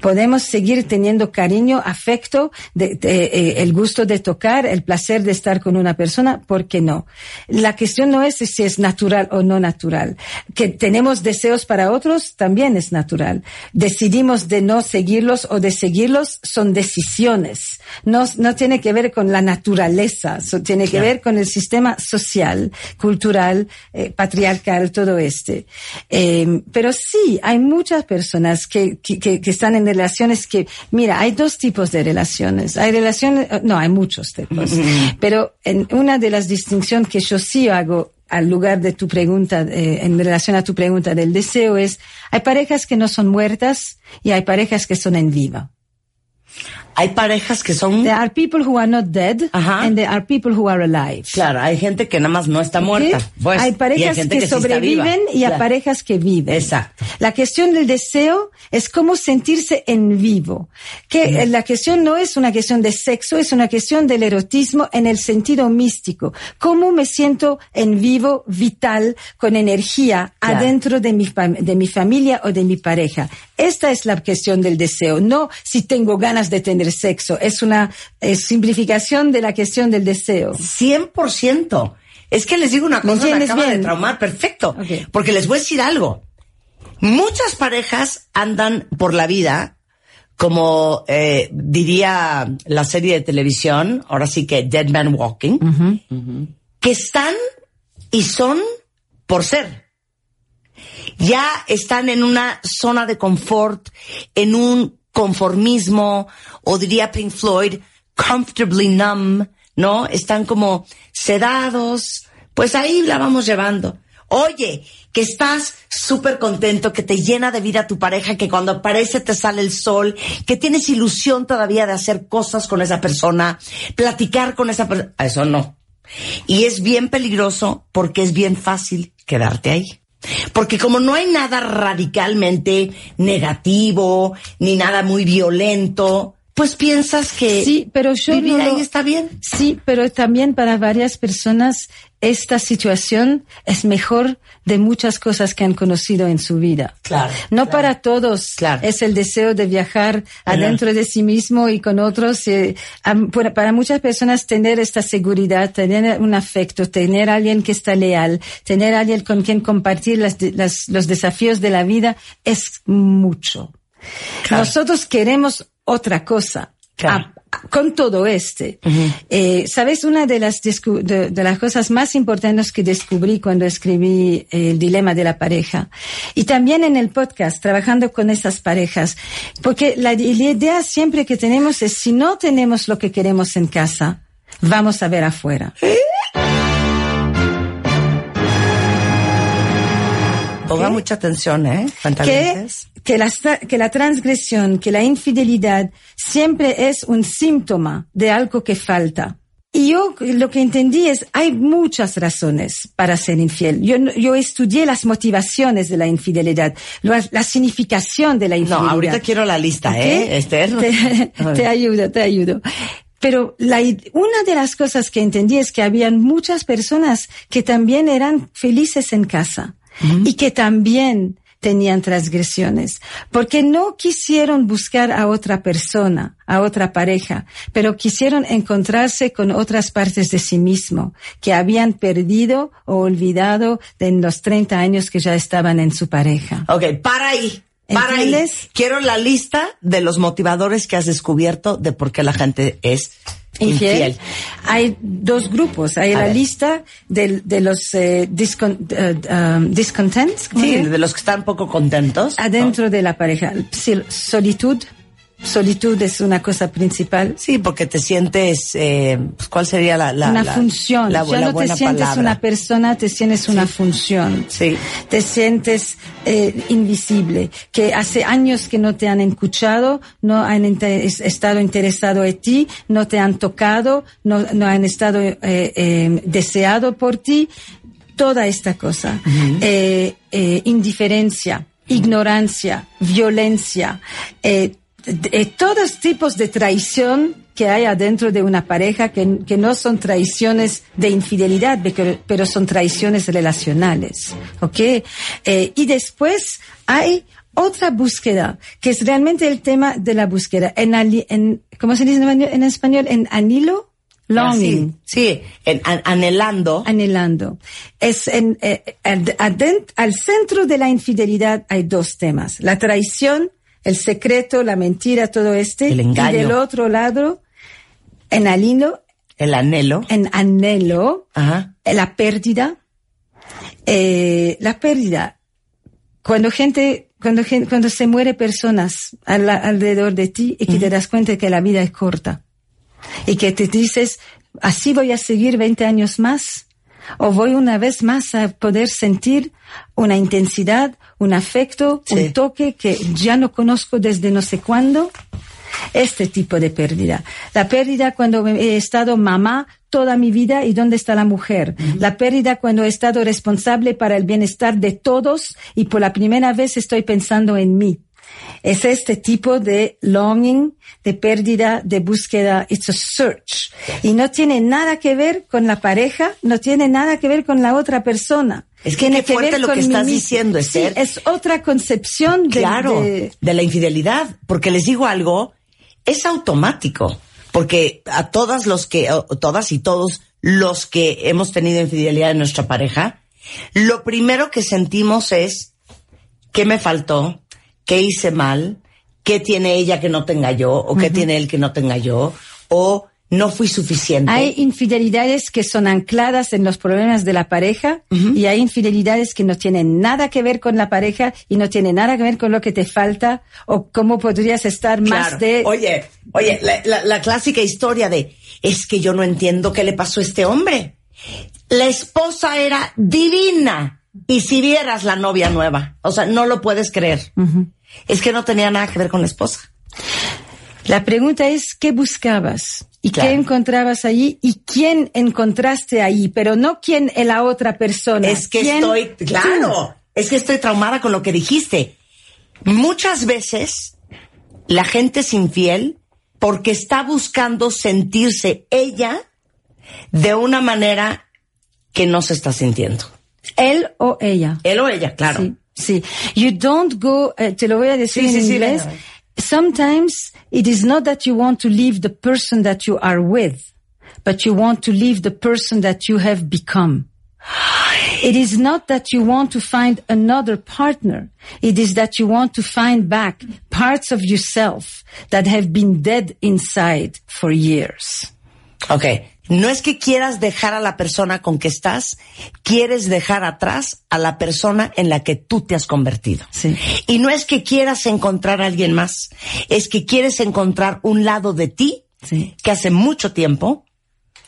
Podemos seguir teniendo cariño, afecto, de- de, eh, el gusto de tocar, el placer de estar con una persona, ¿por qué no? La cuestión no es si es natural o no natural. Que tenemos deseos para otros también es natural. Decidimos de no seguirlos o de seguirlos son decisiones. No, no tiene que ver con la naturaleza, so- tiene que ver con el sistema social, cultural, eh, patriarcal, todo este. Eh, pero sí, hay muchas personas que, que, que- que están en relaciones que, mira, hay dos tipos de relaciones. Hay relaciones, eh, no, hay muchos tipos. Pero en una de las distinciones que yo sí hago al lugar de tu pregunta, eh, en relación a tu pregunta del deseo es, hay parejas que no son muertas y hay parejas que son en viva. Hay parejas que son... There are people who are not dead and there are people who are alive. Claro, hay gente que nada más no está muerta. ¿Ok? Pues, hay y parejas gente que, sí viva. sobreviven y hay Claro. parejas que viven. Exacto. La cuestión del deseo es cómo sentirse en vivo. Que eh, la cuestión no es una cuestión de sexo, es una cuestión del erotismo en el sentido místico. Cómo me siento en vivo, vital, con energía Claro. adentro de mi, de mi familia o de mi pareja. Esta es la cuestión del deseo, no si tengo ganas de tener sexo. Es una eh, simplificación de la cuestión del deseo. 100%. Es que les digo una ¿Me cosa, me entiendes acaba de traumar, perfecto. Porque les voy a decir algo. Muchas parejas andan por la vida, como eh, diría la serie de televisión, ahora sí que Dead Man Walking, que están y son por ser. Ya están en una zona de confort, en un conformismo, o diría Pink Floyd, comfortably numb, ¿no? Están como sedados, pues ahí la vamos llevando. Oye, que estás súper contento, que te llena de vida tu pareja, que cuando aparece te sale el sol, que tienes ilusión todavía de hacer cosas con esa persona, platicar con esa persona. Eso no. Y es bien peligroso porque es bien fácil quedarte ahí. Porque como no hay nada radicalmente negativo, ni nada muy violento, pues piensas que Sí, pero yo vivir no ahí está bien. Sí, pero también para varias personas esta situación es mejor de muchas cosas que han conocido en su vida. Claro. No para todos es el deseo de viajar adentro de sí mismo y con otros. eh, para muchas personas tener esta seguridad, tener un afecto, tener alguien que está leal, tener alguien con quien compartir las los desafíos de la vida es mucho. Nosotros queremos otra cosa. A- con todo este. Eh, Sabes, una de las, de, de las cosas más importantes que descubrí cuando escribí eh, El dilema de la pareja, y también en el podcast, trabajando con esas parejas, porque la, la idea siempre que tenemos es, si no tenemos lo que queremos en casa, vamos a ver afuera. Ponga mucha atención, ¿eh? que, que, la, que la transgresión, que la infidelidad siempre es un síntoma de algo que falta. Y yo lo que entendí es, hay muchas razones para ser infiel. Yo, no- yo estudié las motivaciones de la infidelidad, la, la significación de la No, infidelidad. ahorita quiero la lista. ¿eh, Esther? (laughs) Te, ayudo, te ayudo. Pero la, una de las cosas que entendí es que habían muchas personas que también eran felices en casa y que también tenían transgresiones, porque no quisieron buscar a otra persona, a otra pareja, pero quisieron encontrarse con otras partes de sí mismo que habían perdido o olvidado en los 30 años que ya estaban en su pareja. Ok, para ahí. Para ahí. Quiero la lista de los motivadores que has descubierto de por qué la gente es infiel. infiel. Hay dos grupos. Hay A la ver. lista del- de, los eh, discon- eh, um, discontents. ¿cómo Sí, de los que están poco contentos. Adentro de la pareja. Solitud, solitud es una cosa principal. Sí, porque te sientes, eh, pues, ¿cuál sería la, la una la- función. La, ya no te sientes palabra. una persona, te sientes una función. Sí. Te sientes eh, invisible, que hace años que no te han escuchado, no han inter- es- estado interesado en ti, no te han tocado, no, no han estado eh, eh, deseado por ti. Toda esta cosa. Eh, eh, indiferencia, ignorancia, violencia, eh, de- de todos tipos de traición que hay adentro de una pareja que, que no son traiciones de infidelidad, pero, son traiciones relacionales, ¿ok? Eh, y después hay otra búsqueda, que es realmente el tema de la búsqueda. En, en ¿cómo se dice en español? en anhelo, longing. Sí, sí, en- an- anhelando. Anhelando. Es en, eh, al, adent- al centro de la infidelidad hay dos temas. La traición, el secreto, la mentira, todo este. El engaño. Y del otro lado, en anhelo, El anhelo. en anhelo, Ajá. eh, la pérdida. Eh, la pérdida. Cuando gente, cuando cuando se muere personas al- alrededor de ti y que te das cuenta que la vida es corta. Y que te dices, así voy a seguir 20 años más. O voy una vez más a poder sentir una intensidad, un afecto, Sí. un toque que ya no conozco desde no sé cuándo. Este tipo de pérdida. La pérdida cuando he estado mamá toda mi vida y dónde está la mujer. La pérdida cuando he estado responsable para el bienestar de todos y por la primera vez estoy pensando en mí. Es este tipo de longing, de pérdida, de búsqueda. It's a search. Y no tiene nada que ver con la pareja, no tiene nada que ver con la otra persona. Es que tiene qué fuerte lo con que mí estás diciendo, Sí, Esther. es otra concepción de, claro, de- de la infidelidad. Porque les digo algo, es automático. Porque a todas los que, todas y todos los que hemos tenido infidelidad en nuestra pareja, lo primero que sentimos es, ¿qué me faltó? ¿Qué hice mal? ¿Qué tiene ella que no tenga yo? ¿O qué tiene él que no tenga yo? ¿O no fui suficiente? Hay infidelidades que son ancladas en los problemas de la pareja y hay infidelidades que no tienen nada que ver con la pareja y no tienen nada que ver con lo que te falta o cómo podrías estar más de... Oye, oye, la, la- la clásica historia de es que yo no entiendo qué le pasó a este hombre. La esposa era divina. Y si vieras la novia nueva, o sea, no lo puedes creer. Es que no tenía nada que ver con la esposa. La pregunta es, ¿qué buscabas? ¿Y Claro. qué encontrabas allí? ¿Y quién encontraste ahí? Pero no quién es la otra persona. Es que ¿Quién estoy, claro, es que estoy traumada con lo que dijiste. Muchas veces la gente es infiel porque está buscando sentirse ella de una manera que no se está sintiendo. Él o ella. Él o ella, claro. Sí, sí. You don't go, eh, te lo voy a decir Sí, en sí, inglés. venga. Sometimes it is not that you want to leave the person that you are with, but you want to leave the person that you have become. It is not that you want to find another partner. It is that you want to find back parts of yourself that have been dead inside for years. Ok. No es que quieras dejar a la persona con que estás, quieres dejar atrás a la persona en la que tú te has convertido. Sí. Y no es que quieras encontrar a alguien más, es que quieres encontrar un lado de ti Sí. que hace mucho tiempo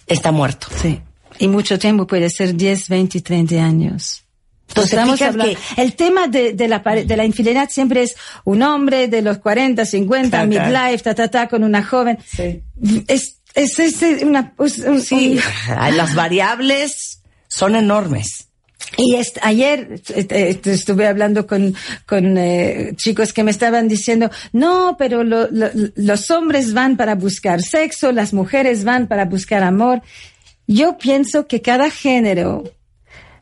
está muerto. Sí. Y mucho tiempo puede ser 10, 20, 30 años. Entonces, hablando- que- el tema de, de, la, de la infidelidad siempre es un hombre de los 40, 50, Claro, claro. midlife, ta, ta, ta, con una joven. Es, es, es una, es un- Sí, un- las variables son enormes. y est- ayer eh, eh, estuve hablando con, con eh, chicos que me estaban diciendo, no, pero lo- lo- los hombres van para buscar sexo, las mujeres van para buscar amor. Yo pienso que cada género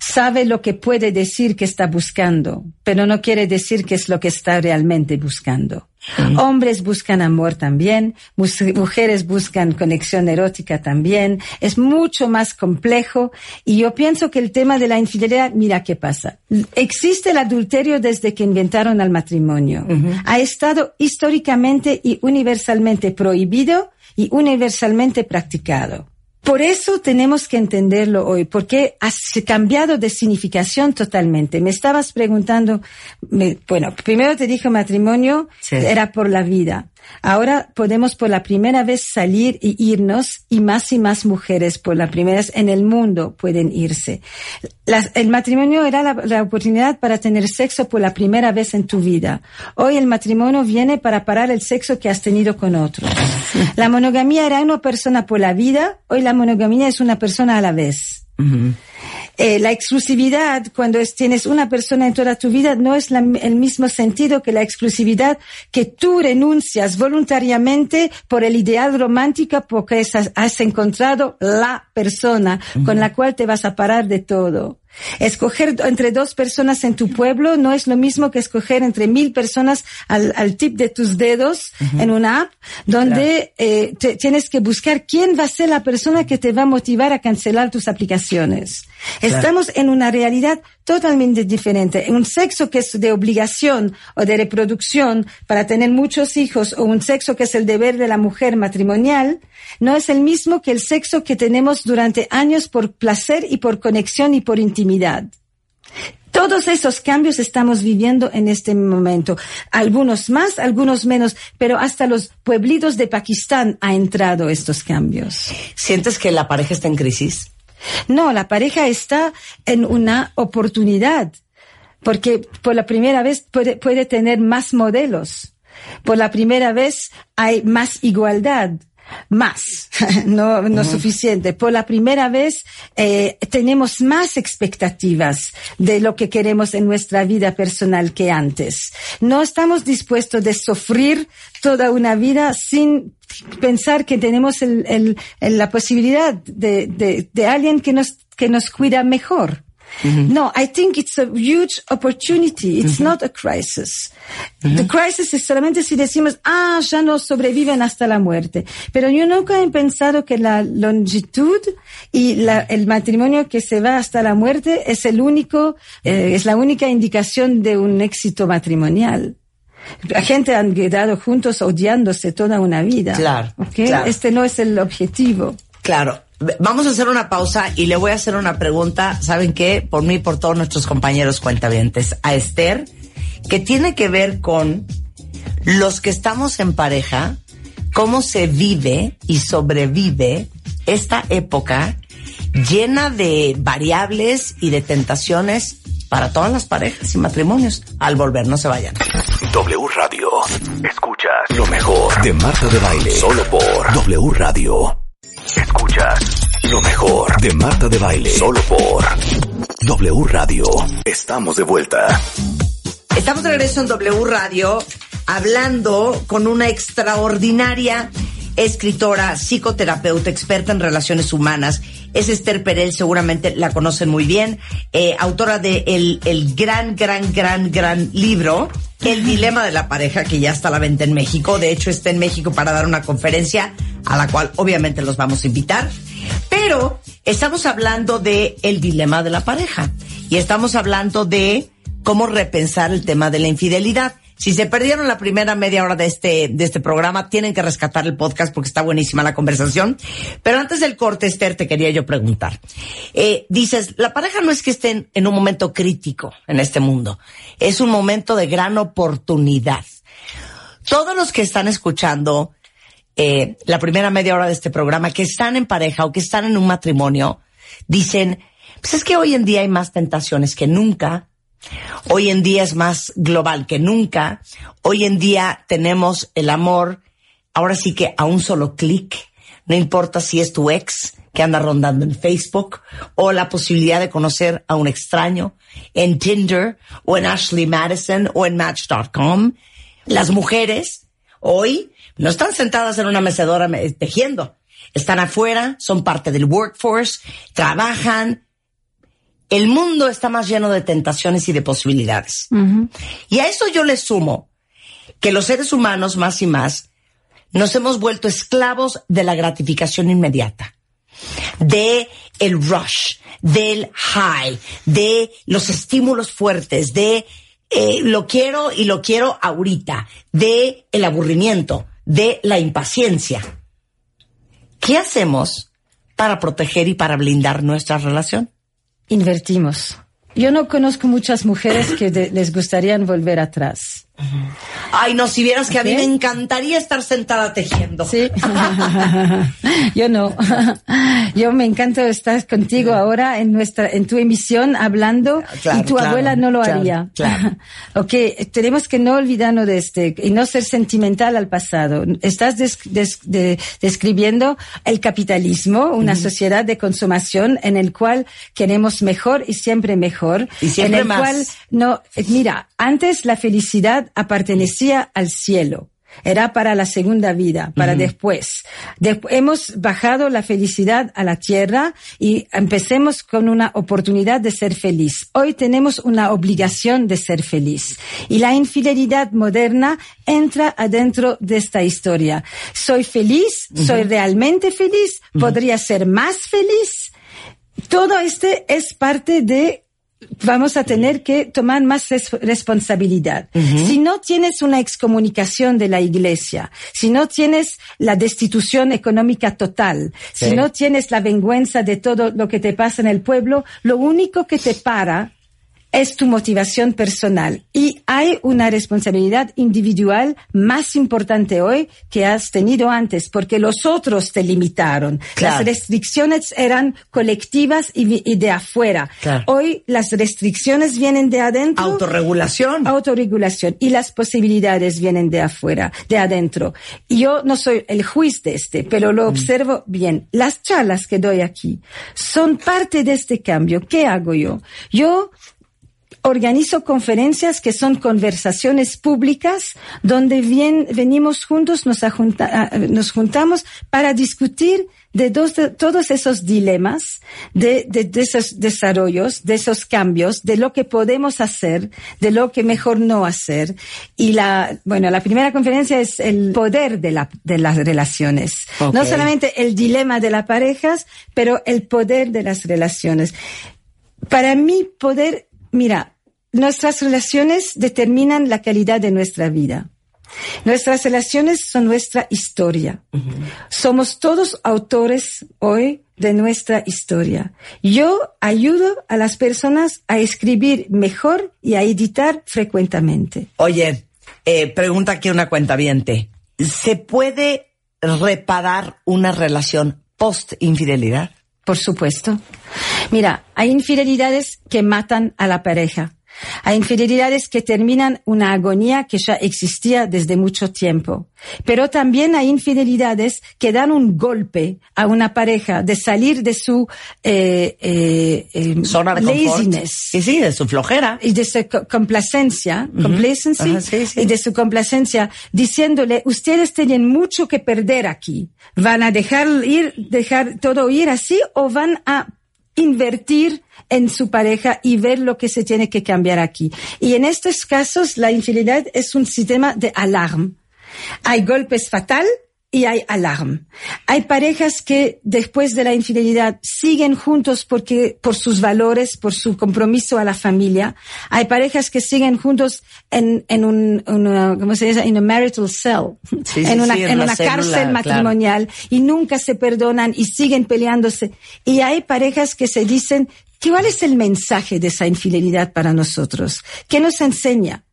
sabe lo que puede decir que está buscando, pero no quiere decir que es lo que está realmente buscando. Hombres buscan amor también, mujeres buscan conexión erótica también, es mucho más complejo y yo pienso que el tema de la infidelidad, mira qué pasa. Existe el adulterio desde que inventaron el matrimonio. Ha estado históricamente y universalmente prohibido y universalmente practicado. Por eso tenemos que entenderlo hoy, porque ha cambiado de significación totalmente. Me estabas preguntando, me- bueno, primero te dije matrimonio Sí. era por la vida. Ahora podemos por la primera vez salir y irnos y más y más mujeres por la primera vez en el mundo pueden irse. El matrimonio era la, oportunidad para tener sexo por la primera vez en tu vida. Hoy el matrimonio viene para parar el sexo que has tenido con otros. La monogamía era una persona por la vida, hoy la monogamía es una persona a la vez. Eh, la exclusividad, cuando es- tienes una persona en toda tu vida, no es la- el mismo sentido que la exclusividad que tú renuncias voluntariamente por el ideal romántico porque has, has encontrado la persona con la cual te vas a parar de todo. Escoger entre dos personas en tu pueblo no es lo mismo que escoger entre mil personas al, al tip de tus dedos en una app donde eh, te- tienes que buscar quién va a ser la persona que te va a motivar a cancelar tus aplicaciones. Estamos en una realidad totalmente diferente. Un sexo que es de obligación o de reproducción para tener muchos hijos o un sexo que es el deber de la mujer matrimonial no es el mismo que el sexo que tenemos durante años por placer y por conexión y por intimidad. Todos esos cambios estamos viviendo en este momento. Algunos más, algunos menos, pero hasta los pueblitos de Pakistán ha entrado estos cambios. ¿Sientes que la pareja está en crisis? No, la pareja está en una oportunidad, porque por la primera vez puede, puede tener más modelos. Por la primera vez hay más igualdad. Más, (laughs) no, no suficiente. Por la primera vez eh, tenemos más expectativas de lo que queremos en nuestra vida personal que antes. No estamos dispuestos de sufrir toda una vida sin pensar que tenemos el, el- el- la posibilidad de, de, de alguien que nos, que nos cuida mejor. No, I think it's a huge opportunity. It's not a crisis. The crisis es solamente si decimos, ah, ya no sobreviven hasta la muerte. Pero yo nunca he pensado que la longitud y la- el matrimonio que se va hasta la muerte es el único, eh, es la única indicación de un éxito matrimonial. La gente han quedado juntos odiándose toda una vida. Claro. Este no es el objetivo. Claro. Vamos a hacer una pausa y le voy a hacer una pregunta, ¿saben qué? Por mí y por todos nuestros compañeros cuentavientes. A Esther, que tiene que ver con los que estamos en pareja, cómo se vive y sobrevive esta época llena de variables y de tentaciones para todas las parejas y matrimonios. Al volver, no se vayan. W Radio. Escuchas lo mejor de Marta de Baile. Solo por W Radio. Escuchas lo mejor de Marta de Baile. Solo por W Radio. Estamos de vuelta. Estamos de regreso en W Radio hablando con una extraordinaria escritora, psicoterapeuta, experta en relaciones humanas. Es Esther Perel, seguramente la conocen muy bien, eh, autora de el, el gran, gran, gran, gran libro, El Dilema de la Pareja, que ya está a la venta en México. De hecho, está en México para dar una conferencia a la cual obviamente los vamos a invitar. Pero estamos hablando de el dilema de la pareja y estamos hablando de cómo repensar el tema de la infidelidad. Si se perdieron la primera media hora de este, de este programa, tienen que rescatar el podcast porque está buenísima la conversación. Pero antes del corte, Esther, te quería yo preguntar. Eh, dices, la pareja no es que estén en un momento crítico en este mundo, es un momento de gran oportunidad. Todos los que están escuchando eh, la primera media hora de este programa, que están en pareja o que están en un matrimonio, dicen, pues es que hoy en día hay más tentaciones que nunca, hoy en día es más global que nunca, hoy en día tenemos el amor, ahora sí que a un solo clic, no importa si es tu ex que anda rondando en Facebook o la posibilidad de conocer a un extraño en Tinder o en Ashley Madison o en Match.com. Las mujeres hoy no están sentadas en una mecedora me- tejiendo. Están afuera, son parte del workforce, trabajan. El mundo está más lleno de tentaciones y de posibilidades. Y a eso yo le sumo que los seres humanos más y más nos hemos vuelto esclavos de la gratificación inmediata, de el rush, del high, de los estímulos fuertes, de eh, lo quiero y lo quiero ahorita, de el aburrimiento, de la impaciencia. ¿Qué hacemos para proteger y para blindar nuestra relación? Invertimos. Yo no conozco muchas mujeres que de- les gustaría volver atrás. Ay, no, si vieras que a mí me encantaría estar sentada tejiendo. Sí. (laughs) Yo no. (laughs) Yo me encanta estar contigo ahora en nuestra, en tu emisión hablando Claro, y tu claro, abuela no lo claro, haría. claro. (laughs) ok, tenemos que no olvidarnos de este y no ser sentimental al pasado. Estás des- des- de- describiendo el capitalismo, una sociedad de consumación en el cual queremos mejor y siempre mejor. Y siempre en el más. cual no, mira, antes la felicidad pertenecía al cielo. Era para la segunda vida, para después. De- hemos bajado la felicidad a la tierra y empecemos con una oportunidad de ser feliz. Hoy tenemos una obligación de ser feliz. Y la infidelidad moderna entra adentro de esta historia. Soy feliz, soy realmente feliz, podría ser más feliz. Todo este es parte de vamos a tener que tomar más res- responsabilidad. Si no tienes una excomunicación de la iglesia, si no tienes la destitución económica total, si no tienes la vergüenza de todo lo que te pasa en el pueblo, lo único que te para es tu motivación personal. Y hay una responsabilidad individual más importante hoy que has tenido antes, porque los otros te limitaron. Claro. Las restricciones eran colectivas y, de afuera. Claro. Hoy las restricciones vienen de adentro. Autorregulación. Autorregulación. Y las posibilidades vienen de afuera, de adentro. Yo no soy el juez de este, pero Mm. lo observo bien. Las charlas que doy aquí son parte de este cambio. ¿Qué hago yo? Yo organizo conferencias que son conversaciones públicas donde bien, venimos juntos, nos, ajunta- ah, nos juntamos para discutir de, dos, de todos esos dilemas, de, de, de esos desarrollos, de esos cambios, de lo que podemos hacer, de lo que mejor no hacer. Y la, bueno, la primera conferencia es el poder de, la, de las relaciones. No solamente el dilema de las parejas, pero el poder de las relaciones. Para mí, poder, mira, nuestras relaciones determinan la calidad de nuestra vida. Nuestras relaciones son nuestra historia. Somos todos autores hoy de nuestra historia. Yo ayudo a las personas a escribir mejor y a editar frecuentemente. Oye, eh, pregunta aquí una cuenta ¿Se puede reparar una relación post-infidelidad? Por supuesto. Mira, hay infidelidades que matan a la pareja. Hay infidelidades que terminan una agonía que ya existía desde mucho tiempo. Pero también hay infidelidades que dan un golpe a una pareja de salir de su eh, eh, eh, Zona de laziness Sí, sí, de su flojera. y de su co- complacencia, complacency, Ajá, sí, sí. y de su complacencia, diciéndole, ustedes tienen mucho que perder aquí. ¿Van a dejar ir, dejar todo ir así o van a invertir en su pareja y ver lo que se tiene que cambiar aquí? Y en estos casos, la infidelidad es un sistema de alarma. Hay golpes fatal y hay alarma. Hay parejas que después de la infidelidad siguen juntos porque, por sus valores, por su compromiso a la familia. Hay parejas que siguen juntos en, en un, una, ¿cómo se dice? En a marital cell. Sí, en una, sí, en en la una célula, cárcel claro. matrimonial y nunca se perdonan y siguen peleándose. Y hay parejas que se dicen, ¿cuál es el mensaje de esa infidelidad para nosotros? ¿Qué nos enseña?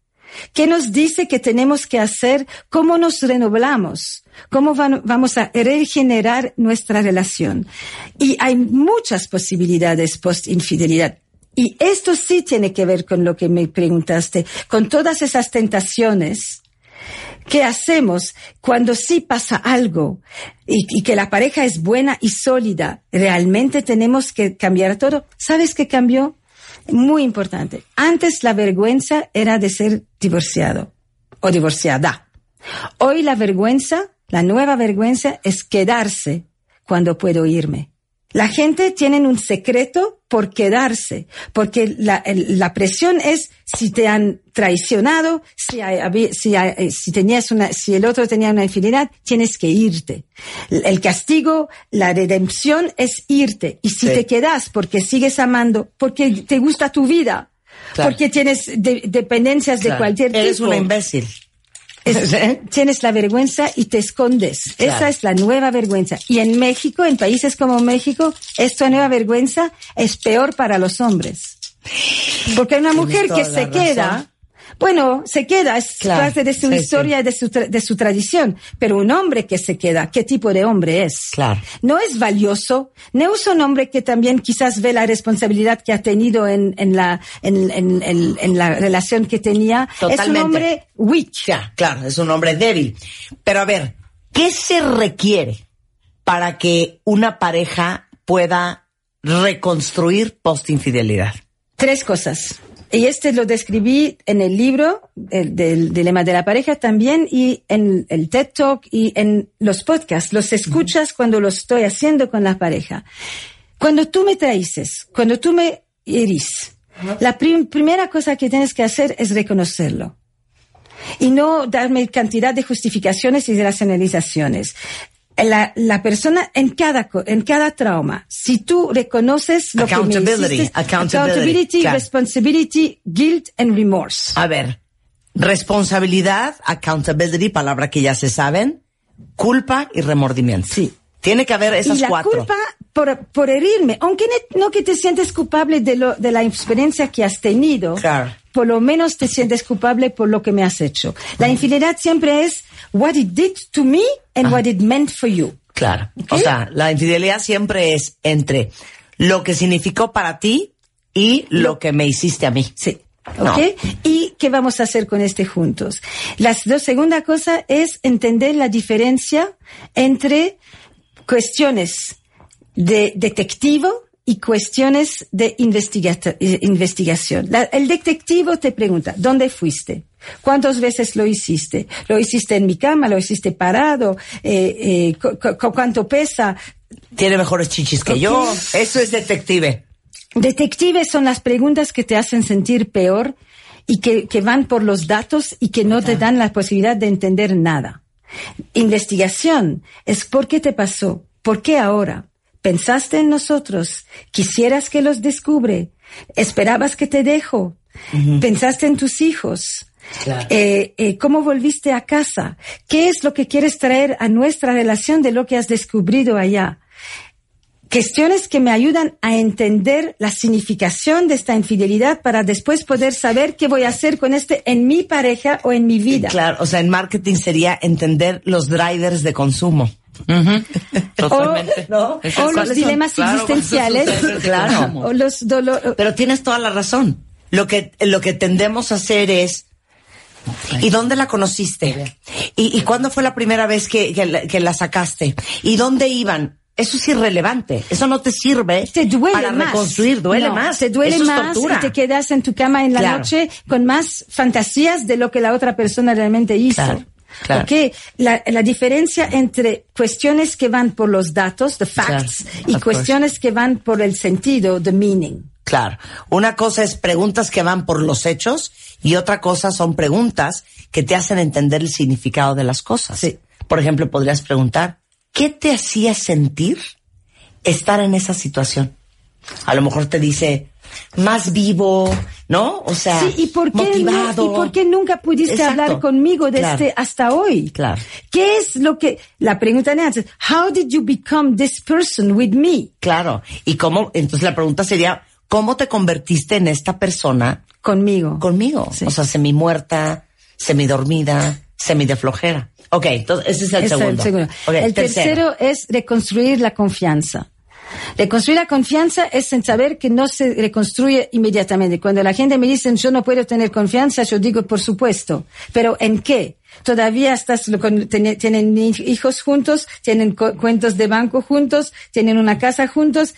¿Qué nos dice que tenemos que hacer? ¿Cómo nos renovamos? ¿Cómo vamos a regenerar nuestra relación? Y hay muchas posibilidades post-infidelidad. Y esto sí tiene que ver con lo que me preguntaste, con todas esas tentaciones ¿Qué hacemos cuando sí pasa algo y, y que la pareja es buena y sólida? ¿Realmente tenemos que cambiar todo? ¿Sabes qué cambió? Muy importante. Antes la vergüenza era de ser divorciado o divorciada. Hoy la vergüenza, la nueva vergüenza es quedarse cuando puedo irme. La gente tiene un secreto por quedarse, porque la, la presión es si te han traicionado, si, hay- si, hay- eh, si tenías una, si el otro tenía una infidelidad, tienes que irte. El castigo, la redención es irte. Y si Sí. te quedas porque sigues amando, porque te gusta tu vida, Claro. porque tienes de- dependencias de cualquier Eres tipo. una imbécil. Es- (laughs) tienes la vergüenza y te escondes. Claro. Esa es la nueva vergüenza. Y en México, en países como México, esta nueva vergüenza es peor para los hombres. Porque una mujer que se razón. queda, Bueno, se queda, es Claro, parte de su sí, historia y de su, de su tradición. Pero un hombre que se queda, ¿qué tipo de hombre es? Claro. No es valioso, no es un hombre que también quizás ve la responsabilidad que ha tenido en, en la, en, en- en- en la relación que tenía. Es un Totalmente. hombre weak. Ya, claro, es un hombre débil. Pero a ver, ¿qué se requiere para que una pareja pueda reconstruir post-infidelidad? Tres cosas. Y este lo describí en el libro el, del dilema de la pareja también y en el TED Talk y en los podcasts. Los escuchas cuando lo estoy haciendo con la pareja. Cuando tú me traices, cuando tú me herís, la prim- primera cosa que tienes que hacer es reconocerlo y no darme cantidad de justificaciones y de racionalizaciones. La, la persona en cada, en cada trauma, si tú reconoces lo que me Accountability, hiciste, accountability, accountability, claro. responsibility, guilt and remorse. A ver, responsabilidad, accountability, palabra que ya se saben, culpa y remordimiento. Sí. Tiene que haber esas y la cuatro. culpa por, por herirme, aunque no que te sientes culpable de, lo, de la experiencia que has tenido, Claro. por lo menos te sientes culpable por lo que me has hecho. La infidelidad siempre es what it did to me and what it meant for you. Claro. ¿Ok? O sea, la infidelidad siempre es entre lo que significó para ti y lo que me hiciste a mí. Sí. No. ¿Ok? ¿Y qué vamos a hacer con este juntos? La segunda cosa es entender la diferencia entre cuestiones de detectivo y cuestiones de eh, investigación. La- el detectivo te pregunta, ¿dónde fuiste? ¿Cuántas veces lo hiciste? ¿Lo hiciste en mi cama? ¿Lo hiciste parado? Eh, eh, cu- cu- ¿Cuánto pesa? Tiene mejores chichis que yo. Eso es detective. Detectives son las preguntas que te hacen sentir peor y que, que van por los datos y que no te dan la posibilidad de entender nada. Investigación es por qué te pasó, por qué ahora. Pensaste en nosotros, quisieras que los descubre, esperabas que te dejo, pensaste en tus hijos. Eh, eh, ¿Cómo volviste a casa? ¿Qué es lo que quieres traer a nuestra relación de lo que has descubrido allá? Cuestiones que me ayudan a entender la significación de esta infidelidad para después poder saber qué voy a hacer con este en mi pareja o en mi vida. Claro, o sea, en marketing sería entender los drivers de consumo. (laughs) Totalmente. ¿No? Eso O los dilemas existenciales. (laughs) Claro. O los dolor. Pero tienes toda la razón. Lo que, lo que tendemos a hacer es, ¿y dónde la conociste? ¿Y, y cuándo fue la primera vez que, que la, que la sacaste? ¿Y dónde iban? Eso es irrelevante. Eso no te sirve te duele para más. reconstruir. Duele No, más. Te duele Eso más y te quedas en tu cama en la Claro. noche con más fantasías de lo que la otra persona realmente hizo. Claro, claro. ¿Ok? La, la diferencia entre cuestiones que van por los datos, the facts, y cuestiones que van por el sentido, the meaning. Claro. Una cosa es preguntas que van por los hechos y otra cosa son preguntas que te hacen entender el significado de las cosas. Sí. Por ejemplo, podrías preguntar, ¿qué te hacía sentir estar en esa situación? A lo mejor te dice, más vivo, ¿no? O sea, Sí, ¿y por qué, motivado. no- ¿y por qué nunca pudiste Exacto. hablar conmigo desde Claro. hasta hoy? Claro. ¿Qué es lo que, la pregunta de antes, how did you become this person with me? Claro. Y cómo, entonces la pregunta sería, ¿cómo te convertiste en esta persona Conmigo. conmigo? Sí. O sea, semi-muerta, semi-dormida, semi-de flojera. Ok, entonces ese es el es segundo. el segundo. Ok, el tercero. es reconstruir la confianza. Reconstruir la confianza es en saber que no se reconstruye inmediatamente. Cuando la gente me dice yo no puedo tener confianza, yo digo por supuesto. Pero ¿en qué? Todavía estás con- tiene- tienen hijos juntos, tienen cu- cuentos de banco juntos, tienen una casa juntos.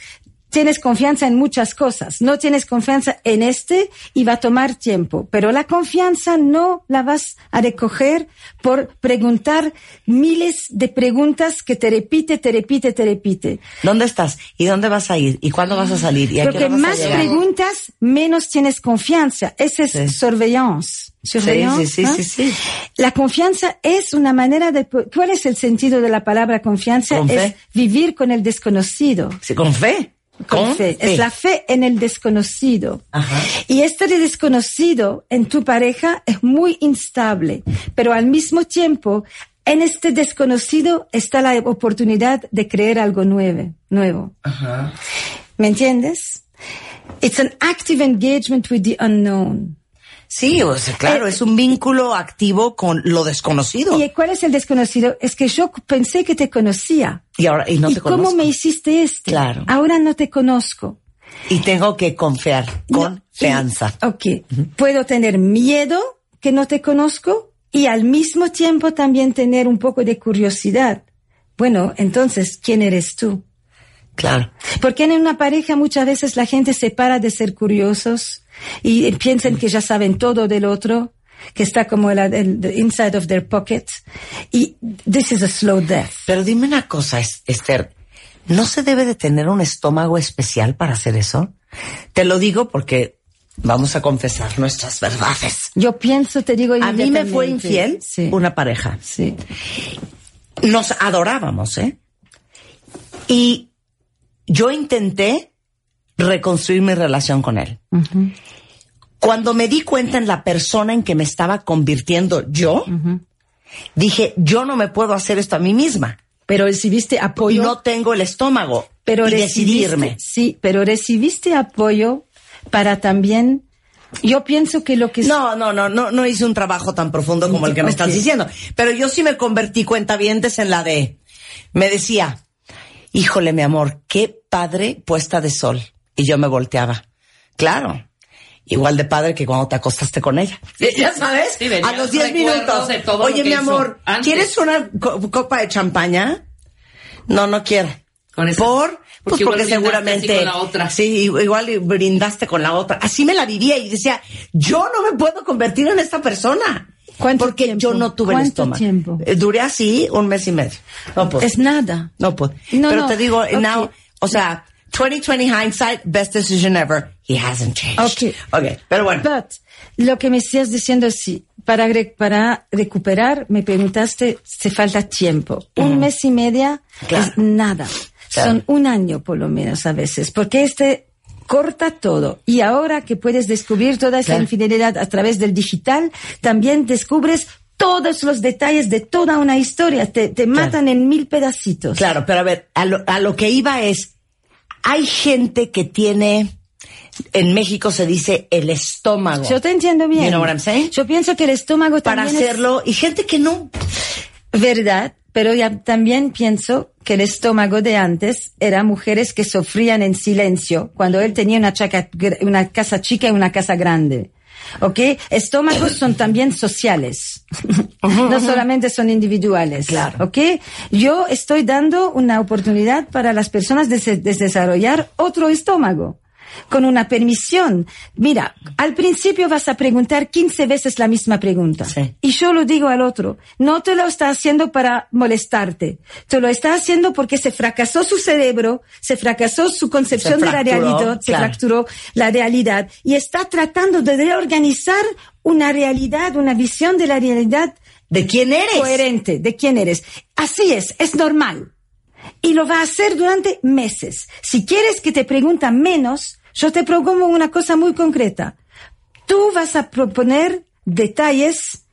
Tienes confianza en muchas cosas. No tienes confianza en este y va a tomar tiempo. Pero la confianza no la vas a recoger por preguntar miles de preguntas que te repite, te repite, te repite. ¿Dónde estás? ¿Y dónde vas a ir? ¿Y cuándo vas a salir? ¿Y a Porque vas a más llegar? preguntas, menos tienes confianza. Ese es Sí. surveillance. Surveillance, sí, sí, sí, sí. La confianza es una manera de... ¿Cuál es el sentido de la palabra confianza? Con fe. Es vivir con el desconocido. Con fe. Con fe. Es la fe en el desconocido. Y este de desconocido en tu pareja es muy instable, pero al mismo tiempo, en este desconocido está la oportunidad de creer algo nuevo. nuevo. ¿Me entiendes? It's an active engagement with the unknown. Sí, o sea, claro, Eh, es un vínculo activo con lo desconocido. ¿Y cuál es el desconocido? Es que yo pensé que te conocía. Y ahora, y no ¿Y te cómo conozco. me hiciste este? Claro. Ahora no te conozco. Y tengo que confiar, confianza. Ok. Puedo tener miedo que no te conozco y al mismo tiempo también tener un poco de curiosidad. Bueno, entonces, ¿quién eres tú? Claro. Porque en una pareja muchas veces la gente se para de ser curiosos y piensan que ya saben todo del otro, que está como el, el- the inside of their pocket. Y this is a slow death. Pero dime una cosa, Es- Esther, ¿no se debe de tener un estómago especial para hacer eso? Te lo digo porque vamos a confesar nuestras verdades. Yo pienso, te digo A mí me fue infiel Sí. una pareja. Sí. Nos adorábamos, ¿eh? Y yo intenté reconstruir mi relación con él. Cuando me di cuenta en la persona en que me estaba convirtiendo yo, dije, yo no me puedo hacer esto a mí misma. Pero recibiste apoyo. Y no tengo el estómago. pero y decidirme. Sí, pero recibiste apoyo para también. Yo pienso que lo que No, no, no, no, no hice un trabajo tan profundo como el que me estás diciendo. Pero yo sí me convertí cuentavientes en la de, me decía, híjole, mi amor, qué padre puesta de sol. Y yo me volteaba. Claro. Igual de padre que cuando te acostaste con ella. Ya sabes, Sí, a los 10 recuerdos minutos. de todo lo Oye, mi amor, antes. ¿quieres una co- copa de champaña? No, no quiero. Con esa- ¿Por? Pues porque igual porque brindaste seguramente. con la otra. Sí, igual brindaste con la otra. Así me la vivía y decía, yo no me puedo convertir en esta persona. ¿Cuánto porque tiempo? yo no tuve el ¿Cuánto estómago. tiempo? Eh, Duré así un mes y medio. No pude. es nada. No pude. No, Pero no. te digo, now, o sea, 2020 hindsight, best decision ever. He hasn't changed. Ok. Ok, pero bueno. But, lo que me estás diciendo sí, para, para recuperar, me preguntaste, se falta tiempo. Un mes y media Claro. es nada. Claro. Son un año por lo menos a veces, porque este corta todo. Y ahora que puedes descubrir toda esa Claro. infidelidad a través del digital, también descubres todos los detalles de toda una historia. Te, te matan en mil pedacitos. Claro, pero a ver, a lo, a lo que iba es, hay gente que tiene, en México se dice el estómago. Yo te entiendo bien. You know what I'm saying? Yo pienso que el estómago para también es- hacerlo, y gente que no. Verdad, pero ya también pienso que el estómago de antes era mujeres que sufrían en silencio cuando él tenía una, chaca- una casa chica y una casa grande. ¿Ok? Estómagos son también sociales. (laughs) no solamente son individuales. Claro. ¿Ok? Yo estoy dando una oportunidad para las personas de desarrollar otro estómago. Con una permisión. Mira, al principio vas a preguntar 15 veces la misma pregunta. Sí. Y yo lo digo al otro, no te lo está haciendo para molestarte, te lo está haciendo porque se fracasó su cerebro, se fracasó su concepción Se de la fracturó, realidad, se claro. fracturó la realidad y está tratando de reorganizar una realidad, una visión de la realidad ¿De quién eres? coherente de quién eres. Así es, es normal. Y lo va a hacer durante meses. Si quieres que te preguntan menos, yo te propongo una cosa muy concreta. Tú vas a proponer detalles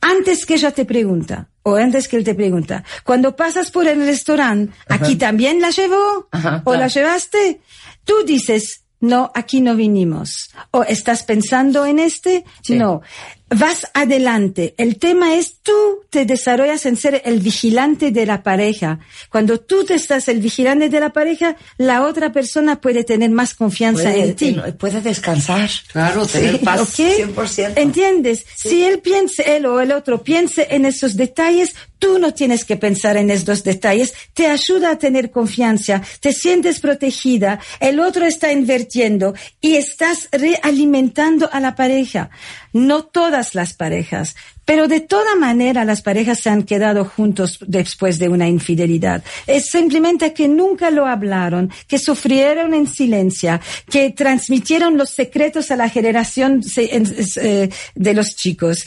antes que ella te pregunta o antes que él te pregunta. Cuando pasas por el restaurante, ¿aquí también la llevó? Ajá, ¿O la llevaste? Tú dices, no, aquí no vinimos. ¿O estás pensando en este? No. Vas adelante. El tema es tú te desarrollas en ser el vigilante de la pareja. Cuando tú te estás el vigilante de la pareja, la otra persona puede tener más confianza Puede, en ti. puede descansar. Claro, tener paz. ¿Ok? 100%. ¿Entiendes? Si él piensa, él o el otro piense en esos detalles, tú no tienes que pensar en esos detalles. Te ayuda a tener confianza, te sientes protegida, el otro está invirtiendo y estás realimentando a la pareja. No todas las parejas, pero de toda manera las parejas se han quedado juntos después de una infidelidad. Es simplemente que nunca lo hablaron, que sufrieron en silencio, que transmitieron los secretos a la generación eh, de los chicos,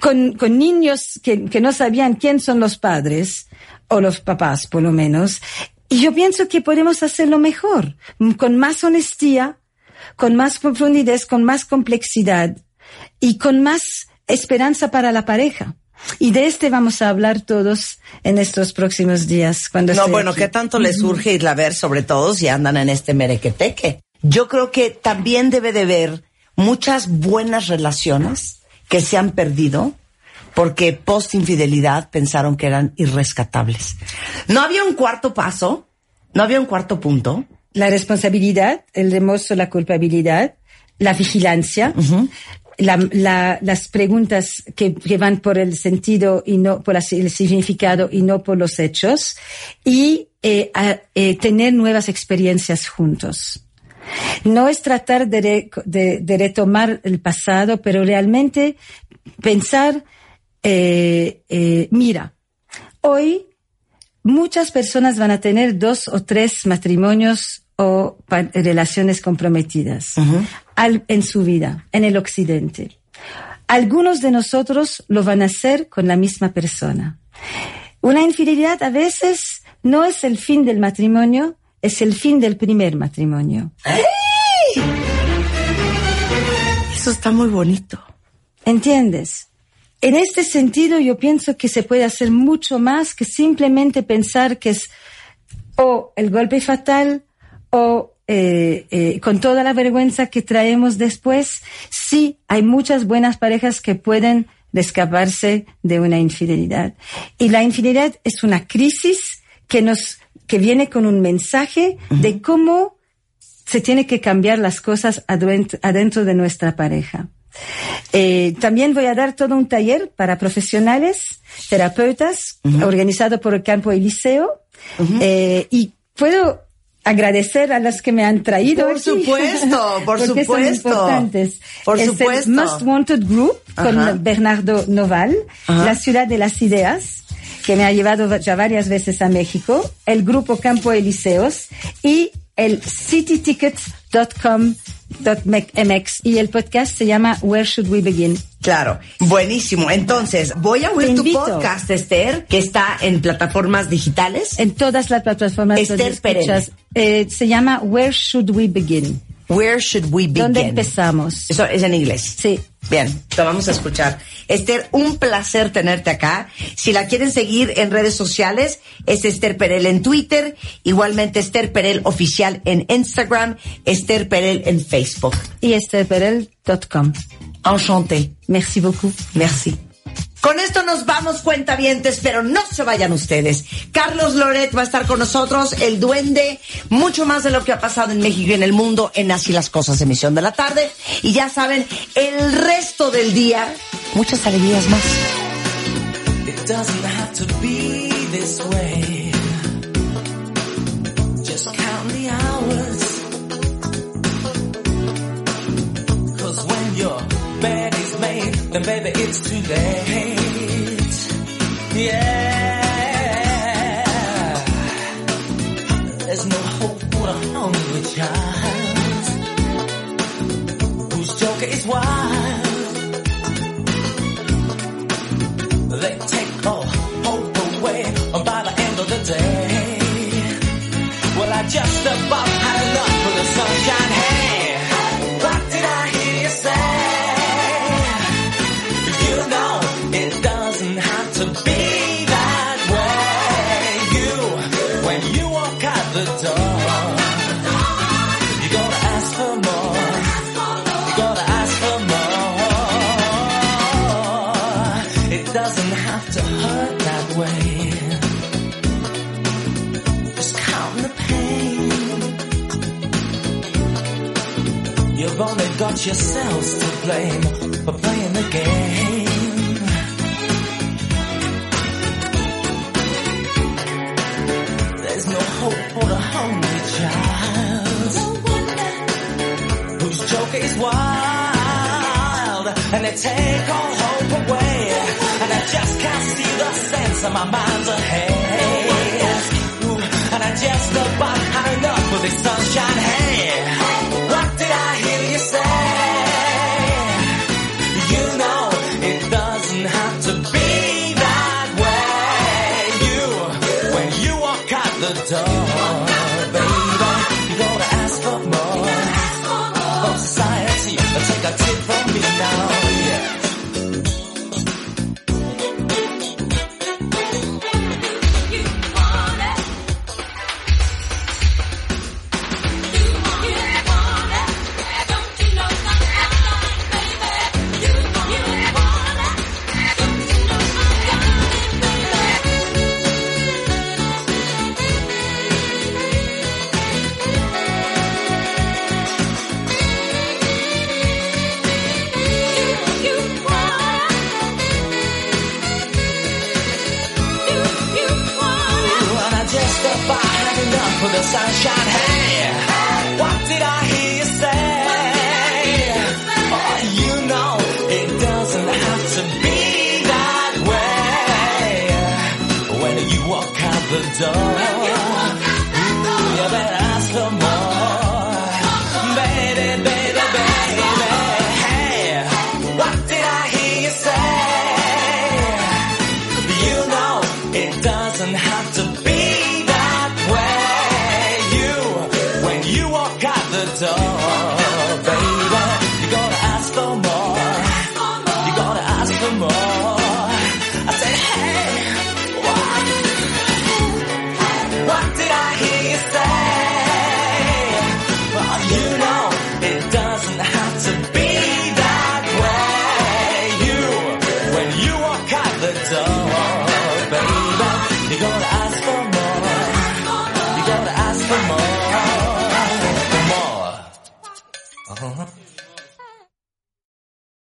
con, con niños que, que no sabían quién son los padres, o los papás por lo menos. Y yo pienso que podemos hacerlo mejor, con más honestidad, con más profundidad, con más complejidad y con más esperanza para la pareja. Y de este vamos a hablar todos en estos próximos días. Cuando No, bueno, aquí. ¿qué tanto les surge irla a ver, sobre todo si andan en este merequeteque? Yo creo que también debe de ver muchas buenas relaciones que se han perdido porque post infidelidad pensaron que eran irrescatables. No había un cuarto paso, no había un cuarto punto. La responsabilidad, el remorso, la culpabilidad, la vigilancia, la, la, las preguntas que, que, van por el sentido y no por el significado y no por los hechos y eh, a, eh, tener nuevas experiencias juntos. No es tratar de, re, de, de, retomar el pasado, pero realmente pensar, eh, eh, mira, hoy muchas personas van a tener dos o tres matrimonios o relaciones comprometidas uh -huh. al, en su vida, en el occidente. Algunos de nosotros lo van a hacer con la misma persona. Una infidelidad a veces no es el fin del matrimonio, es el fin del primer matrimonio. ¡Ay! Eso está muy bonito. ¿Entiendes? En este sentido, yo pienso que se puede hacer mucho más que simplemente pensar que es o el golpe fatal o eh, eh, con toda la vergüenza que traemos después, sí hay muchas buenas parejas que pueden escaparse de una infidelidad. Y la infidelidad es una crisis que nos, que viene con un mensaje uh -huh. de cómo se tiene que cambiar las cosas adentro, de nuestra pareja. Eh, también voy a dar todo un taller para profesionales, terapeutas, uh -huh. organizado por el Campo Eliseo. Uh -huh. eh, y puedo agradecer a los que me han traído por aquí, (laughs) supuesto por porque supuesto son importantes por es supuesto el Most Wanted Group con Ajá. Bernardo Noval Ajá. la ciudad de las ideas que me ha llevado ya varias veces a México el grupo Campo Elíseos y el citytickets.com MX y el podcast se llama Where Should We Begin. Claro, buenísimo. Entonces, voy a oír tu podcast, Esther, que está en plataformas digitales. En todas las plataformas. Esther Pérez. Eh, se llama Where Should We Begin. Where should we begin? ¿Dónde empezamos? Eso es en inglés. Sí. Bien, lo vamos a escuchar. Esther, un placer tenerte acá. Si la quieren seguir en redes sociales, es Esther Perel en Twitter, igualmente Esther Perel oficial en Instagram, Esther Perel en Facebook. Y estherperel.com. Enchanté. Merci beaucoup. Merci. Con esto nos vamos cuentavientes, pero no se vayan ustedes. Carlos Loret va a estar con nosotros, el duende, mucho más de lo que ha pasado en México y en el mundo en Así las Cosas, emisión de la tarde. Y ya saben, el resto del día, muchas alegrías más. Then baby it's too late. Yeah. There's no hope for a hungry child whose joker is wild. They take all hope away by the end of the day. Well, I just about had enough of the sunshine. Got yourselves to blame for playing the game. There's no hope for the hungry child whose joke is wild and they take all hope away. And I just can't see the sense of my mind's ahead. Ooh, and I just about had enough of this sunshine. Hey,